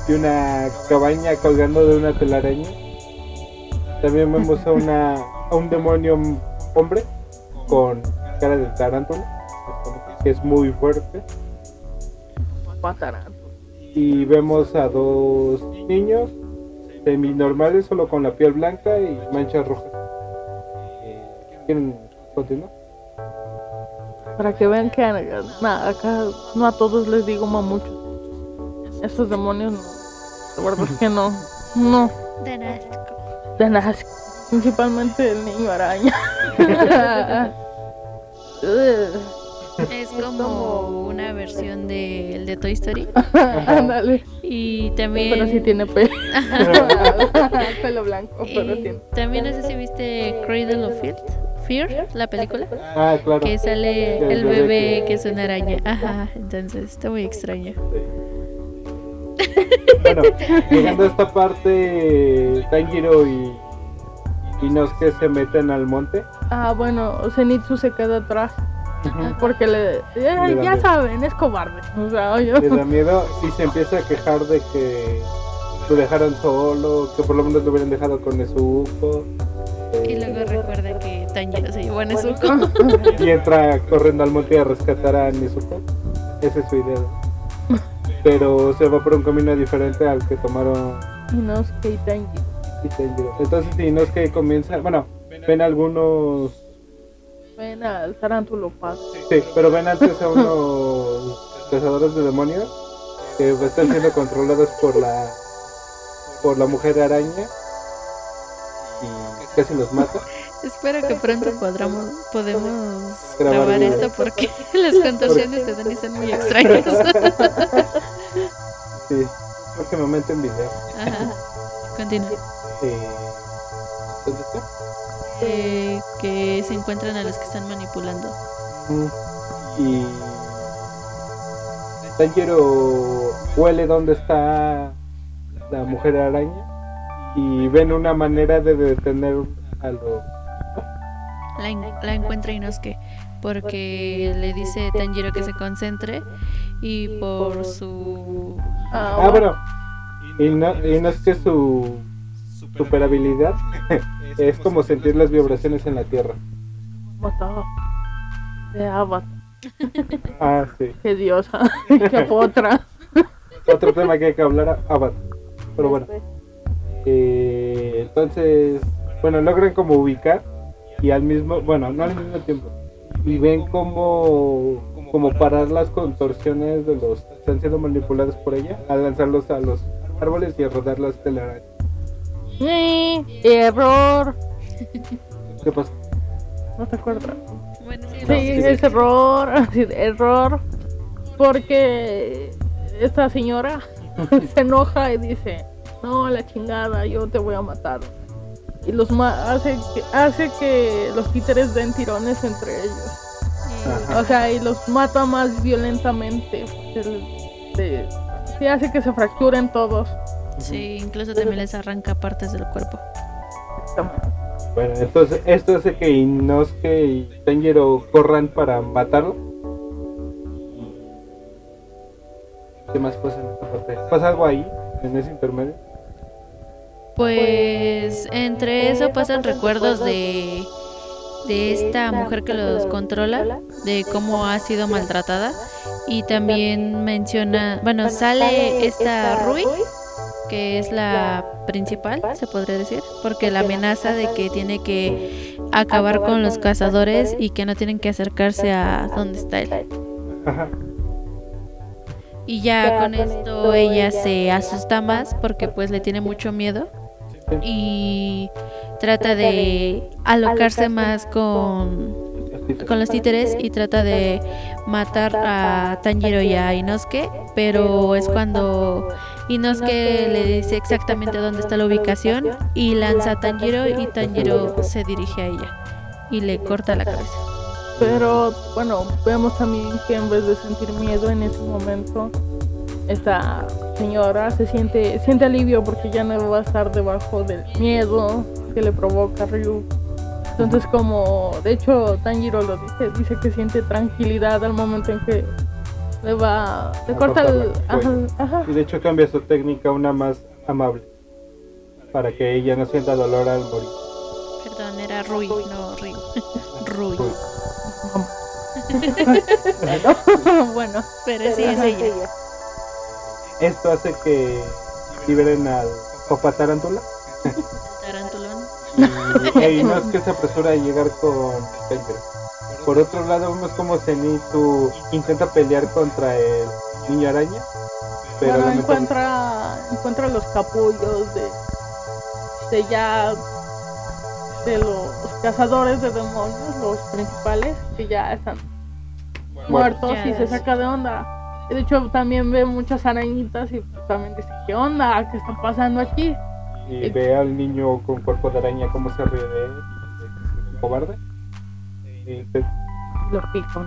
y una cabaña colgando de una telaraña también vemos a una a un demonio hombre con cara de tarántula, que es muy fuerte. Y vemos a dos niños semi-normales, solo con la piel blanca y manchas rojas. Eh, ¿Quieren continuar? Para que vean que acá no a todos les digo mucho Estos demonios no. La verdad es que no. No. De asco. De asco. Principalmente el niño araña. Es como una versión de el de Toy Story. Ándale. Y también. Pero sí tiene pelo. pelo blanco, pero tiene. También no sé si viste Cradle of Fear, Fear, la película. Ah, claro. Que sale el bebé que es una araña. Ajá, entonces está muy extraño. Bueno, llegando a esta parte, Tanjiro y, y Nosuke se meten al monte. Ah, bueno, Zenitsu se queda atrás. Porque le, ya saben, es cobarde. O sea, Le da miedo y se empieza a quejar de que lo dejaron solo, que por lo menos lo hubieran dejado con Nezuko. Y luego recuerda que Tanjiro se llevó a Nezuko. y entra corriendo al monte a rescatar a Nezuko. Esa es su idea. Pero se va por un camino diferente al que tomaron Inosuke y Tanjiro. Entonces Inosuke comienza, bueno, ven algunos Ven al tarántulo paz. Sí, pero ven antes a unos cazadores de demonios que están siendo controlados por la por la mujer araña y casi los mata. Espero que pronto podamos, podemos grabar, esto porque las contorsiones de Dani son muy extrañas. sí, próximamente en video. Ajá. Continúa. Eh, ¿Dónde está? Eh, que se encuentran a los que están manipulando. Y Tanjiro huele dónde está la mujer araña y ven una manera de detener a los... La, la encuentra Inosuke porque le dice Tanjiro que se concentre y por su... Ah, bueno. Inosuke su super habilidad es como sentir las vibraciones en la tierra. Matado. De Avatar. Ah, sí. Qué diosa. Qué otra. Otro tema que hay que hablar, Avatar. Pero bueno. Eh, entonces, bueno, logran como ubicar y al mismo, bueno, no al mismo tiempo. Y ven como, como parar las contorsiones de los que están siendo manipulados por ella al lanzarlos a los árboles y a rodar las telarañas. Sí, error. ¿Qué pasa? No te acuerdas. Bueno, sí, Sí, es error, error. Porque esta señora se enoja y dice, no, la chingada, yo te voy a matar. Y los ma hace, que, hace que los títeres den tirones entre ellos. Sí. O sea, y los mata más violentamente. Se, se hace que se fracturen todos. Sí, incluso también les arranca partes del cuerpo. Bueno, entonces esto hace que Inosuke y Tanjiro corran para matarlo. ¿Qué más pasa en esta parte? ¿Pasa algo ahí, en ese intermedio? Pues entre eso pasan recuerdos de de esta mujer que los controla, de cómo ha sido maltratada y también menciona, bueno, sale esta Rui que es la principal, se podría decir, porque la amenaza de que tiene que acabar con los cazadores y que no tienen que acercarse a donde está él. Ajá. Y ya con esto ella se asusta más porque pues le tiene mucho miedo y trata de alocarse más con, con los títeres. y trata de matar a Tanjiro y a Inosuke, pero es cuando Inosuke le dice exactamente dónde está la ubicación y lanza a Tanjiro y Tanjiro se dirige a ella y le corta la cabeza. Pero bueno, vemos también que en vez de sentir miedo en ese momento, esta señora se siente, siente alivio porque ya no va a estar debajo del miedo que le provoca Ryu. Entonces como, de hecho Tanjiro lo dice, dice que siente tranquilidad al momento en que le va, le A corta el... Ajá, ajá. Y de hecho cambia su técnica a una más amable. Para que ella no sienta dolor al morir. Perdón, era Rui, no Ryu. Rui. Uy. bueno, pero sí es ella. Esto hace que liberen al Papá Tarántula. Tarantulón. Y, y no es que se apresura a llegar con Tanjiro. Por otro lado, vemos como Zenitsu intenta pelear contra el niño araña. Pero bueno, encuentra, encuentra los capullos de, de ya de los cazadores de demonios, los principales, que ya están muertos y se saca de onda. De hecho, también ve muchas arañitas y pues, también dice, ¿qué onda? ¿Qué está pasando aquí? y ve al niño con cuerpo de araña cómo se ríe de él, cobarde. Y te- Lo pico.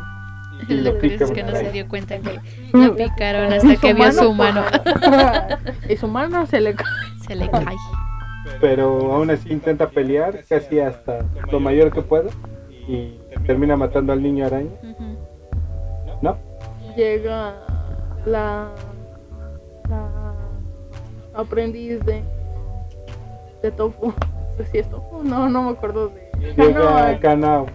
y lo Lo que pica es que no se dio cuenta que lo picaron hasta que vio a su mano. y su mano se le cae. Se le cae. Pero aún así intenta pelear casi hasta lo mayor que puede y termina matando al niño araña. ¿No? Llega la, la aprendiz de, de Tofu. No sé si es Tofu. No, no me acuerdo de. Llega No, Kanao.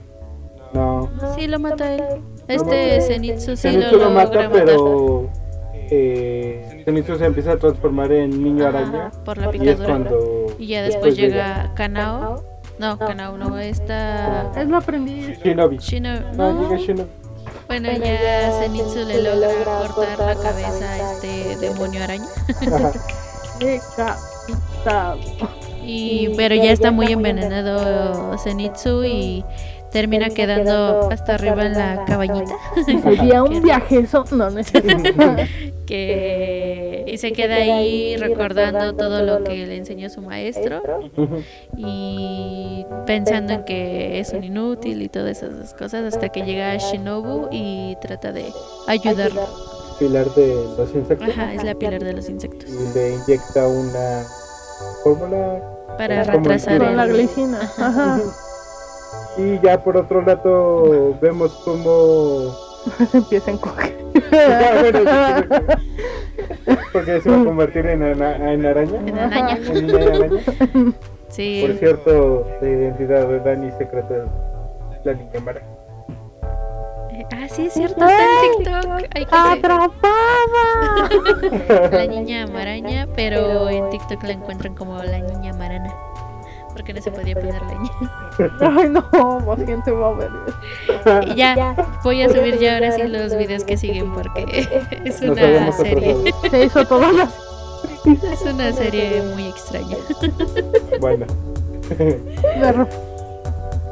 No. Sí, lo mata él. Este Zenitsu sí Zenitsu lo lo mata, matar. pero eh, Zenitsu se empieza a transformar en niño araña. Por la Y es picadura. cuando Y ya después llega llega Kanao. No, Kanao no, esta... Es la aprendiz. Shinobi. Shino... No, No, llega Shinobi. Bueno, ya Zenitsu le logra cortar la cabeza a este demonio araña. Y, pero ya está muy envenenado. Zenitsu y termina quedando hasta arriba en la cabañita. Sería un viajezo. No, no es que y se queda ahí recordando todo lo que le enseñó su maestro y pensando en que es un inútil y todas esas cosas hasta que llega Shinobu y trata de ayudarlo. Pilar de los insectos. Ajá, es la pilar de los insectos Y le inyecta una fórmula. para el retrasar Con la el, glicina. Ajá. Y ya por otro lado vemos como Se empieza a encoger. Ah, bueno, sí, porque se va a convertir en, ana- en araña. en araña. En araña. Sí, Por cierto, la identidad de Dani secreta es la niña Mara. Eh, ah, sí, es cierto, está en TikTok. Hay que seguir. ¡Atrapada! la niña maraña, pero en TikTok la encuentran como la niña marana. Porque no se podía poner la niña. Ay, no, más gente va a ver. Y ya, voy a subir ya ahora sí los videos que siguen porque es una serie. Se hizo todas las. Es una serie muy extraña. Bueno.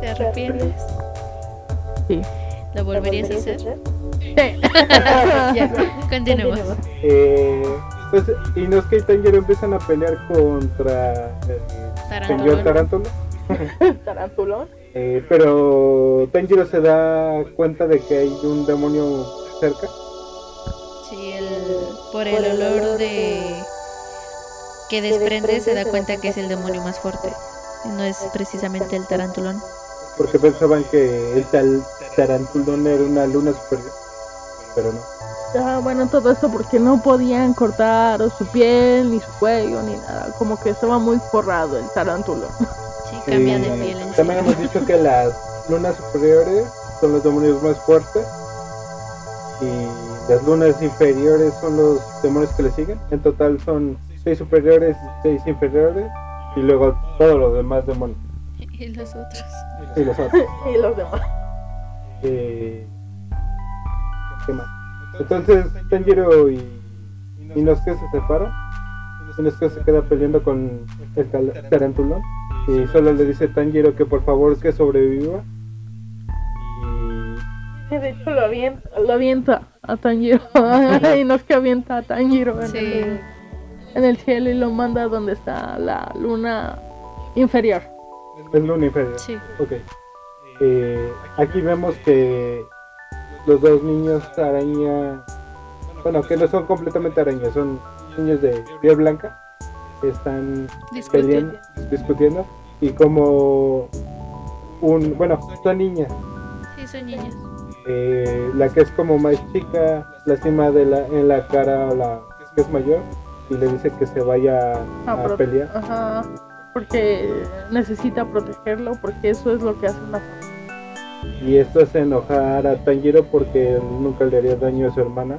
¿Te arrepientes? Sí. ¿Lo volverías a hacer? Sí. Ya, continuemos. Eh, pues Inosuke y Tanjiro empiezan a pelear contra señor Tarántula. Eh, pero Tanjiro se da cuenta de que hay un demonio cerca. Sí, el, por el olor de que desprende se da cuenta que es el demonio más fuerte. No es precisamente el tarantulón. Porque pensaban que el tal Tarantulón era una luna superior. Pero no. Ah, bueno, todo esto porque no podían cortar su piel, ni su cuello, ni nada. Como que estaba muy forrado el tarántulón. Sí, cambia de piel en sí. También hemos dicho que las lunas superiores son los demonios más fuertes. Y las lunas inferiores son los demonios que le siguen. En total son seis superiores y seis inferiores. Y luego todos los demás demonios. Y los otros. Y los otros. y los demás. Eh, ¿Qué más? Entonces Tanjiro y Inosuke se separan. Inosuke se queda peleando con el Tarantulón. Y solo le dice a Tanjiro que por favor que sobreviva. Y De hecho, lo avienta, lo avienta a Tanjiro. y no es que avienta a Tanjiro en, Sí. el, en el cielo y lo manda donde está la luna inferior. es luna inferior. Sí. Ok. Eh, aquí vemos que los dos niños araña, bueno, que no son completamente arañas, son niños de piel blanca, están peleando, Discuten. discutiendo y como un, bueno, son niñas, Sí, son niños. eh, la que es como más chica lastima de la, en la cara a la que es mayor y le dice que se vaya Ah, a pelear. Ajá. Porque necesita protegerlo, porque eso es lo que hace una familia. Y esto hace enojar a Tanjiro porque nunca le haría daño a su hermana.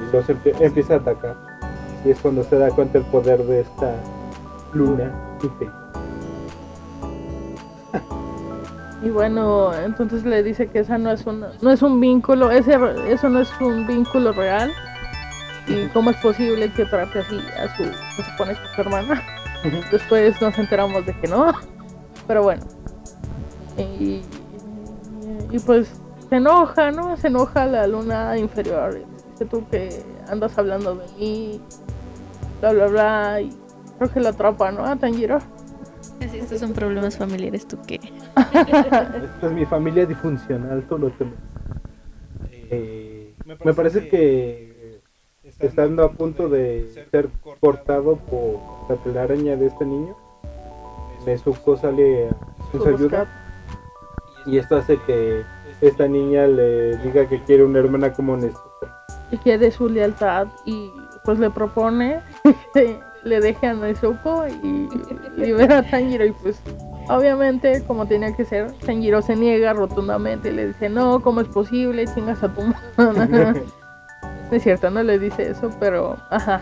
Y los empie- empieza a atacar. Y es cuando se da cuenta el poder de esta luna. Y bueno, entonces le dice que esa no es un, no es un vínculo, ese, eso no es un vínculo real. ¿Y cómo es posible que trate así a su, se supone su hermana? Después nos enteramos de que no. Pero bueno. Y, y pues se enoja, ¿no? Se enoja la luna inferior. Dice tú que andas hablando de mí. Bla, bla, bla. Y creo que lo atrapa, ¿no? A Tanjiro. Así, estos son problemas familiares, ¿tú qué? Esta es mi familia disfuncional, tú lo temes. Eh, me parece que estando a punto de ser cortado por la telaraña de este niño, Nezuko sale a- en su ayuda y esto hace que esta niña le diga que quiere una hermana como Nezuko. y quiere su lealtad y pues le propone que le deje a Nezuko y libera a Tanjiro. Y pues obviamente como tenía que ser Tanjiro se niega rotundamente y le dice no cómo es posible chingas a tu No es cierto no le dice eso pero ajá.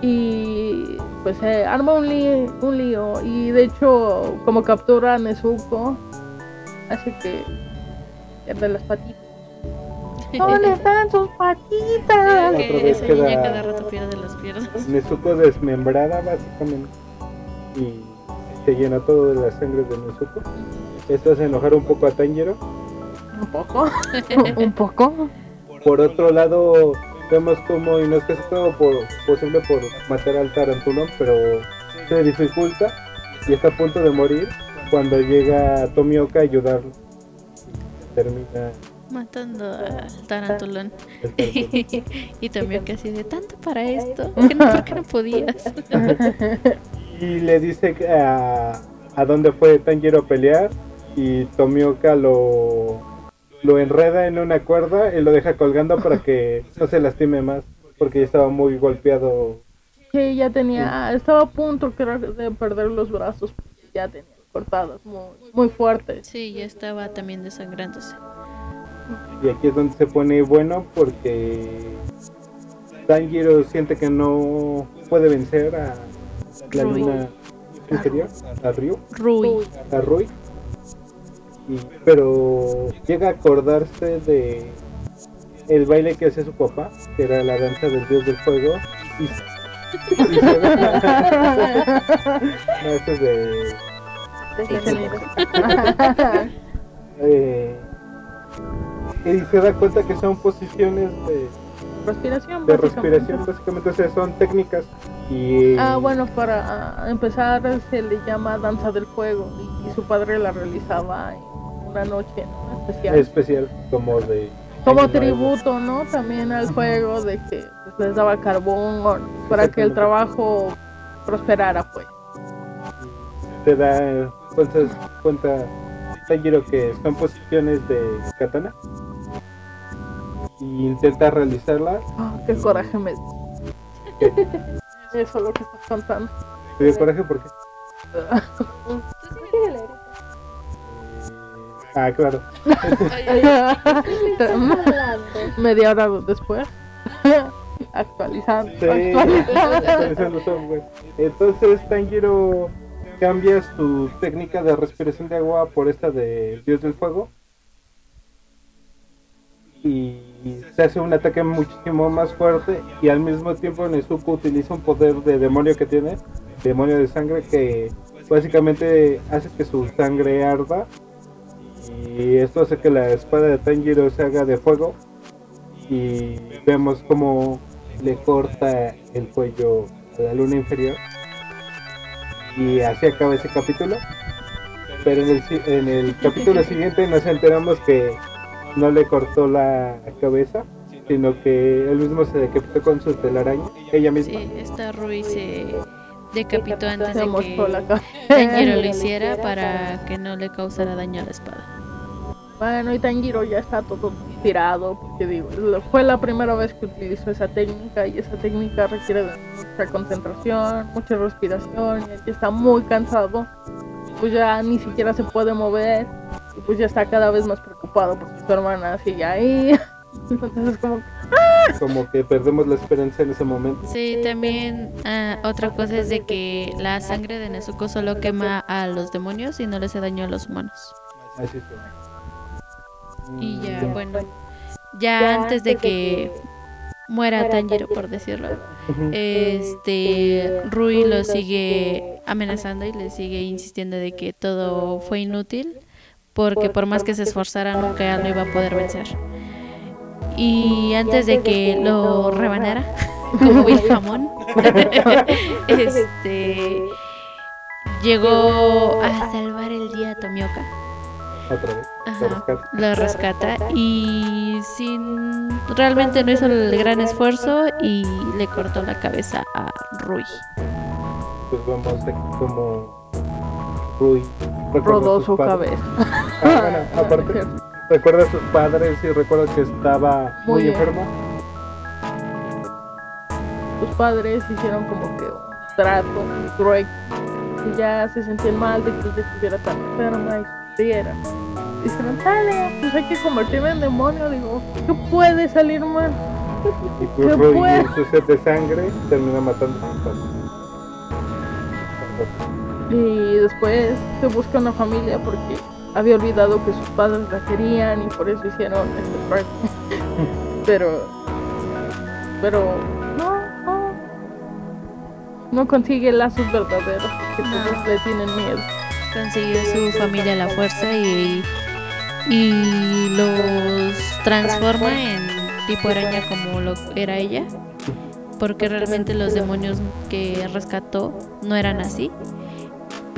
Y pues se arma un lío, un lío y de hecho como captura a Nezuko hace que pierda las patitas ¿Dónde están sus patitas? Otra Que vez esa queda- niña cada rato pierde las piernas. Nezuko desmembrada básicamente y se llena todo de la sangre de Nezuko. Esto hace enojar un poco a Tanjiro. Un poco. un poco. Por otro lado, vemos como, y no es que sea todo por, posible por matar al tarantulón, pero se dificulta y está a punto de morir cuando llega Tomioka a ayudarlo. Termina Matando al tarantulón. y también que así de tanto para esto. ¿Por qué no, por qué no podías? y le dice a, a dónde fue Tanjiro a pelear y Tomioka lo, lo enreda en una cuerda y lo deja colgando para que no se lastime más porque ya estaba muy golpeado Que ya tenía, estaba a punto creo, de perder los brazos. Ya tenía cortados muy, muy fuertes. Sí, ya estaba también desangrándose. y aquí es donde se pone bueno porque Tanjiro siente que no puede vencer a la Rui. luna inferior, a Ryu. Rui. a Rui. Y- pero llega a acordarse de el baile que hacía su papá, que era la danza del dios del fuego. Y, y se da- No, ese es de. eh, y se da cuenta que son posiciones de, respiración. de básicamente. respiración, básicamente, o sea, son técnicas. Y Ah, bueno, para ah, empezar se le llama danza del fuego y, y su padre la realizaba en una noche ¿no? especial. especial, como de. Como tributo, ¿no? También al fuego de que pues, les daba carbón para que el trabajo prosperara, pues. te da eh, cuenta, Tanjiro que son posiciones de katana y intenta realizarlas Ah, qué coraje me dio. Eso es lo que estás contando. te dio coraje porque ah claro Media hora después. Actualizando. Sí, actualizando. actualizando software. entonces Tanjiro cambia su técnica de respiración de agua por esta de Dios del Fuego y se hace un ataque muchísimo más fuerte y al mismo tiempo Nezuko utiliza un poder de demonio que tiene, demonio de sangre que básicamente hace que su sangre arda y esto hace que la espada de Tanjiro se haga de fuego y vemos como le corta el cuello a la luna inferior y así acaba ese capítulo pero en el, si- en el capítulo siguiente nos enteramos que no le cortó la cabeza sino que él mismo se decapitó con su telaraña ella misma Sí, esta Rui se decapitó antes de que. Tanjiro lo hiciera para que no le causara daño a la espada. Bueno, y Tanjiro ya está todo tirado, porque digo, fue la primera vez que utilizó esa técnica y esa técnica requiere de mucha concentración, mucha respiración, y él ya está muy cansado. pues ya ni siquiera se puede mover y pues ya está cada vez más preocupado porque su hermana sigue ahí. Entonces es como como que perdemos la esperanza en ese momento. Sí, también ah, otra cosa es de que la sangre de Nezuko solo quema a los demonios y no les hace daño a los humanos. Así es. Y ya, bueno, ya antes de que muera Tanjiro, por decirlo, este Rui lo sigue amenazando y le sigue insistiendo de que todo fue inútil porque por más que se esforzara nunca lo iba a poder vencer. Y antes de que lo rebanara, como el jamón, este llegó a salvar el día a Tomioka. Otra vez. Lo rescata y sin realmente no hizo el gran esfuerzo y le cortó la cabeza a Rui. Pues vamos aquí como Rui rodó su cabeza. Ah, bueno, aparte recuerda a sus padres y recuerda que estaba muy, enfermo. Sus padres hicieron como que un trato, trueque, y ya se sentían mal de que ella estuviera tan enferma y sufriera. Dijeron, dale, pues hay que convertirme en demonio. Digo, ¿qué puede salir mal? Y pues en su sed de sangre termina matando a padres. Y después se busca una familia porque había olvidado que sus padres la querían y por eso hicieron este parque. pero, pero no, no, no consigue lazos verdaderos porque todos le tienen miedo. Consiguió su familia a la fuerza y, y los transforma en tipo araña como lo era ella. Porque realmente los demonios que rescató no eran así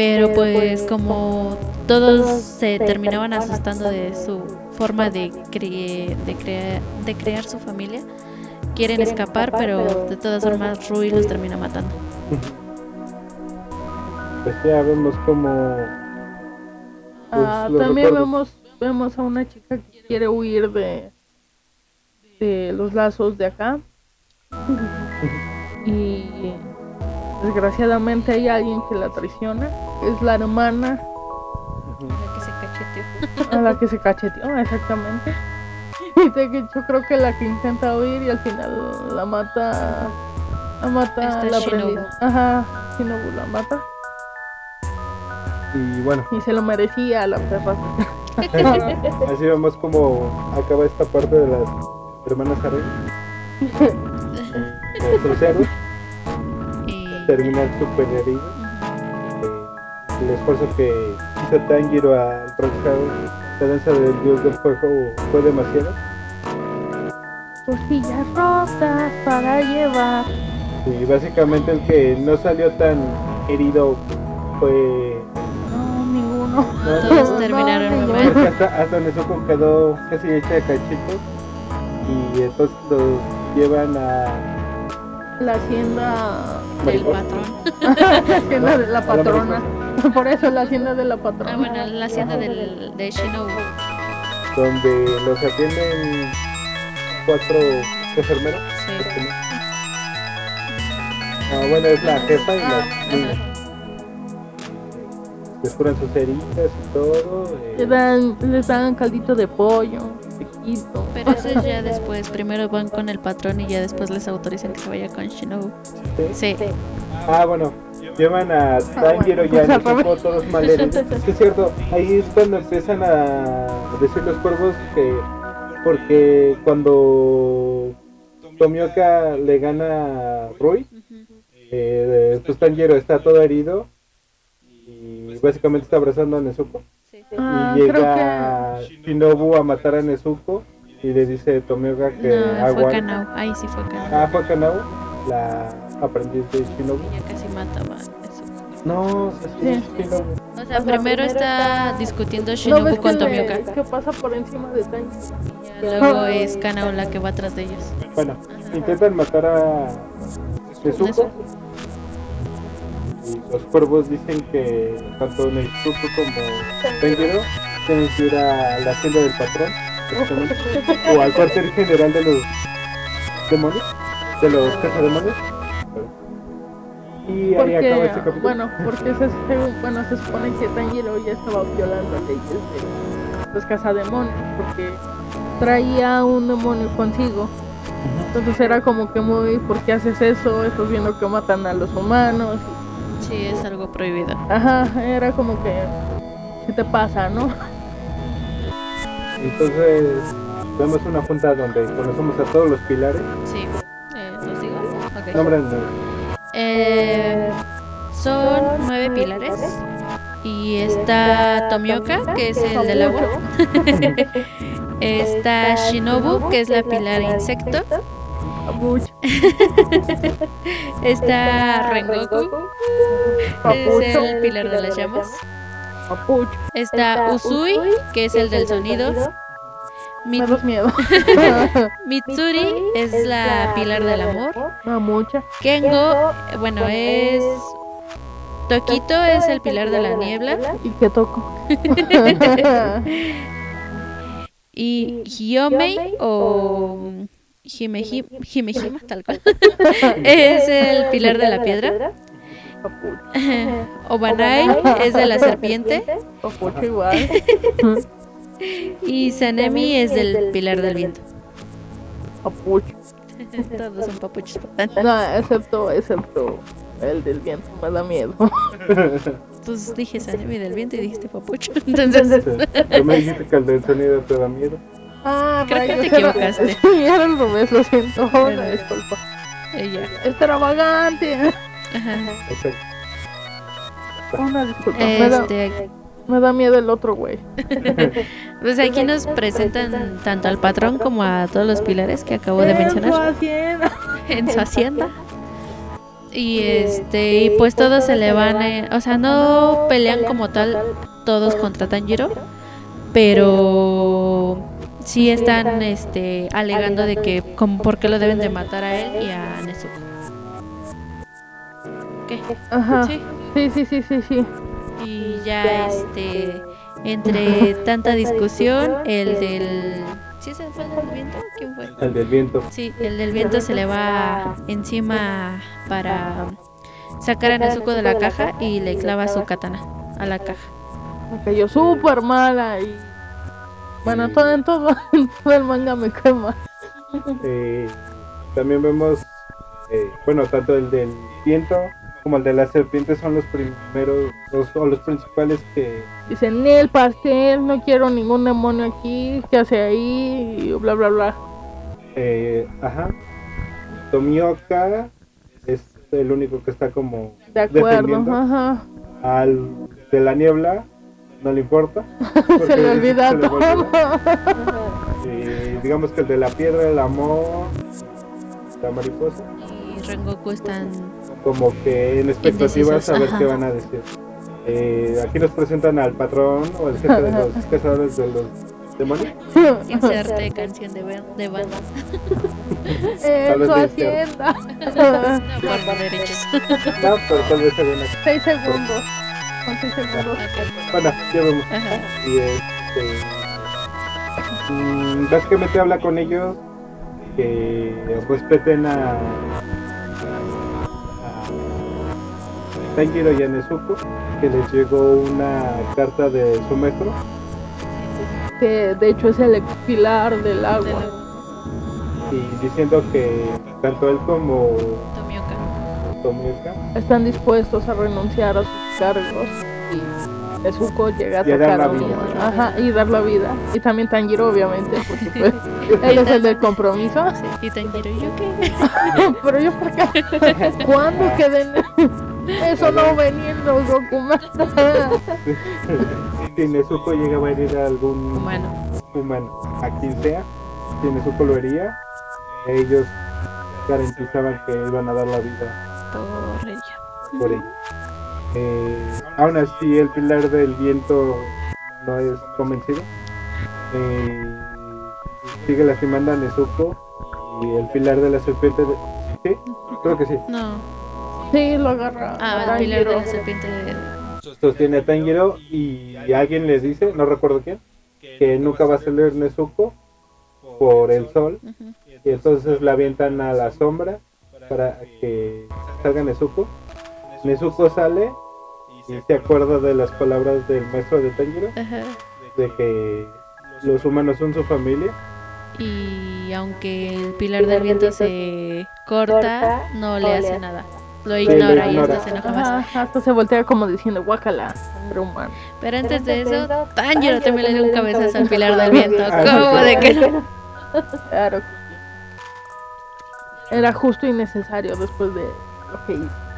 pero pues como todos se terminaban asustando de su forma de, de, crear, de crear su familia, quieren escapar, pero de todas formas Rui los termina matando. Pues ya vemos como... Pues, ah, también vemos, vemos a una chica que quiere huir de, de los lazos de acá. y Desgraciadamente hay alguien que la traiciona. Es la hermana. A la que se cacheteó. A la que se cacheteó, exactamente. Y de yo creo que la que intenta huir y al final la mata. La mata la Shinobu. Ajá, Shinobu la mata. Y bueno. Y se lo merecía la perra. Así vemos como acaba esta parte de las hermanas Harry. Terminar super herido. Eh, el esfuerzo que hizo Tanjiro al practicar la danza del dios del fuego fue demasiado. Costillas rotas para llevar. Y básicamente el que no salió tan herido fue. No, ninguno. Todos terminaron no, hasta, hasta Nezuko quedó casi hecha de cachitos. Y entonces los llevan a. La hacienda del patrón. la hacienda de la patrona. Por eso la hacienda de la patrona. Ah, bueno, la hacienda del, de Shinobu. Donde los atienden cuatro enfermeros. Sí. Ah, bueno, es la jefa y ah, las niñas. Les curan sus heridas y todo. Eh. Les, dan, les dan caldito de pollo. Pero eso es ya después. Primero van con el patrón y ya después les autorizan que se vaya con Shinobu. Sí. Ah, bueno. Llevan a Tanjiro y a Nezuko todos maleros. es cierto. Ahí es cuando empiezan a decir los cuervos que. Porque cuando Tomioka le gana a Rui, eh, pues Tanjiro está todo herido básicamente está abrazando a Nezuko. Ah, y llega Shinobu a matar a Nezuko y le dice Tomioka que no, fue Kanao, ahí sí fue Kanao. Ah, fue Kanao, la aprendiz de Shinobu. Y ya casi mataba a Nezuko. No, sí, Shinobu. O sea, primero está discutiendo Shinobu con Tomioka. ¿Qué pasa por encima de Tanjiro? Y luego es Kanao la que va atrás de ellos. Bueno, intentan matar a Nezuko los cuervos dicen que tanto Nezuko como Tanjiro tienen que ir a la hacienda del patrón o al cuartel general de los demonios de los cazademonios Y ahí acaba este capítulo. bueno, porque se, bueno, se supone que Tanjiro ya estaba violando leyes de los cazademonios, porque traía un demonio consigo. Entonces era como que muy, ¿por qué haces eso? Estás viendo que matan a los humanos. Sí, es algo prohibido. Ajá, era como que, ¿qué te pasa, no? Entonces, vemos una junta donde conocemos a todos los pilares. Sí. Eh, ¿Los digo? Ok. Nombran Eh, son nueve pilares. Y está Tomioka, que es el del agua. está Shinobu, que es la pilar insecto. Mucho. Está Rengoku, es el pilar de las llamas. Papucho. Está Usui, que es el del sonido. Miedo. Mitsuri es la pilar del amor. Kengo, bueno, es. Toquito es el pilar de la niebla. ¿Y qué toco? Y Hyomei o Himehima, tal cual, es el pilar de la piedra. Papucho. Obanai es de la serpiente. Papucho igual. Y Sanemi es del pilar del viento. Papucho. Todos son papuchos. No, excepto, excepto el del viento, me da miedo. Pues dije Sanemi del viento y dijiste papucho. Entonces, Tú me dijiste que el del sonido te da miedo. Ah, Creo que te equivocaste. Era al revés, lo siento. Una disculpa. ella. Extravagante. Ajá. Exacto. Una disculpa. Me, da, Este, me da miedo el otro güey. pues aquí nos presentan tanto al patrón como a todos los pilares que acabo de En su mencionar hacienda. en su hacienda. Y este, y pues todos se le van, eh, o sea, no pelean como tal todos contra Tanjiro, pero sí están este alegando de que como por qué lo deben de matar a él y a Nezuko. ¿Qué? Ajá. Sí. Sí, sí, sí, sí, sí. Y ya este entre tanta discusión, el del ¿Sí ese fue el del viento? ¿Quién fue? El del viento. Sí, el del viento se le va encima para sacar a Nezuko de la caja y le clava su katana a la caja. Me cayó súper mala y. Bueno, todo en todo, en todo el manga me quema. Eh, también vemos, eh, bueno, tanto el del viento como el de la serpiente son los primeros, los, o los principales que Dice, ni el pastel, no quiero ningún demonio aquí, ¿qué hace ahí? Y bla, bla, bla. Eh, ajá. Tomioka es el único que está como De acuerdo, defendiendo. ajá. Al de la niebla no le importa. Se le olvida se le todo. olvida. Eh, digamos que el de la piedra, el amor, la mariposa, Y Rengoku están como que en expectativas a ver qué van a decir. Eh, aquí nos presentan al patrón o el jefe de los cazadores de los demonios. inserte canción de, ban- de banda su de hacienda. No, pero tal vez se seis segundos. Bueno, ya vemos. Ajá. Y este. mm, básicamente habla con ellos que respeten a. a Tanjiro y a Nezuko, que les llegó una carta de su maestro. Que de hecho es el pilar del agua. Y diciendo que tanto él como Están dispuestos a renunciar a sus cargos. Y Nezuko llega a Y atacar la a un vida. demonio. Ajá, y dar la vida. Y también Tanjiro, obviamente, porque pues, él es el del compromiso. Sí, y Tanjiro, ¿yo qué? Pero yo, ¿por qué? ¿Cuándo queden? Eso no venía en los documentos. si Nezuko llegaba a herir a algún Humano. humano, a quien sea, si Nezuko lo hería, ellos garantizaban que iban a dar la vida Por ella. por ella. Eh, aún así, el pilar del viento no es convencido. Eh, sigue lastimando a Nezuko y el pilar de la serpiente. de- ¿Sí? Creo que sí. No. Sí, lo agarra. Ah, el pilar de la serpiente. Sostiene a Tanjiro y alguien les dice, no recuerdo quién, que nunca va a salir Nezuko por el sol. Ujú. Y entonces la avientan a la sombra para que salga Nezuko. Nezuko sale y se acuerda de las palabras del maestro de Tanjiro, Ajá. de que los humanos son su familia. Y aunque el pilar del viento se corta, no le hace nada. Lo lo ignora y ignora. hasta se enoja más. Ajá, hasta se voltea como diciendo, guácala, sangre humana. Pero antes de eso, Tanjiro también le dio un cabezazo al pilar del viento. Ah, ¿Cómo sí, de que no? Claro. Era justo y necesario después de lo que hizo.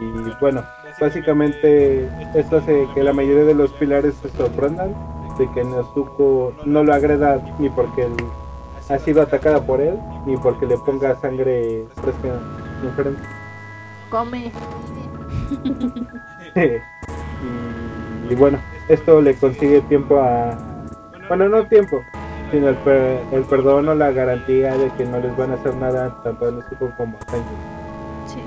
Y bueno, básicamente esto hace que la mayoría de los pilares se sorprendan de que Nezuko no lo agreda ni porque él ha sido atacada por él, ni porque le ponga sangre fresca enfrente. Come. y, y bueno, esto le consigue tiempo a... Bueno, no tiempo, sino el, per- el perdón o la garantía de que no les van a hacer nada tanto a Nezuko como a Tanjiro. Sí.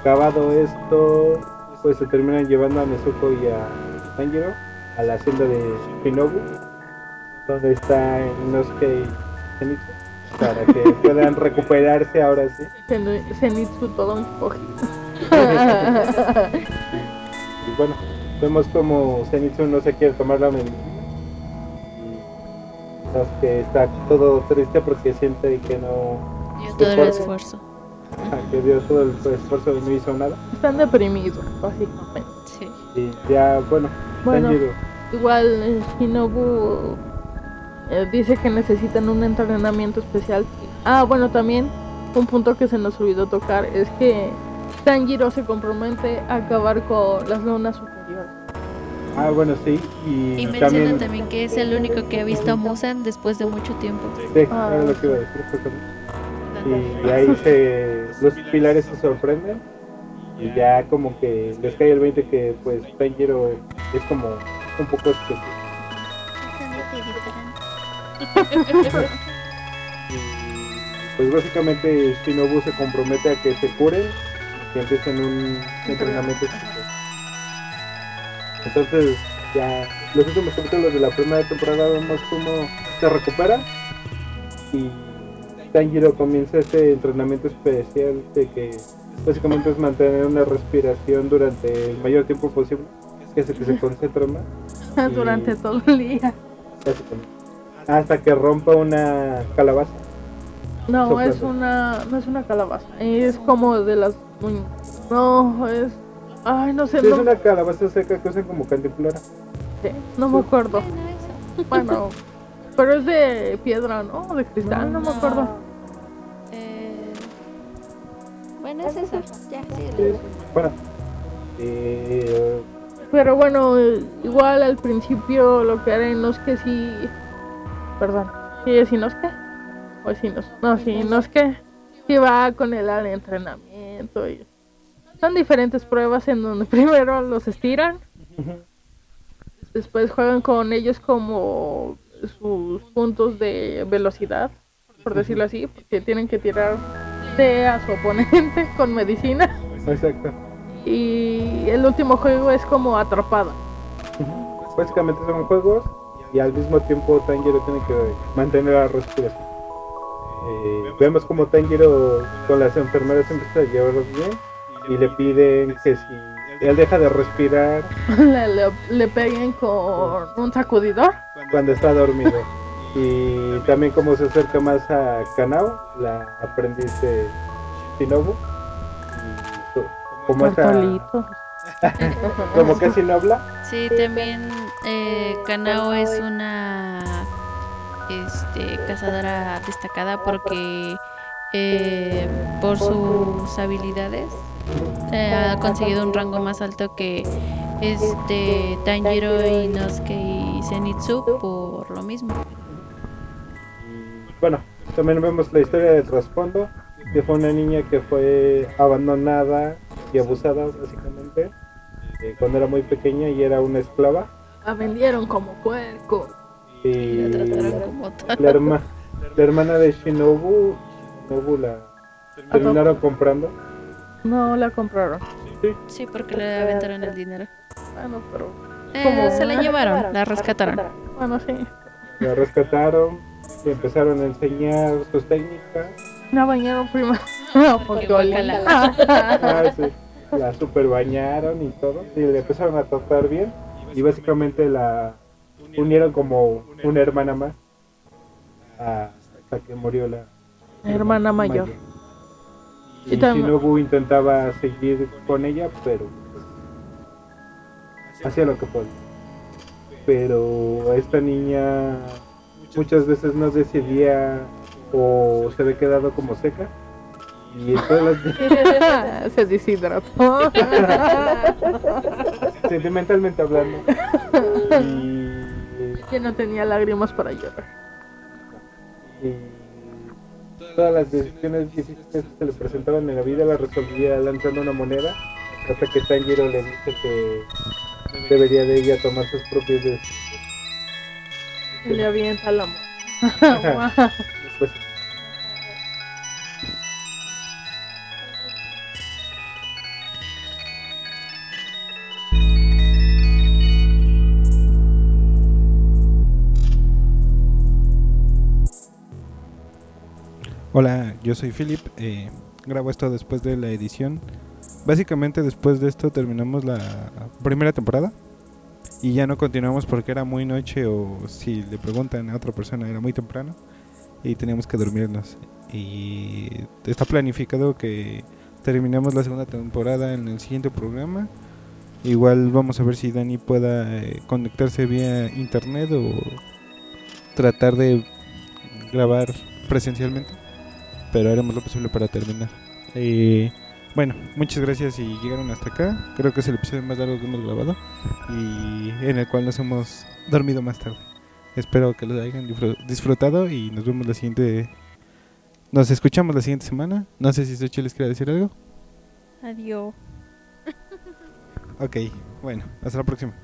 Acabado esto, pues se terminan llevando a Nezuko y a Tanjiro a la hacienda de Shinobu, donde está Inosuke y Zenitsu, para que puedan recuperarse ahora sí. Zen- Zenitsu todo un cojito. Y bueno, vemos como Zenitsu no se quiere tomar la medicina. Sasuke está todo triste porque siente que no, Dio todo el esfuerzo. que dio todo el esfuerzo y no hizo nada. Están deprimidos, básicamente. Sí. Y ya, bueno, Bueno, igual eh, Shinobu eh, dice que necesitan un entrenamiento especial. Ah, bueno, también un punto que se nos olvidó tocar es que Tanjiro se compromete a acabar con las lunas superiores. Ah, bueno, sí, y, Y menciona también, que es el único que ha visto a Musan después de mucho tiempo. sí, Ah. era lo que iba a decir, justamente. y ahí se los pilares se sorprenden y ya como que les cae el 20 que pues Tanjiro es como un poco especial y pues básicamente Shinobu se compromete a que se curen y que empiecen un entrenamiento. Entonces ya los últimos capítulos de la primera temporada vemos cómo se recupera y Tanjiro comienza este entrenamiento especial de que básicamente es mantener una respiración durante el mayor tiempo posible, que hace que se concentre más, Durante todo el día. básicamente. Hasta que rompa una calabaza. No, Soplando. es una, no es una calabaza. Es como de las No, es. Ay, no sé, Sí, es una calabaza seca que usan como cantiflora. sé, no me acuerdo. Bueno, pero es de piedra, ¿no? De cristal, no me acuerdo. Eh, bueno, es esa. Ya, Sí, sí. Bueno, eh, Pero bueno, igual al principio lo que haré no es que sí. Perdón, sí es Inosuke. O es Inos. No, sí, Inosuke. Sí va con él al entrenamiento. Y... Son diferentes pruebas en donde primero los estiran. Después juegan con ellos como sus puntos de velocidad, por decirlo así, porque tienen que tirar de a su oponente con medicina. exacto. Y el último juego es como atrapada. Básicamente son juegos y al mismo tiempo Tanjiro tiene que mantener la respiración. Eh, vemos como Tanjiro con las enfermeras empieza a llevarlos bien y le piden que si él deja de respirar le, le, le peguen con un sacudidor. cuando está dormido. Y también como se acerca más a Kanao, la aprendiz de Shinobu. Como, como casi no habla, Sí, también eh, Kanao es una este, cazadora destacada porque eh, por sus habilidades eh, ha conseguido un rango más alto que este Tanjiro, Inosuke y Zenitsu por lo mismo. Y, bueno, también vemos la historia de trasfondo, que fue una niña que fue abandonada y abusada básicamente eh, cuando era muy pequeñña y era una esclava. La vendieron como puerco. Y La trataron como tal. la, herma- la hermana de Shinobu, Shinobu la terminaron comprando. No la compraron. Sí, porque le aventaron el dinero. Bueno, pero. Eh, ¿Cómo? se la llevaron, la rescataron. Bueno, sí. La rescataron y empezaron a enseñar sus técnicas. La bañaron prima. porque guácala. Ah, sí. La super bañaron y todo. Y le empezaron a tratar bien. Y básicamente la unieron como una hermana más. Hasta que murió la Hermana mayor. Y Y Shinobu intentaba seguir con ella, pero pues, hacía lo que podía. Pero esta niña muchas veces no decidía o se había quedado como seca. Y las Se deshidrató. sentimentalmente hablando. Y, que no tenía lágrimas para llorar. y todas las decisiones difíciles que se le presentaban en la vida las resolvía lanzando una moneda hasta que Tanjiro le dice que debería de ella tomar sus propias decisiones. Y le avienta la mano. Hola, yo soy Philip. eh, grabo esto después de la edición. Básicamente después de esto terminamos la primera temporada y ya no continuamos porque era muy noche o si le preguntan a otra persona era muy temprano y teníamos que dormirnos. Y está planificado que terminemos la segunda temporada en el siguiente programa. Igual vamos a ver si Dani pueda eh, conectarse vía internet o tratar de grabar presencialmente pero haremos lo posible para terminar. Eh, bueno, muchas gracias y llegaron hasta acá. Creo que es el episodio más largo que hemos grabado y en el cual nos hemos dormido más tarde. Espero que lo hayan disfr- disfrutado y nos vemos la siguiente. Nos escuchamos la siguiente semana. No sé si Sochi les quiere decir algo. Adiós. Ok, bueno, hasta la próxima.